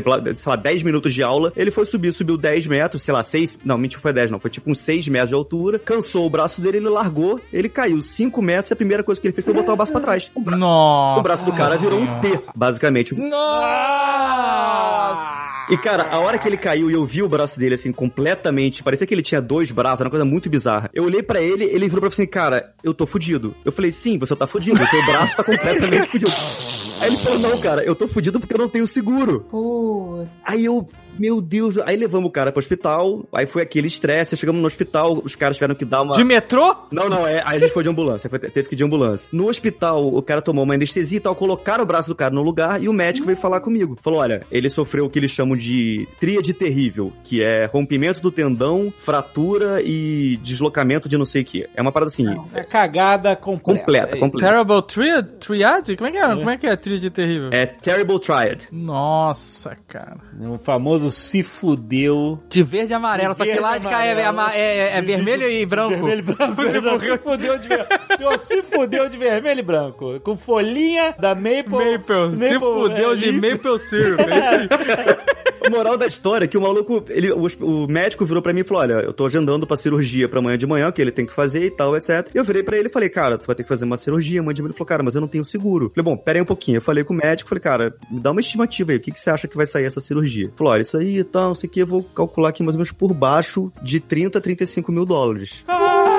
lá, 10 minutos de aula. Ele foi subir, subiu 10 metros, sei lá, 6. Não, mentira, foi 10, não. Foi tipo uns 6 metros de altura. Cansou o braço dele, ele largou, ele caiu 5 metros. E a primeira coisa que ele fez foi botar o braço pra trás. O, bra- Nossa. o braço do cara virou um T, basicamente. Nossa! E, cara, a hora que ele caiu e eu vi o braço dele, assim, completamente, parecia que ele tinha dois braços, era uma coisa muito bizarra. Eu olhei pra ele, ele virou pra mim assim, cara, eu tô fudido. Eu falei, sim, você tá fudido, o teu braço tá completamente fudido. Aí ele falou, não, cara, eu tô fudido porque eu não tenho seguro. Putz. Aí eu, meu Deus, aí levamos o cara pro hospital, aí foi aquele estresse, chegamos no hospital, os caras tiveram que dar uma... De metrô? Não, não, é, aí a gente foi de ambulância, foi- teve que ir de ambulância. No hospital, o cara tomou uma anestesia e tal, colocaram o braço do cara no lugar e o médico veio falar comigo. Falou, olha, ele sofreu o que eles chamam de tríade terrível, que é rompimento do tendão, fratura e deslocamento de não sei o que. É uma parada assim, É cagada completa. completa, É completa. Terrible Triad? Triad? Como é que é? Como é que é tríade terrível? É Terrible Triad. Nossa, cara. O famoso se fudeu. De verde e amarelo, só que lá de cá é, é, é- é- vermelho de- e branco. Vermelho e branco. Se fudeu de ver- O senhor se fudeu de vermelho e branco. Com folhinha da Maple. Maple, se fudeu é, de. Maple Syrup. É. A moral da história é que o maluco, ele, o, o médico virou pra mim e falou: Olha, eu tô agendando pra cirurgia pra amanhã de manhã, que ele tem que fazer e tal, etc. E eu virei pra ele e falei: Cara, tu vai ter que fazer uma cirurgia amanhã de manhã. Ele falou: Cara, mas eu não tenho seguro. Eu falei: Bom, pera aí um pouquinho. Eu falei com o médico, falei: Cara, me dá uma estimativa aí, o que, que você acha que vai sair essa cirurgia? Ele falou: Olha, isso aí e tal, não sei o que, eu vou calcular aqui mais ou menos por baixo de 30 a 35 mil dólares. Ah,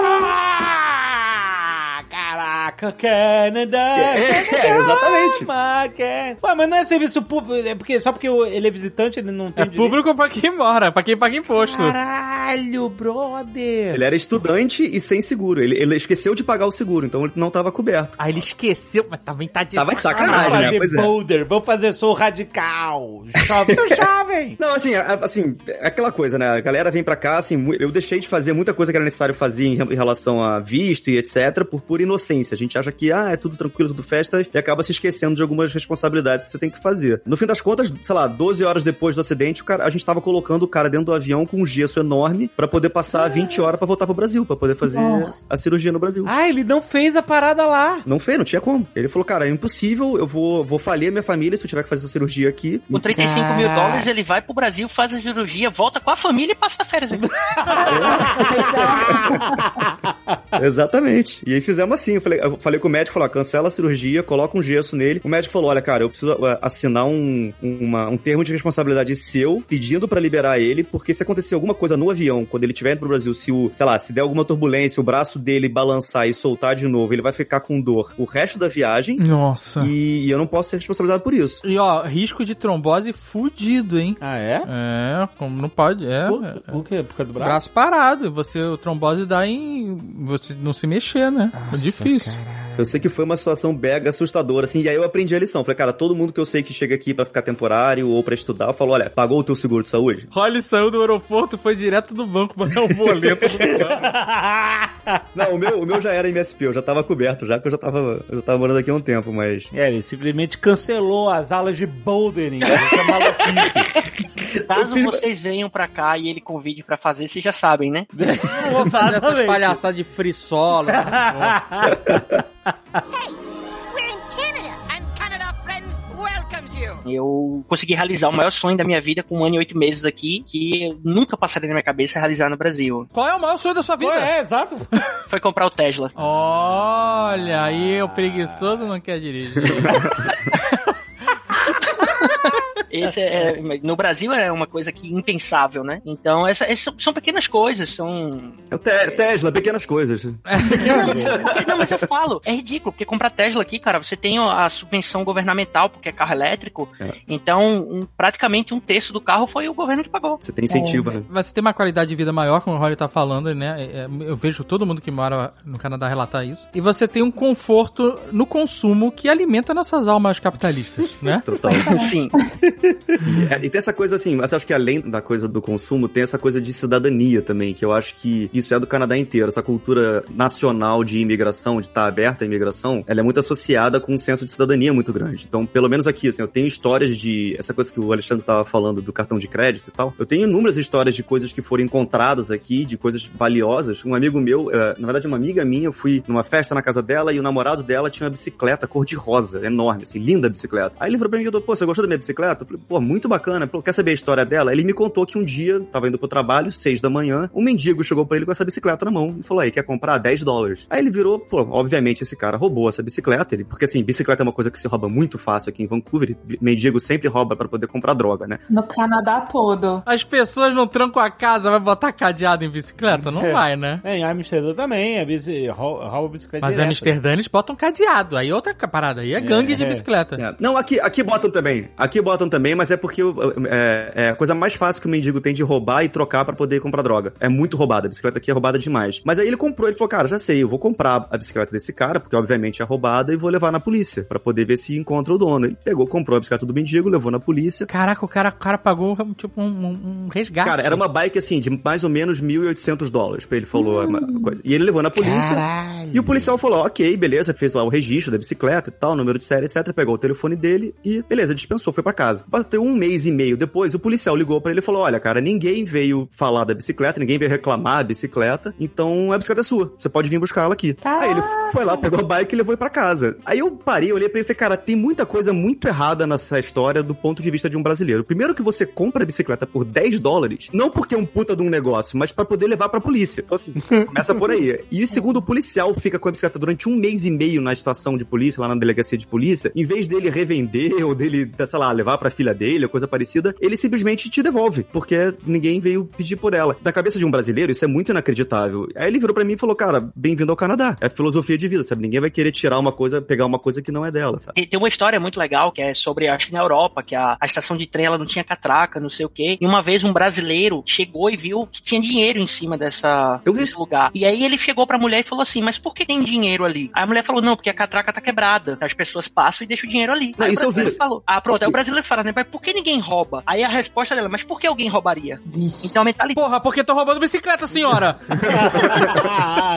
Caraca, Canada. É, é, exatamente. Can- Ué, mas não é serviço público, é porque, só porque ele é visitante, ele não tem É público pra quem mora, pra quem paga imposto. Caralho, brother. Ele era estudante e sem seguro. Ele, ele esqueceu de pagar o seguro, então ele não tava coberto. Aí ele esqueceu, mas também tá de Tava de Vamos sacanagem, né? fazer Pois é. boulder, vamos fazer som radical. Jovem, sou jovem. Não, assim, assim, é aquela coisa, né? A galera vem pra cá, assim, eu deixei de fazer muita coisa que era necessário fazer em, em relação a visto e etc, por pura inocência. A gente acha que, ah, é tudo tranquilo, tudo festa, e acaba se esquecendo de algumas responsabilidades que você tem que fazer. No fim das contas, sei lá, 12 horas depois do acidente, o cara, a gente tava colocando o cara dentro do avião com um gesso enorme pra poder passar 20 horas pra voltar pro Brasil, pra poder fazer Nossa. a cirurgia no Brasil. Ah, ele não fez a parada lá. Não fez, não tinha como. Ele falou, cara, é impossível, eu vou, vou falir a minha família se eu tiver que fazer essa cirurgia aqui. Com 35 mil Caraca. dólares, ele vai pro Brasil, faz a cirurgia, volta com a família e passa férias aqui. Exatamente. E aí fizemos assim. Eu falei, eu falei com o médico, falou, cancela a cirurgia, coloca um gesso nele. O médico falou, olha, cara, eu preciso uh, assinar um, uma- um termo de responsabilidade seu, pedindo pra liberar ele, porque se acontecer alguma coisa no avião, quando ele estiver indo pro Brasil, se o, sei lá, se der alguma turbulência, o braço dele balançar e soltar de novo, ele vai ficar com dor o resto da viagem. Nossa. E, e eu não posso ser responsabilizado por isso. E ó, risco de trombose fudido, hein? Ah, é? É, como não pode, é. Por, é. por quê? Por causa do braço? Braço parado, você, o trombose dá em você não se mexer, né? é difícil. Eu sei que foi uma situação mega assustadora, assim, e aí eu aprendi a lição. Falei, cara, todo mundo que eu sei que chega aqui pra ficar temporário ou pra estudar, eu falo, olha, pagou o teu seguro de saúde? Holly saiu do aeroporto, foi direto do banco para o boleto do banco. Não, o meu, o meu já era MSP, eu já tava coberto, já que eu já tava, eu já tava morando aqui há um tempo, mas. É, ele simplesmente cancelou as aulas de bouldering. Maluquice. Caso fiz- vocês venham pra cá e ele convide pra fazer, vocês já sabem, né? Não vou fazer essas palhaçadas de free solo. Hey, we're in Canada, and Canada Friends welcomes you. Eu consegui realizar o maior sonho da minha vida com um ano e oito meses aqui, que eu nunca passaria na minha cabeça realizar no Brasil. Qual é o maior sonho da sua vida? Ué, é, exato. Foi comprar o Tesla. Olha, aí o preguiçoso não quer dirigir. Esse é, no Brasil é uma coisa que impensável, né? Então, essa, essas são pequenas coisas, são É o Te- Tesla, pequenas coisas. Não, mas eu- não, mas eu falo, é ridículo, porque comprar Tesla aqui, cara, você tem a subvenção governamental, porque é carro elétrico, É. então um- praticamente um terço do carro foi o governo que pagou. Você tem incentivo, né? Você tem uma qualidade de vida maior, como o Rory tá falando, né? É, Eu vejo todo mundo que mora no Canadá relatar isso. E você tem um conforto no consumo que alimenta nossas almas capitalistas, né? Total. Sim. É, e tem essa coisa assim, mas acho que além da coisa do consumo, tem essa coisa de cidadania também, que eu acho que isso é do Canadá inteiro. Essa cultura nacional de imigração, de estar aberta à imigração, ela é muito associada com um senso de cidadania muito grande. Então, pelo menos aqui, assim, eu tenho histórias de. Essa coisa que o Alexandre estava falando do cartão de crédito e tal. Eu tenho inúmeras histórias de coisas que foram encontradas aqui, de coisas valiosas. Um amigo meu, eh, na verdade, uma amiga minha, eu fui numa festa na casa dela e o namorado dela tinha uma bicicleta cor-de-rosa, enorme, assim, linda bicicleta. Aí ele falou pra mim, pô, você gostou da minha bicicleta? Falei, pô, muito bacana. Pô, quer saber a história dela? Ele me contou que um dia, tava indo pro trabalho, seis da manhã, um mendigo chegou pra ele com essa bicicleta na mão e falou, aí, quer comprar 10 dólares? Aí ele virou, falou, obviamente esse cara roubou essa bicicleta, ele, porque assim, bicicleta é uma coisa que se rouba muito fácil aqui em Vancouver, mendigo sempre rouba pra poder comprar droga, né? No Canadá todo. As pessoas não trancam a casa, vai botar cadeado em bicicleta? Não É. vai, né? É, em Amsterdã também, bici, rou- rouba bicicleta Mas em. Amsterdã eles botam cadeado. Aí outra parada, aí é gangue de É. bicicleta. É. Não, aqui, aqui botam também. Aqui botam também, mas é porque é, é a coisa mais fácil que o mendigo tem de roubar e trocar pra poder comprar droga. É muito roubada. A bicicleta aqui é roubada demais. Mas aí ele comprou, ele falou, cara, já sei, eu vou comprar a bicicleta desse cara, porque obviamente é roubada, e vou levar na polícia, pra poder ver se encontra o dono. Ele pegou, comprou a bicicleta do mendigo, levou na polícia. Caraca, o cara, o cara pagou tipo um, um- um resgate. Cara, era uma bike assim, de mais ou menos 1.800 dólares, ele falou. uma coisa. E ele levou na polícia. E o policial falou, ok, beleza, fez lá o registro da bicicleta e tal, número de série, etc. Pegou o telefone dele e, beleza, dispensou, foi pra casa. Bateu um mês e meio depois, o policial ligou pra ele e falou, olha, cara, ninguém veio falar da bicicleta, ninguém veio reclamar da bicicleta, então a bicicleta é sua, você pode vir buscar ela aqui. Aí ele foi lá, pegou a bike e levou pra casa. Aí eu parei, olhei pra ele e falei, cara, tem muita coisa muito errada nessa história do ponto de vista de um brasileiro. Primeiro que você compra a bicicleta por 10 dólares, não porque é um puta de um negócio, mas pra poder levar pra polícia. Então assim, começa por aí. E segundo, o policial fica com a bicicleta durante um mês e meio na estação de polícia, lá na delegacia de polícia, em vez dele revender ou dele, sei lá, levar pra filha dele, ou coisa parecida, ele simplesmente te devolve, porque ninguém veio pedir por ela. Da cabeça de um brasileiro, isso é muito inacreditável. Aí ele virou pra mim e falou, cara, bem-vindo ao Canadá. É filosofia de vida, sabe? Ninguém vai querer tirar uma coisa, pegar uma coisa que não é dela, sabe? Tem tem uma história muito legal que é sobre, acho que na Europa, que a, a estação de trem ela não tinha catraca, não sei o quê. E uma vez um brasileiro chegou e viu que tinha dinheiro em cima dessa, Eu vi. desse lugar. E aí ele chegou pra mulher e falou assim: Mas por que tem dinheiro ali? Aí a mulher falou: Não, porque a catraca tá quebrada. As pessoas passam e deixam o dinheiro ali. Não, aí isso o eu brasileiro vi. falou: Ah, pronto. Aí o brasileiro fala, né? Mas por que ninguém rouba? Aí a resposta dela: Mas por que alguém roubaria? Vixe. Então a mentalidade. Porra, porque tô roubando bicicleta, senhora?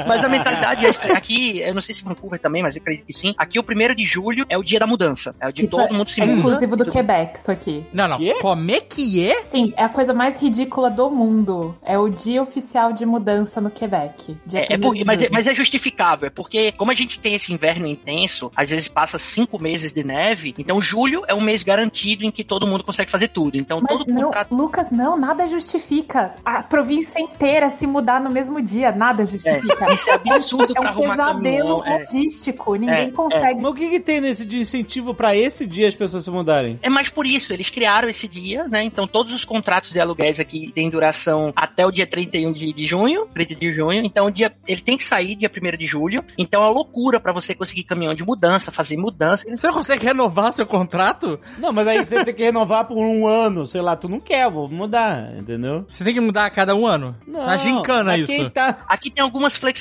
Mas a mentalidade é aqui, eu não sei se Vancouver também, mas eu acredito que sim. Aqui o primeiro de julho é o dia da mudança. É o dia que Isso todo é, mundo se é muda. exclusivo do Quebec, isso aqui. Não, não. Quê? Como é que é? Sim, é a coisa mais ridícula do mundo. É o dia oficial de mudança no Quebec. É, é 1º porque, de mas, é, mas é justificável, é porque como a gente tem esse inverno intenso, às vezes passa cinco meses de neve, então julho é um mês garantido em que todo mundo consegue fazer tudo. Então Mas todo não, contrato. Lucas, não, nada justifica. A província inteira se mudar no mesmo dia, nada justifica. É, isso é absurdo É pra um arrumar pesadelo caminhão. É. logístico. Ninguém É, consegue. Mas o que, que tem nesse de incentivo pra esse dia as pessoas se mudarem? É mais por isso, eles criaram esse dia, né? Então todos os contratos de aluguéis aqui têm duração até o dia 31 de, de junho, 30 de junho. Então o dia, ele tem que sair dia 1 de julho. Então é uma loucura pra você conseguir caminhão de mudança, fazer mudança. Você não consegue renovar seu contrato? Não, mas aí você tem que renovar por um ano, sei lá, tu não quer, vou mudar, entendeu? Você tem que mudar a cada um ano? Não, Na gincana pra isso. Tá... Aqui tem algumas flexibilidades.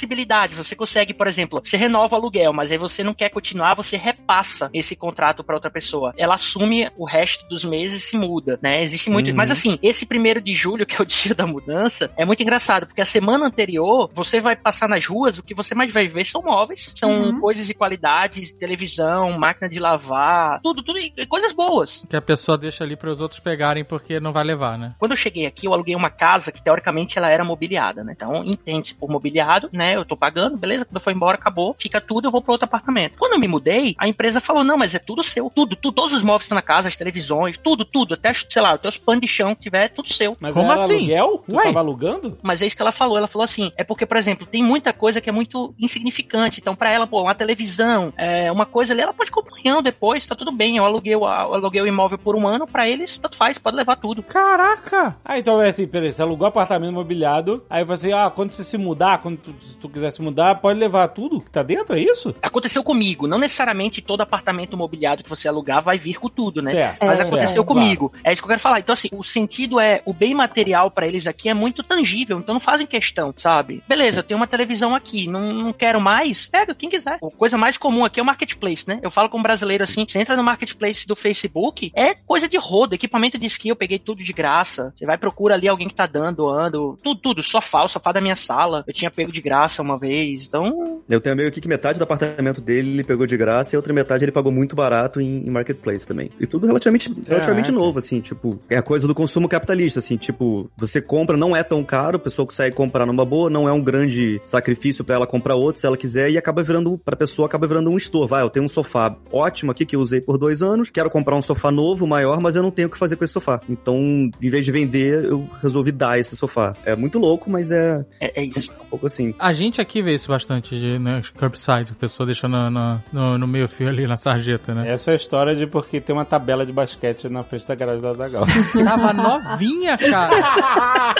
Você consegue, por exemplo, você renova o aluguel, mas aí você não quer continuar, você repassa esse contrato para outra pessoa. Ela assume o resto dos meses e se muda, né? Existe muito. Uhum. Mas assim, esse primeiro de julho, que é o dia da mudança, é muito engraçado, porque a semana anterior você vai passar nas ruas, o que você mais vai ver são móveis, são Uhum. coisas de qualidade, televisão, máquina de lavar, tudo, tudo, coisas boas. Que a pessoa deixa ali para os outros pegarem porque não vai levar, né? Quando eu cheguei aqui, eu aluguei uma casa que teoricamente ela era mobiliada, né? Então, entende-se por mobiliado, né? Eu tô pagando, beleza? Quando eu for embora, acabou, fica tudo, eu vou pro outro apartamento. Quando eu me mudei, a empresa falou: não, mas é tudo seu. Tudo, tudo todos os móveis estão na casa, as televisões, tudo, tudo. Até, sei lá, até os panos de chão que tiver, é tudo seu. Mas Como assim? aluguel? Tu Ué? tava alugando? Mas é isso que ela falou. Ela falou assim: é porque, por exemplo, tem muita coisa que é muito insignificante. Então, pra ela, pô, uma televisão, é, uma coisa ali, ela pode comprar um depois, tá tudo bem. Eu aluguei, o- eu aluguei o imóvel por um ano, pra eles, tanto faz, pode levar tudo. Caraca! Ah, então é assim, peraí, você alugou apartamento imobiliado, aí você, ah, quando você se mudar, quando tu, se tu quiser se mudar, pode levar tudo que tá dentro, é isso? Aconteceu comigo. Não necessariamente todo apartamento imobiliado que você alugar vai vir com tudo, né? Certo. Mas É, aconteceu certo, comigo. É isso que eu quero falar. Então, assim, o sentido é, o bem material pra eles aqui é muito tangível, então não fazem questão, sabe? Beleza, eu tenho uma televisão aqui, não, não quero mais, pega quem quiser. A coisa mais comum aqui é o marketplace, né? Eu falo com um brasileiro assim, você entra no marketplace do Facebook, é coisa de rodo, equipamento de esqui, eu peguei tudo de graça. Você vai procura ali alguém que tá dando, doando, tudo, tudo, sofá, o sofá da minha sala, eu tinha pego de graça uma vez, então Eu tenho um amigo aqui que metade do apartamento dele ele pegou de graça e a outra metade ele pagou muito barato em, em marketplace também. E tudo relativamente, relativamente Caraca. novo, assim, tipo, é a coisa do consumo capitalista, assim, tipo, você compra, não é tão caro, a pessoa consegue comprar numa boa, não é um grande sacrifício pra ela comprar outro se ela quiser e acaba virando, pra pessoa acaba virando um store. Vai, eu tenho um sofá ótimo aqui que eu usei por dois anos, quero comprar um sofá novo, maior, mas eu não tenho o que fazer com esse sofá. Então, em vez de vender, eu resolvi dar esse sofá. É muito louco, mas é é, é isso. um pouco assim. A gente aqui vê isso bastante de né, curbside, a pessoa deixando no, no, no meio fio ali na sarjeta, né? Essa é a história de porque tem uma tabela de basquete na frente da garagem da Zagal. Tava novinha, cara.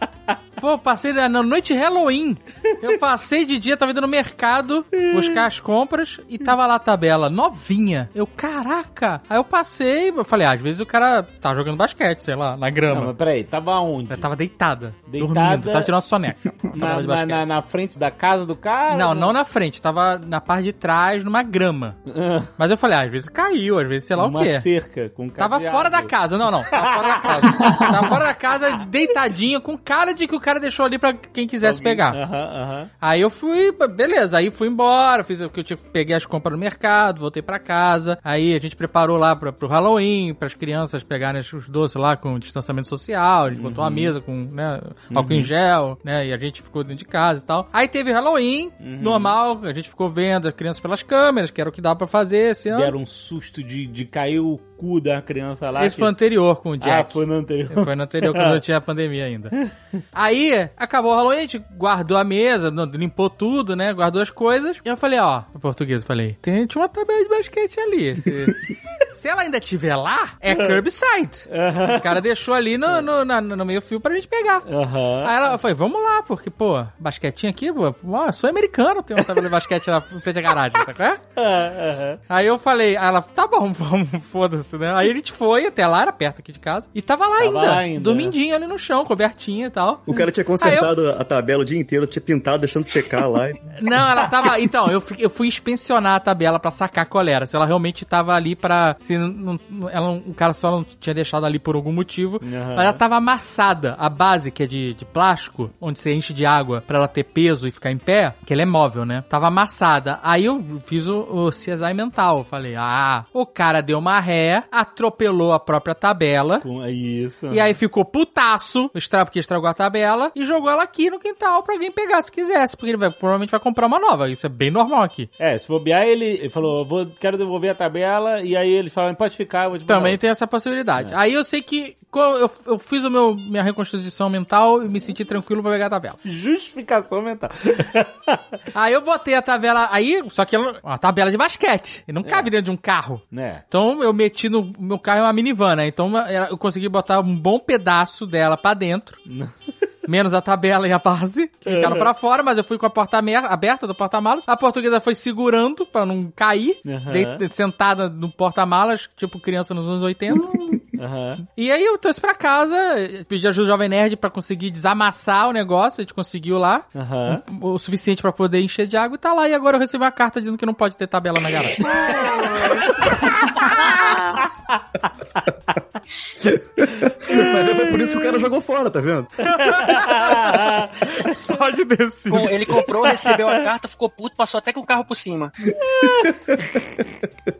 Pô, passei na noite Halloween. Eu passei de dia, tava indo no mercado buscar as compras e tava lá a tabela, novinha. Eu, caraca. Aí eu passei, eu falei, ah, às vezes o cara tá jogando basquete, sei lá, na Não, grama. mas peraí, tava onde? Eu tava deitada, Deitada- dormindo, tava tirando soneca. Na, basquete. na- na frente da casa do cara? Não, não na frente, tava na parte de trás, numa grama. Ah, Mas eu falei, ah, às vezes caiu, às vezes sei lá Uma o quê. cerca com Tava cadeado. fora da casa, não, não. Tava fora da casa. Tava fora da casa, deitadinho, com cara de que o cara deixou ali pra quem quisesse pegar. Aham, aham. Aí eu fui, beleza, aí fui embora, fiz o que eu tinha, peguei as compras no mercado, voltei pra casa. Aí a gente preparou lá pra, pro Halloween, pras crianças pegarem os doces lá com distanciamento social, a gente botou uma mesa com, né, álcool em gel, né, e a gente ficou dentro de casa e tal. Aí teve Halloween, normal, a gente ficou vendo as crianças pelas câmeras, que era o que dava pra fazer esse ano. Deram um susto de, de cair o cu da criança lá. Esse que- foi anterior com o Jack. Ah, foi no anterior. Foi no anterior, quando não tinha pandemia ainda. Aí, acabou o Halloween, a gente guardou a mesa, limpou tudo, né? Guardou as coisas. E eu falei, ó, em português, eu falei, tem, uma tabela de basquete ali. Se, se ela ainda estiver lá, é curbside. O cara deixou ali no, no, na- no meio fio pra gente pegar. Aí ela foi, vamos lá, porque, pô, basquetinho aqui, pô, ó, eu sou americano, tem uma tabela de basquete lá em frente à garagem, tá qual é? Aí eu falei, aí ela, tá bom, vamos, foda-se, né? Aí a gente foi até lá, era perto aqui de casa, e tava lá Tava ainda, ainda, dormindinho ali no chão, cobertinha e tal. O cara tinha consertado a tabela o dia inteiro, tinha pintado, deixando secar lá. Não, ela tava. Então, eu fui, eu fui inspecionar a tabela pra sacar qual era. Se ela realmente tava ali pra. Se não, não- ela, não- o cara só não tinha deixado ali por algum motivo. Mas ela tava amassada. A base, que é de, de plástico, onde você enche de água pra ela ter peso e ficar em pé, que ela é móvel, né? Tava amassada. Aí eu fiz o, o CSI mental. Eu falei, ah, o cara deu uma ré, atropelou a própria tabela. Com- é Isso. E aí ficou putaço, porque estragou a tabela, e jogou ela aqui no quintal pra alguém pegar se quisesse, porque ele vai, provavelmente vai comprar uma nova. Isso é bem normal aqui. É, se bobear, ele, ele falou, vou, quero devolver a tabela, e aí eles falaram, pode ficar, vou te Também outra. tem essa possibilidade. Aí eu sei que eu, eu fiz o meu, minha reconstituição mental e me senti tranquilo pra pegar a tabela. Justificação mental. Aí eu botei a tabela, aí, só que ela, uma tabela de basquete, e não cabe dentro de um carro. né? Então eu meti no meu carro é uma minivan, né? Então ela- eu consegui botar um bom pedaço dela pra dentro. Menos a tabela e a base, que ficaram pra fora, mas eu fui com a porta aberta do porta-malas. A portuguesa foi segurando pra não cair, Aham. dei- sentada no porta-malas, tipo criança nos anos 80. Aham. e aí eu trouxe pra casa, pedi ajuda do Jovem Nerd pra conseguir desamassar o negócio, a gente conseguiu lá. Aham. O suficiente pra poder encher de água e tá lá. E agora eu recebi uma carta dizendo que não pode ter tabela na garagem. Mas foi por isso que o cara jogou fora, tá vendo? pode descer. Com- ele comprou, recebeu a carta, ficou puto, passou até com o carro por cima.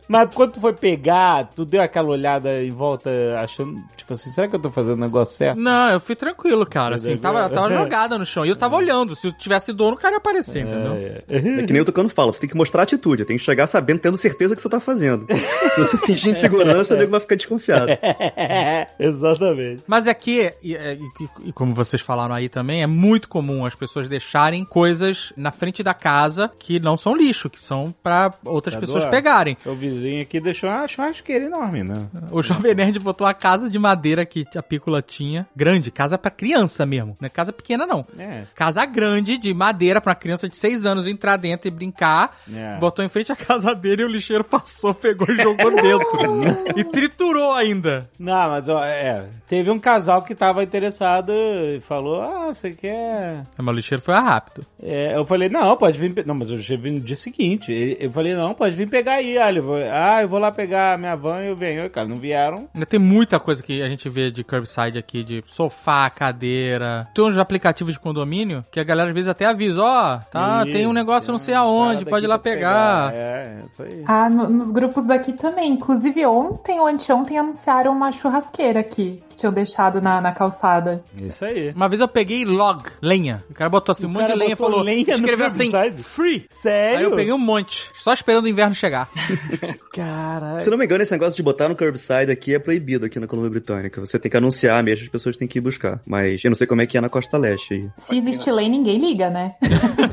Mas quando tu foi pegar, tu deu aquela olhada em volta achando, tipo assim, será que eu tô fazendo o negócio certo? Não, eu fui tranquilo, cara. Assim, é- tava, tava jogada no chão. E eu tava olhando. Se eu tivesse dono, o cara ia aparecer, entendeu? É, É que nem o Tucano fala, você tem que mostrar atitude, tem que chegar sabendo, tendo certeza que você tá fazendo. Se você fingir insegurança, o nego vai ficar desconfiado. é. Exatamente. Mas aqui, e, e- e- como vocês falaram aí também, é muito comum as pessoas deixarem coisas na frente da casa que não são lixo, que são pra outras Pra pessoas doar. pegarem. O vizinho aqui deixou uma churrasqueira enorme, né? O Jovem Nerd botou a casa de madeira que a Pícola tinha. Grande, casa pra criança mesmo. Não é casa pequena, não. É. Casa grande de madeira pra uma criança de 6 anos entrar dentro e brincar. É. Botou em frente à casa dele e o lixeiro passou, pegou e jogou dentro. e triturou ainda. Não, mas ó, é. Teve um casal que tava interessado e falou: Ah, você quer. Mas o lixeiro foi rápido. É, eu falei, não, pode vir. pe- Não, mas eu cheguei no dia seguinte. Eu falei, não, pode vir pegar aí. Ah, ele foi, ah, eu vou lá pegar minha van e eu venho. Cara, não vieram. Ainda tem muita coisa que a gente vê de curbside aqui, de sofá, cadeira. Tem uns aplicativos de condomínio que a galera às vezes até avisa, ó, tá, Ih, tem um negócio não sei aonde, pode ir lá pra pegar. É, isso aí. Ah, no- nos grupos daqui também. Inclusive, ontem ou anteontem anunciaram uma churrasqueira aqui, tinham deixado na, na calçada. Isso aí. Uma vez eu peguei log, lenha. O cara botou assim, um monte de lenha e falou, lenha escreveu assim, curbside? free. Sério? Aí eu peguei um monte, só esperando o inverno chegar. Caralho. Se não me engano, esse negócio de botar no curbside aqui é proibido aqui na Colômbia Britânica. Você tem que anunciar mesmo, as pessoas têm que ir buscar. Mas eu não sei como é que é na Costa Leste aí. Se existe lei, ninguém liga, né?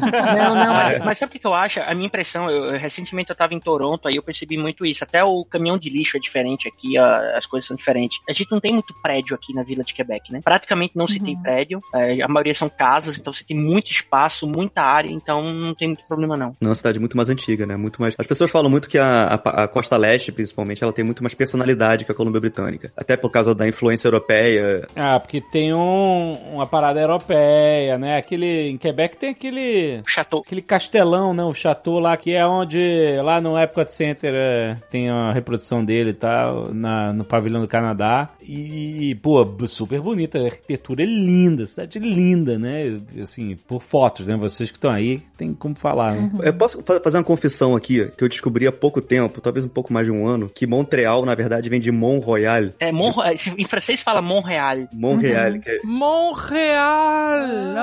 Não, não, mas, mas sabe o que eu acho? A minha impressão, eu, recentemente eu tava em Toronto, aí eu percebi muito isso. Até o caminhão de lixo é diferente aqui, a- as coisas são diferentes. A gente não tem muito prédio aqui na vila de Quebec, né? Praticamente não se tem prédio. é, a maioria são casas, então você tem muito espaço, muita área, então não tem muito problema não. Não, é uma cidade muito mais antiga, né? Muito mais. As pessoas falam muito que a, a- a Costa Leste, principalmente, ela tem muito mais personalidade que a Colômbia Britânica. Até por causa da influência europeia. Ah, porque tem um, uma parada europeia, né? Aquele. Em Quebec tem aquele. Chateau. Aquele castelão, né? O chateau lá, que é onde. Lá no Epcot Center é, tem a reprodução dele e tal, na, no pavilhão do Canadá. E, pô, super bonita. A arquitetura é linda, cidade linda, né? Assim, por fotos, né? Vocês que estão aí, tem como falar, né? Eu posso fa- fazer uma confissão aqui, que eu descobri há pouco tempo, talvez um pouco mais de um ano, que Montreal, na verdade, vem de Mont Royal. É, Mon, em francês fala Montreal. Montreal, que é Montreal!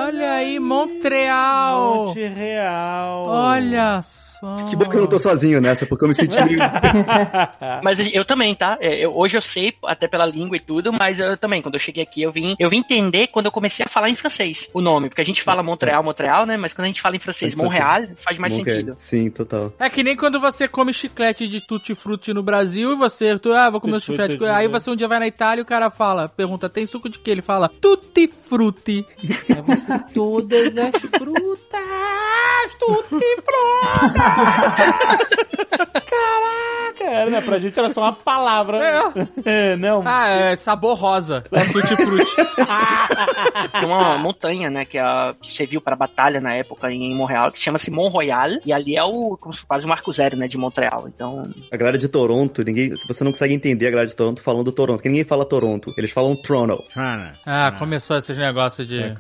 Olha aí, Montreal! Monte Real. Olha só. Que bom que eu não tô sozinho nessa, porque eu me senti meio. Mas eu também, tá? É, eu- hoje eu sei, até pela língua e tudo, mas mas eu também, quando eu cheguei aqui, eu vim, eu vim entender quando eu comecei a falar em francês o nome, porque a gente fala Montreal, Montreal, né? Mas quando a gente fala em francês, Montreal, faz mais é. sentido. Sim, total. É que nem quando você come chiclete de tutti-frutti no Brasil e você, tu, ah, vou comer um Tutti-frutti chiclete. de- Aí você um dia vai na Itália e o cara fala, pergunta, tem suco de quê? Ele fala, tutti-frutti. Aí você, todas as frutas, tutti-frutti. Cara, né? Pra gente era só uma palavra. É, não. Ah, é sabor rosa. É tutti-frutti. Tem uma montanha, né, que, é a, que serviu para batalha na época em Montreal, que chama-se Mont Royal, e ali é o, como se quase o marco zero, né, de Montreal. Então, A galera de Toronto, ninguém, se você não consegue entender a galera de Toronto falando Toronto, porque ninguém fala Toronto, eles falam Toronto. Trana. Ah, começou esses negócios de... É.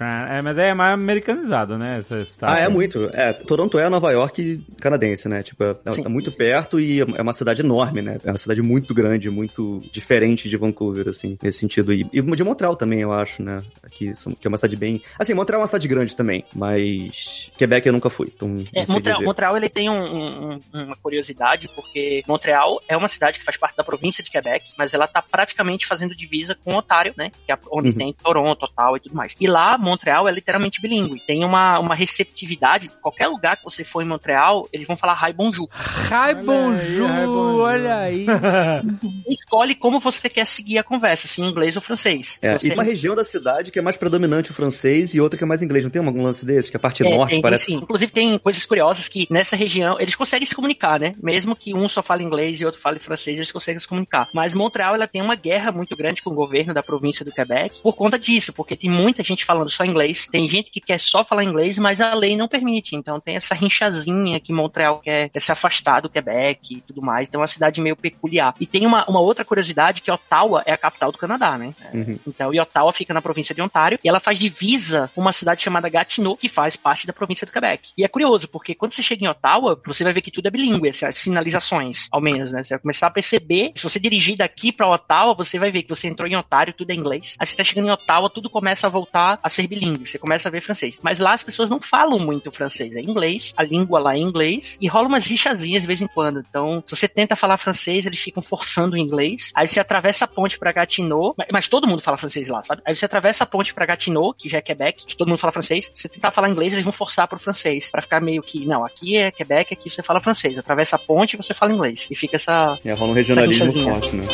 É, mas é mais americanizado, né? Essa Ah, é muito. É, Toronto é Nova York canadense, né? Tipo, é, é muito perto e é uma cidade enorme, né? É uma cidade muito grande, muito diferente de Vancouver, assim, nesse sentido. E, e de Montreal também, eu acho, né? Aqui, que é uma cidade bem... Assim, Montreal é uma cidade grande também, mas Quebec eu nunca fui, então não é, sei Montreal, dizer. Montreal, ele tem um- um- um- uma curiosidade, porque Montreal é uma cidade que faz parte da província de Quebec, mas ela tá praticamente fazendo divisa com Ontário, né, que é onde Uhum. tem Toronto, Ottawa e tudo mais. E lá, Montreal é literalmente bilíngue. Tem uma, uma receptividade, qualquer lugar que você for em Montreal, eles vão falar hi bonjour. Hi, bonjour, olha aí. Escolhe como você quer seguir a conversa, se em inglês ou francês. É, Você- e tem uma região da cidade que é mais predominante o francês e outra que é mais inglês. Não tem algum lance desse? Que a parte É, norte tem parece... sim. Inclusive tem coisas curiosas que nessa região eles conseguem se comunicar, né? Mesmo que um só fale inglês e outro fale francês, eles conseguem se comunicar. Mas Montreal ela tem uma guerra muito grande com o governo da província do Quebec por conta disso, porque tem muita gente falando só inglês, tem gente que quer só falar inglês, mas a lei não permite. Então tem essa rinchazinha que Montreal quer, quer se afastar do Quebec e tudo mais. Então é uma cidade meio peculiar. E tem uma, uma outra curiosidade que Ottawa é a capital do Canadá, né? Uhum. Então, e Ottawa fica na província de Ontário e ela faz divisa com uma cidade chamada Gatineau, que faz parte da província do Quebec. E é curioso, porque quando você chega em Ottawa, você vai ver que tudo é bilíngue, assim, as sinalizações, ao menos, né? Você vai começar a perceber, se você dirigir daqui pra Ottawa, você vai ver que você entrou em Ontário, tudo é inglês. Aí você tá chegando em Ottawa, tudo começa a voltar a ser bilíngue, você começa a ver francês. Mas lá as pessoas não falam muito francês, é inglês, a língua lá é inglês, e rola umas rixazinhas de vez em quando. Então, se você tenta falar francês, eles ficam forçando o inglês. Aí você atravessa a ponte pra Gatineau, mas, mas todo mundo fala francês lá, sabe? Aí você atravessa a ponte pra Gatineau, que já é Quebec, que todo mundo fala francês. Se você tentar falar inglês, eles vão forçar pro francês, Pra ficar meio que, não, aqui é Quebec, aqui você fala francês. Atravessa a ponte e você fala inglês. E fica essa É, rola um regionalismo forte, né?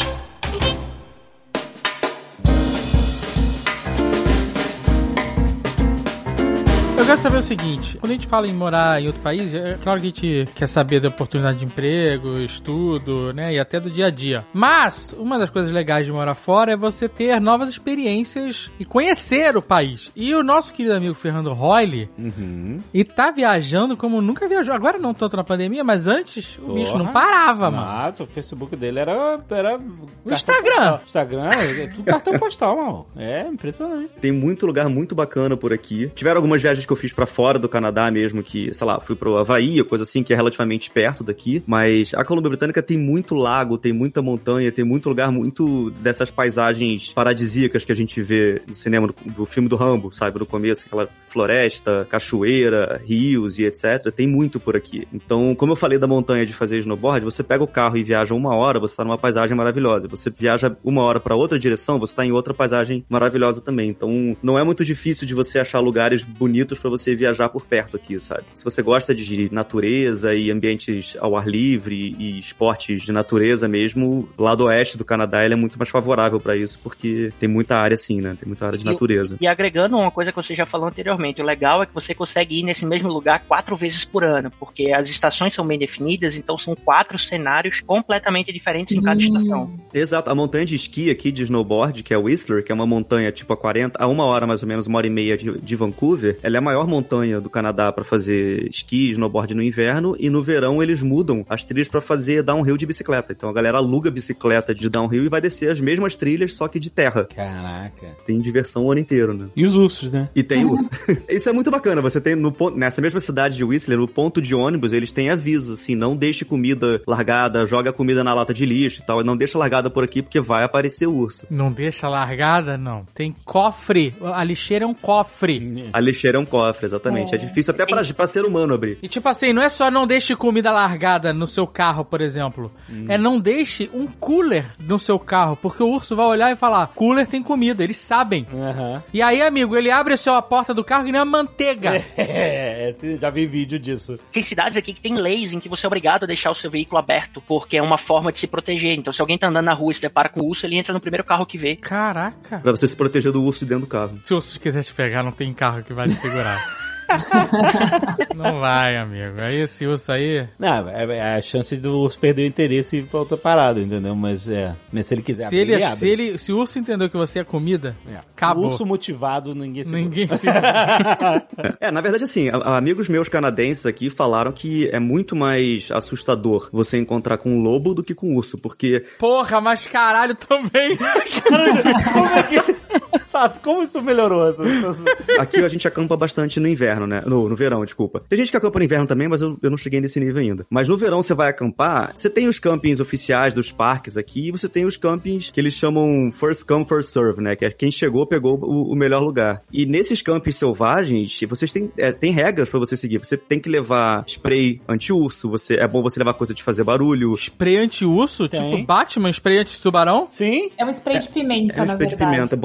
Quero saber o seguinte: quando a gente fala em morar em outro país, é claro que a gente quer saber da oportunidade de emprego, estudo, né? E até do dia a dia. Mas, uma das coisas legais de morar fora é você ter novas experiências e conhecer o país. E o nosso querido amigo Fernando Royle, Uhum. e tá viajando como nunca viajou. Agora não tanto na pandemia, mas antes o bicho não Porra. parava, mano. Nossa, o Facebook dele era. era O Instagram. postal. Instagram, é tudo cartão postal, mano. É impressionante. Tem muito lugar muito bacana por aqui. Tiveram algumas viagens que eu fiz pra fora do Canadá mesmo, que, sei lá, fui pro Havaí, coisa assim, que é relativamente perto daqui. Mas a Colômbia Britânica tem muito lago, tem muita montanha, tem muito lugar, muito dessas paisagens paradisíacas que a gente vê no cinema do, do filme do Rambo, sabe? No começo, aquela floresta, cachoeira, rios e etc. Tem muito por aqui. Então, como eu falei da montanha de fazer snowboard, você pega o carro e viaja uma hora, você tá numa paisagem maravilhosa. Você viaja uma hora pra outra direção, você tá em outra paisagem maravilhosa também. Então, não é muito difícil de você achar lugares bonitos pra você viajar por perto aqui, sabe? Se você gosta de natureza e ambientes ao ar livre e esportes de natureza mesmo, o lado oeste do Canadá ele é muito mais favorável pra isso, porque tem muita área assim, né? Tem muita área de E natureza. E agregando uma coisa que você já falou anteriormente, o legal é que você consegue ir nesse mesmo lugar quatro vezes por ano, porque as estações são bem definidas, então são quatro cenários completamente diferentes em cada estação. Exato, a montanha de esqui aqui de snowboard, que é o Whistler, que é uma montanha tipo a 40, a uma hora mais ou menos, uma hora e meia de, de Vancouver, ela é a maior montanha do Canadá pra fazer esqui e snowboard no inverno, e no verão eles mudam as trilhas pra fazer downhill de bicicleta. Então a galera aluga bicicleta de downhill e vai descer as mesmas trilhas, só que de terra. Caraca. Tem diversão o ano inteiro, né? E os ursos, né? E tem urso. Isso é muito bacana. Você tem no ponto, nessa mesma cidade de Whistler, no ponto de ônibus, eles têm avisos assim, não deixe comida largada, joga a comida na lata de lixo e tal, não deixa largada por aqui porque vai aparecer urso. Não deixa largada, não. Tem cofre. A lixeira é um cofre. A lixeira é um cofre. Exatamente. É, É. difícil até pra, pra ser humano abrir. E tipo assim, não é só não deixe comida largada no seu carro, por exemplo. É não deixe um cooler no seu carro, porque o urso vai olhar e falar: cooler tem comida, eles sabem. Aham. E aí, amigo, ele abre só a porta do carro que nem uma manteiga. É, já vi vídeo disso. Tem cidades aqui que tem leis em que você é obrigado a deixar o seu veículo aberto, porque é uma forma de se proteger. Então, se alguém tá andando na rua e se depara com o urso, ele entra no primeiro carro que vê. Caraca. Pra você se proteger do urso de dentro do carro. Se o urso quiser te pegar, não tem carro que vai te segurar. não vai, amigo. Aí esse urso aí. Não, é, é a chance do urso perder o interesse e ir pra outra parada, entendeu? Mas é. Mas se ele quiser Se abrir, ele, abre. se ele. Se o urso entendeu que você é comida, É. acabou. O urso motivado, ninguém se ninguém se. É, na verdade, assim, amigos meus canadenses aqui falaram que é muito mais assustador você encontrar com um lobo do que com um urso, porque Porra, mas caralho também. Como é que. Fato, como isso melhorou aqui a gente acampa bastante no inverno, né? No, no verão, desculpa. Tem gente que acampa no inverno também, mas eu, eu não cheguei nesse nível ainda. Mas no verão você vai acampar, você tem os campings oficiais dos parques aqui, e você tem os campings que eles chamam first come, first serve, né? Que é quem chegou, pegou o, o melhor lugar. E nesses campings selvagens, vocês têm, é, tem regras pra você seguir. Você tem que levar spray anti-urso, você, é bom você levar coisa de fazer barulho, Spray anti-urso? Tipo Batman, spray anti-tubarão? Sim? É um spray de pimenta, é um na spray de pimenta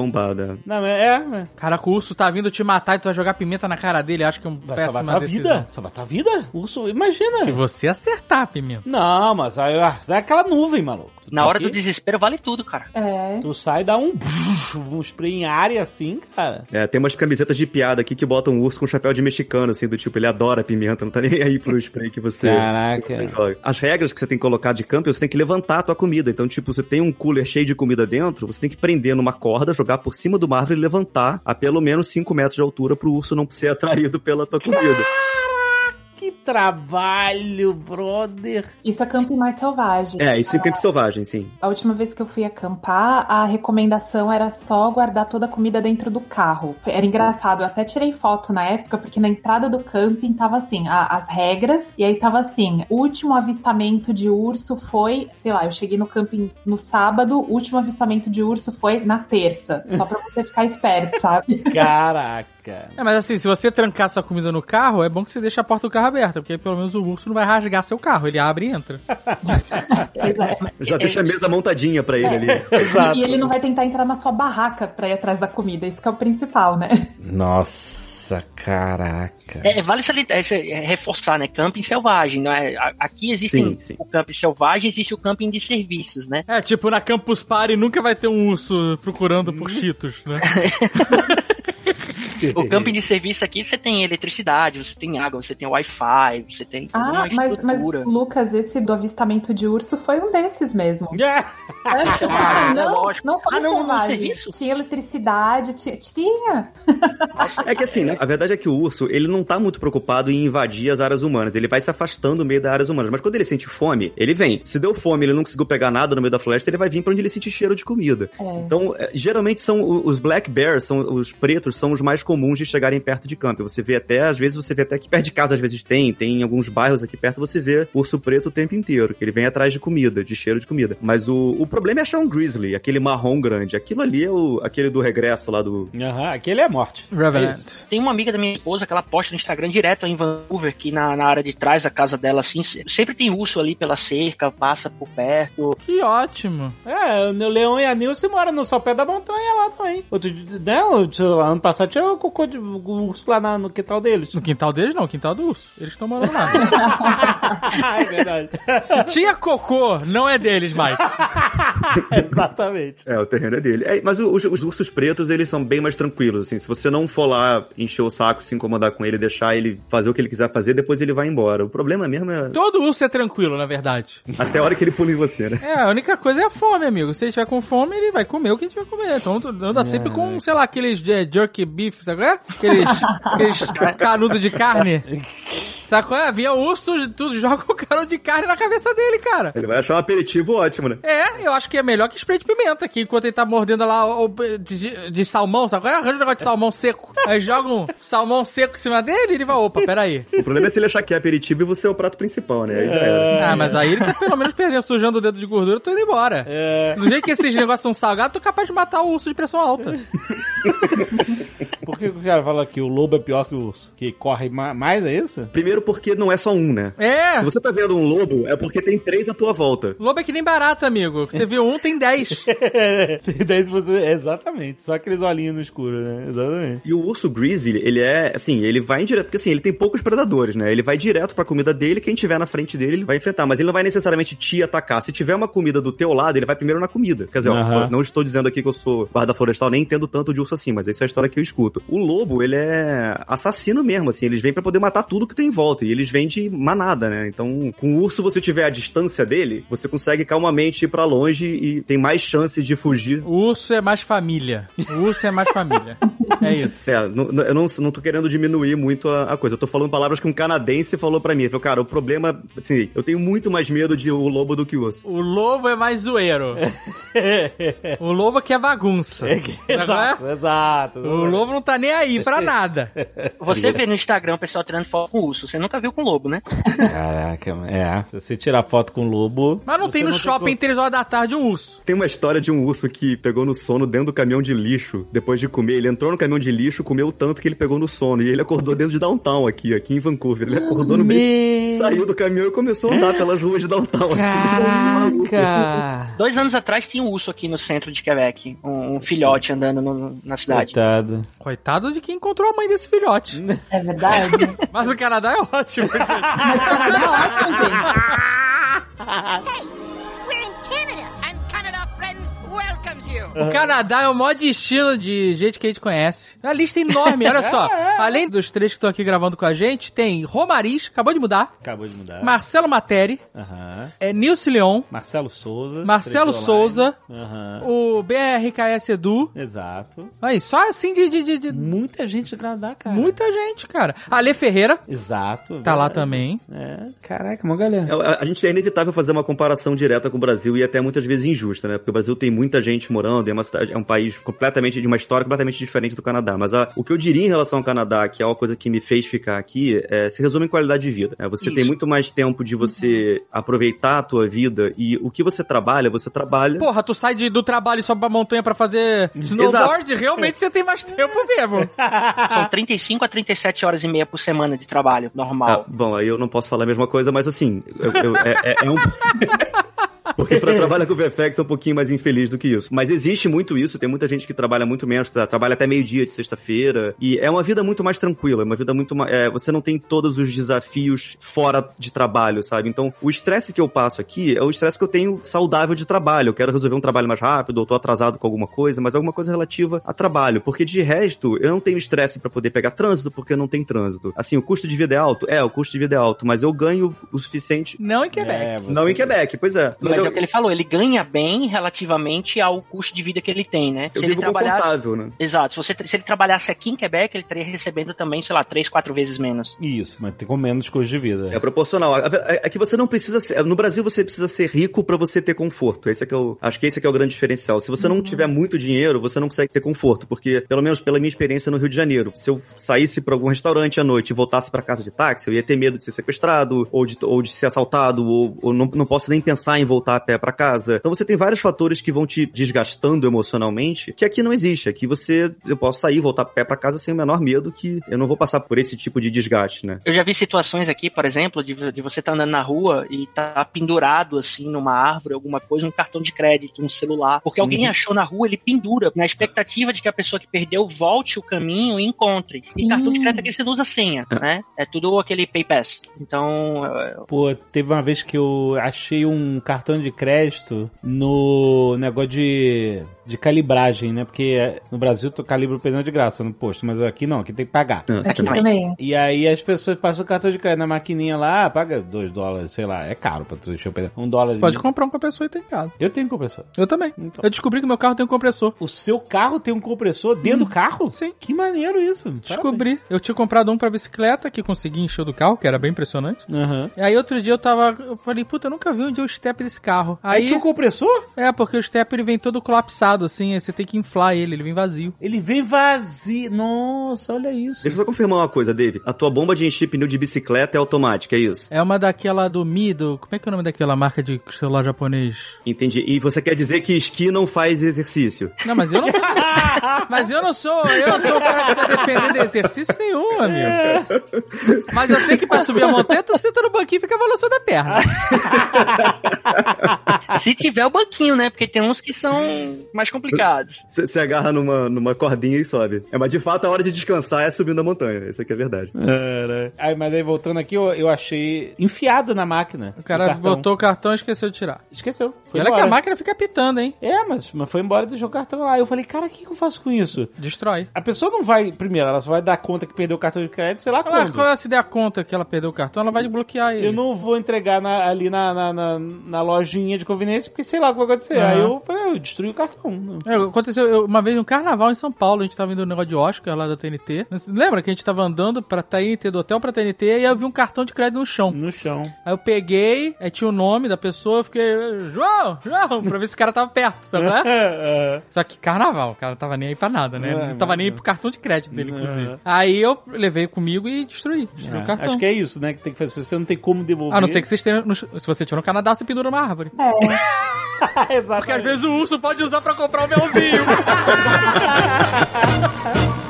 Não, é. é. Caraca, o urso tá vindo te matar e tu vai jogar pimenta na cara dele. Acho que é um Vai péssima salvar tua decisão. vida. Salvar tua vida? Urso, imagina. Se você acertar a pimenta. Não, mas aí ah, sai aquela nuvem, maluco. Tu Na tá hora aqui, do desespero vale tudo, cara. É. Tu sai e dá um, um spray em área assim, cara. É, tem umas camisetas de piada aqui que botam um urso com chapéu de mexicano, assim, do tipo, ele adora pimenta, não tá nem aí pro spray que você. Caraca. que você joga. As regras que você tem que colocar de camping, você tem que levantar a tua comida. Então, tipo, você tem um cooler cheio de comida dentro, você tem que prender numa corda, jogar por cima do árvore e levantar a pelo menos 5 metros de altura pro urso não ser atraído pela tua comida. Que trabalho, brother. Isso é camping mais selvagem. É, isso em campo selvagem, sim. A última vez que eu fui acampar, a recomendação era só guardar toda a comida dentro do carro. Era engraçado, eu até tirei foto na época, porque na entrada do camping tava assim, a- as regras, e aí tava assim, o último avistamento de urso foi, sei lá, eu cheguei no camping no sábado, o último avistamento de urso foi na terça. Só pra você ficar esperto, sabe? Caraca. É, mas assim, se você trancar sua comida no carro, é bom que você deixe a porta do carro aberta, porque aí pelo menos o urso não vai rasgar seu carro. Ele abre e entra. Pois é. Já deixa a mesa montadinha pra ele ali. Exato. E ele não vai tentar entrar na sua barraca pra ir atrás da comida, isso que é o principal, né? Nossa, caraca. É, vale salientar, é, é, reforçar, né? Camping selvagem, não é? Aqui existem Sim, sim. o camping selvagem, existe o camping de serviços, né? É, tipo, na Campus Party nunca vai ter um urso procurando por cheetos, né? O camping de serviço aqui você tem eletricidade, você tem água, você tem Wi-Fi, você tem Ah, uma mas, mas. Lucas, esse do avistamento de urso foi um desses mesmo. Yeah. É, selvagem, não, lógico. não foi Ah, não, no selvagem. serviço? Tinha eletricidade, tinha. tinha. É que assim, né? A verdade é que o urso, ele não tá muito preocupado em invadir as áreas humanas. Ele vai se afastando no meio das áreas humanas. Mas quando ele sente fome, ele vem. Se deu fome, ele não conseguiu pegar nada no meio da floresta, ele vai vir pra onde ele sente cheiro de comida. É. Então, é, geralmente são os black bears, são os pretos, são os mais comuns de chegarem perto de campo. Você vê até, às vezes, você vê até que perto de casa, às vezes tem, tem em alguns bairros aqui perto, você vê urso preto o tempo inteiro, que ele vem atrás de comida, de cheiro de comida. Mas o, o problema é achar um grizzly, aquele marrom grande. Aquilo ali é o, aquele do regresso lá do... Aham, aquele é morte. Revenant. Tem uma amiga da minha esposa que ela posta no Instagram direto em Vancouver, que na, na área de trás da casa dela, assim, se- sempre tem urso ali pela cerca, passa por perto. Que ótimo. É, o Leão e a Nilce moram no sopé da montanha lá também. Outro, dia- né, ano passado tinha o cocô de urso lá na- no quintal deles. No quintal deles, não, o quintal do urso. Eles estão morando lá. é verdade. Se tinha cocô, não é deles mais. Exatamente. É, o terreno é dele. É, mas os, os ursos pretos, eles são bem mais tranquilos, assim. Se você não for lá encher o saco, se incomodar com ele, deixar ele fazer o que ele quiser fazer, depois ele vai embora. O problema mesmo é Todo urso é tranquilo, na verdade. até a hora que ele pula em você, né? É, a única coisa é a fome, amigo. Se ele estiver com fome, ele vai comer o que a gente vai comer. Então anda sempre com, sei lá, aqueles é, jerky beef, sabe qual é? Aqueles, aqueles canudo de carne. Sabe qual é? Vinha o urso, tu, joga o canudo de carne na cabeça dele, cara. Ele vai achar um aperitivo ótimo, né? É, eu acho que é melhor que spray de pimenta, que enquanto ele tá mordendo lá o, o- de, de salmão, sabe qual é? Arranja um negócio de salmão seco. Aí joga um salmão seco em cima dele e ele vai, opa, peraí. O problema é se ele achar que é aperitivo e você é o prato principal, né? Aí já era. Ah, mas aí ele tá pelo menos perdendo, sujando o dedo de gordura, eu tô indo embora. É, Do jeito que esses negócios são salgados, tô capaz de matar o urso de pressão alta. que o cara fala que o lobo é pior que o urso? Que corre ma- mais, é isso? Primeiro porque não é só um, né? É! Se você tá vendo um lobo, é porque tem três à tua volta. Lobo é que nem barata, amigo. Você viu um, tem dez. Daí se você... Exatamente. Só aqueles olhinhos no escuro, né? Exatamente. E o urso grizzly, ele é, assim, ele vai em direto, porque assim, ele tem poucos predadores, né? Ele vai direto pra comida dele, quem tiver na frente dele, ele vai enfrentar, mas ele não vai necessariamente te atacar. Se tiver uma comida do teu lado, ele vai primeiro na comida. Quer dizer, ó, não estou dizendo aqui que eu sou guarda florestal, nem entendo tanto de urso assim, mas essa é a história que eu escuto. O lobo, ele é assassino mesmo, assim, eles vêm pra poder matar tudo que tem em volta, e eles vêm de manada, né? Então, com o urso, você tiver a distância dele, você consegue calmamente ir pra longe e tem mais chances de fugir O urso é mais família. O urso é mais família. É isso. É, não- não- eu não, não tô querendo diminuir muito a, a coisa. Eu tô falando palavras que um canadense falou pra mim. Ele falou, cara, o problema, assim, eu tenho muito mais medo de o lobo do que o urso. O lobo é mais zoeiro. O lobo que é bagunça. Não é? exato, exato. O lobo não tá nem aí pra nada. Você vê no Instagram o pessoal tirando foto com urso. Você nunca viu com lobo, né? Caraca, é. Se você tirar foto com lobo... Mas não tem no shopping 3 horas da tarde um urso. Tem uma história de um urso que pegou no sono dentro do caminhão de lixo, depois de comer. Ele entrou no caminhão de lixo, comeu tanto que ele pegou no sono. E ele acordou dentro de downtown aqui, aqui em Vancouver. Ele acordou no meio, saiu do caminhão e começou a andar pelas ruas de downtown. assim. Caraca! Dois anos atrás tinha um urso aqui no centro de Quebec. Um, um filhote andando no- na cidade. Coitado. Coitado de quem encontrou a mãe desse filhote. É verdade. Mas o Canadá é ótimo. Mas o Canadá é ótimo, gente. Hey, O Canadá é o maior destino de gente que a gente conhece. A lista é enorme, olha só. Além dos três que estão aqui gravando com a gente, tem Romariz, acabou de mudar. Acabou de mudar. Marcelo Materi, Aham. é Nilce Leon, Marcelo Souza. Marcelo Três Souza. Aham. o BRKS Edu. Exato. Aí, só assim de, de- de- de- Muita gente do Canadá, cara. muita gente, cara. Ale Ferreira Exato. tá lá verdade. também. É. Caraca, uma galera. É, A, a gente é inevitável fazer uma comparação direta com o Brasil e até muitas vezes injusta, né? Porque o Brasil tem muita gente morando, é, uma cidade, é um país completamente de uma história completamente diferente do Canadá. Mas a- o que eu diria em relação ao Canadá, que é uma coisa que me fez ficar aqui, é, se resume em qualidade de vida. né? Você Isso. tem muito mais tempo de você aproveitar a tua vida e o que você trabalha, você trabalha. Porra, tu sai de- do trabalho só pra montanha pra fazer snowboard? Realmente você tem mais tempo mesmo. São 35 a 37 horas e meia por semana de trabalho Ah, normal. bom, aí eu não posso falar a mesma coisa, mas assim, eu- eu- é, é- é um. Porque pra trabalhar com o VFX é um pouquinho mais infeliz do que isso. Mas existe muito isso, tem muita gente que trabalha muito menos, que trabalha até meio-dia de sexta-feira. E é uma vida muito mais tranquila, é uma vida muito mais. é, você não tem todos os desafios fora de trabalho, sabe? Então, o estresse que eu passo aqui é o estresse que eu tenho saudável de trabalho. Eu quero resolver um trabalho mais rápido, ou tô atrasado com alguma coisa, mas alguma coisa relativa a trabalho. Porque de resto, eu não tenho estresse pra poder pegar trânsito, porque não tem trânsito. Assim, o custo de vida é alto? É, o custo de vida é alto, mas eu ganho o suficiente. Não em Quebec. É, Não em Quebec, pois é. Mas eu, é o que ele falou, ele ganha bem relativamente ao custo de vida que ele tem, né? eu se ele trabalhasse. confortável, né? Exato, se, você, se ele trabalhasse aqui em Quebec, ele estaria recebendo também, sei lá, três, quatro vezes menos. Isso, mas tem com menos custo de vida. É proporcional. É é que você não precisa ser. No Brasil você precisa ser rico pra você ter conforto. Esse é que é o, acho que esse é que é o grande diferencial. Se você não tiver muito dinheiro, você não consegue ter conforto, porque pelo menos pela minha experiência no Rio de Janeiro, se eu saísse pra algum restaurante à noite e voltasse pra casa de táxi, eu ia ter medo de ser sequestrado ou de, ou de ser assaltado ou, ou não, não posso nem pensar em voltar a pé pra casa. Então você tem vários fatores que vão te desgastando emocionalmente, que aqui não existe. Aqui você eu posso sair, voltar a pé pra casa sem o menor medo que eu não vou passar por esse tipo de desgaste, né? Eu já vi situações aqui, por exemplo, de, de você estar andando na rua e tá pendurado assim numa árvore, alguma coisa, um cartão de crédito, um celular. Porque alguém achou na rua, ele pendura, na expectativa de que a pessoa que perdeu volte o caminho e encontre. E Sim. cartão de crédito aqui você não usa senha, né? É tudo aquele PayPass. Então, é, Pô, teve uma vez que eu achei um cartão de crédito no negócio de, de calibragem, né? Porque no Brasil tu calibra o pneu de graça no posto, mas aqui não, aqui tem que pagar. Ah, Aqui também. também. E aí as pessoas passam o cartão de crédito na maquininha lá, ah, paga 2 dólares, sei lá, é caro pra tu encher o pneu. Um dólar. Você pode comprar um compressor e ter em casa. Eu tenho compressor. Eu também. Então. Eu descobri que meu carro tem um compressor. O seu carro tem um compressor dentro do carro? Sim. Que maneiro isso. Descobri. Eu tinha comprado um pra bicicleta, que consegui encher do carro, que era bem impressionante. Aham. E aí outro dia eu tava. Eu falei, puta, eu nunca vi onde é o step desse carro. Carro. Aí Aí, tinha um compressor? é, porque o step ele vem todo colapsado, assim, aí você tem que inflar ele, ele vem vazio. Ele vem vazio. Nossa, olha isso. Deixa eu só confirmar uma coisa, Dave. A tua bomba de encher pneu de bicicleta é automática, é isso? É uma daquela do Mi, do, como é que é o nome daquela marca de celular japonês? Entendi. E você quer dizer que esqui não faz exercício? Não, mas eu não Mas eu não sou, eu não sou o cara que vai depender de exercício nenhum, amigo. Mas eu sei que pra subir a montanha, tu senta no banquinho e fica balançando a perna. Se tiver o banquinho, né? Porque tem uns que são mais complicados. Você se agarra numa, numa cordinha e sobe. É, mas de fato a hora de descansar é subindo a montanha. Isso aqui é verdade. Aí, mas aí voltando aqui, eu, eu achei enfiado na máquina. O cara cartão. botou o cartão e esqueceu de tirar. Esqueceu. E Foi olha que a máquina fica pitando, hein? É, mas, mas foi embora e deixou o cartão lá. Eu falei, cara, o que, que eu faço com isso? Destrói. A pessoa não vai, primeiro, ela só vai dar conta que perdeu o cartão de crédito, sei lá Ela, quando. quando ela se der conta que ela perdeu o cartão, ela vai bloquear ele. Eu não vou entregar na- ali na, na, na, na lojinha de conveniência, porque sei lá o que vai acontecer. Aham. Aí eu, falei, eu destruí o cartão. É, aconteceu eu- uma vez no carnaval em São Paulo, a gente tava indo no negócio de Oscar lá da TNT. Lembra que a gente tava andando pra TNT, do hotel pra TNT, e aí eu vi um cartão de crédito no chão. No chão. Aí eu peguei, aí tinha o nome da pessoa, eu fiquei, João, João, pra ver se o cara tava perto, sabe? né? Só que carnaval, o cara não tava nem aí pra nada, né? É, não tava nem aí pro cartão de crédito dele, inclusive. Aí eu levei comigo e destruí, destruí o cartão. Acho que é isso, né? Que tem que fazer. Você não tem como devolver. A não ser que vocês tenham. no- Se você tiver no Canadá, você pendura uma árvore. É. Exatamente. Porque às vezes o urso pode usar pra comprar o melzinho.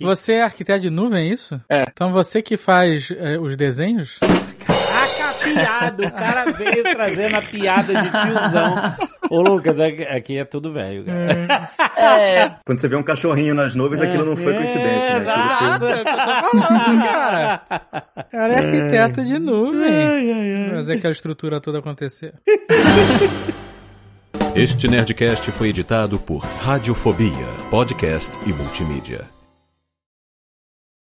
Você é arquiteto de nuvem, é isso? É. Então você que faz é, os desenhos? Piada. O cara veio trazendo a piada de tiozão. Ô, Lucas, aqui- aqui é tudo velho, cara. É, Quando você vê um cachorrinho nas nuvens, aquilo não foi coincidência, né? Foi- é o que eu tô falando, cara. O cara é arquiteto de nuvem. Fazer aquela estrutura toda acontecer. Este Nerdcast foi editado por Radiofobia, podcast e multimídia.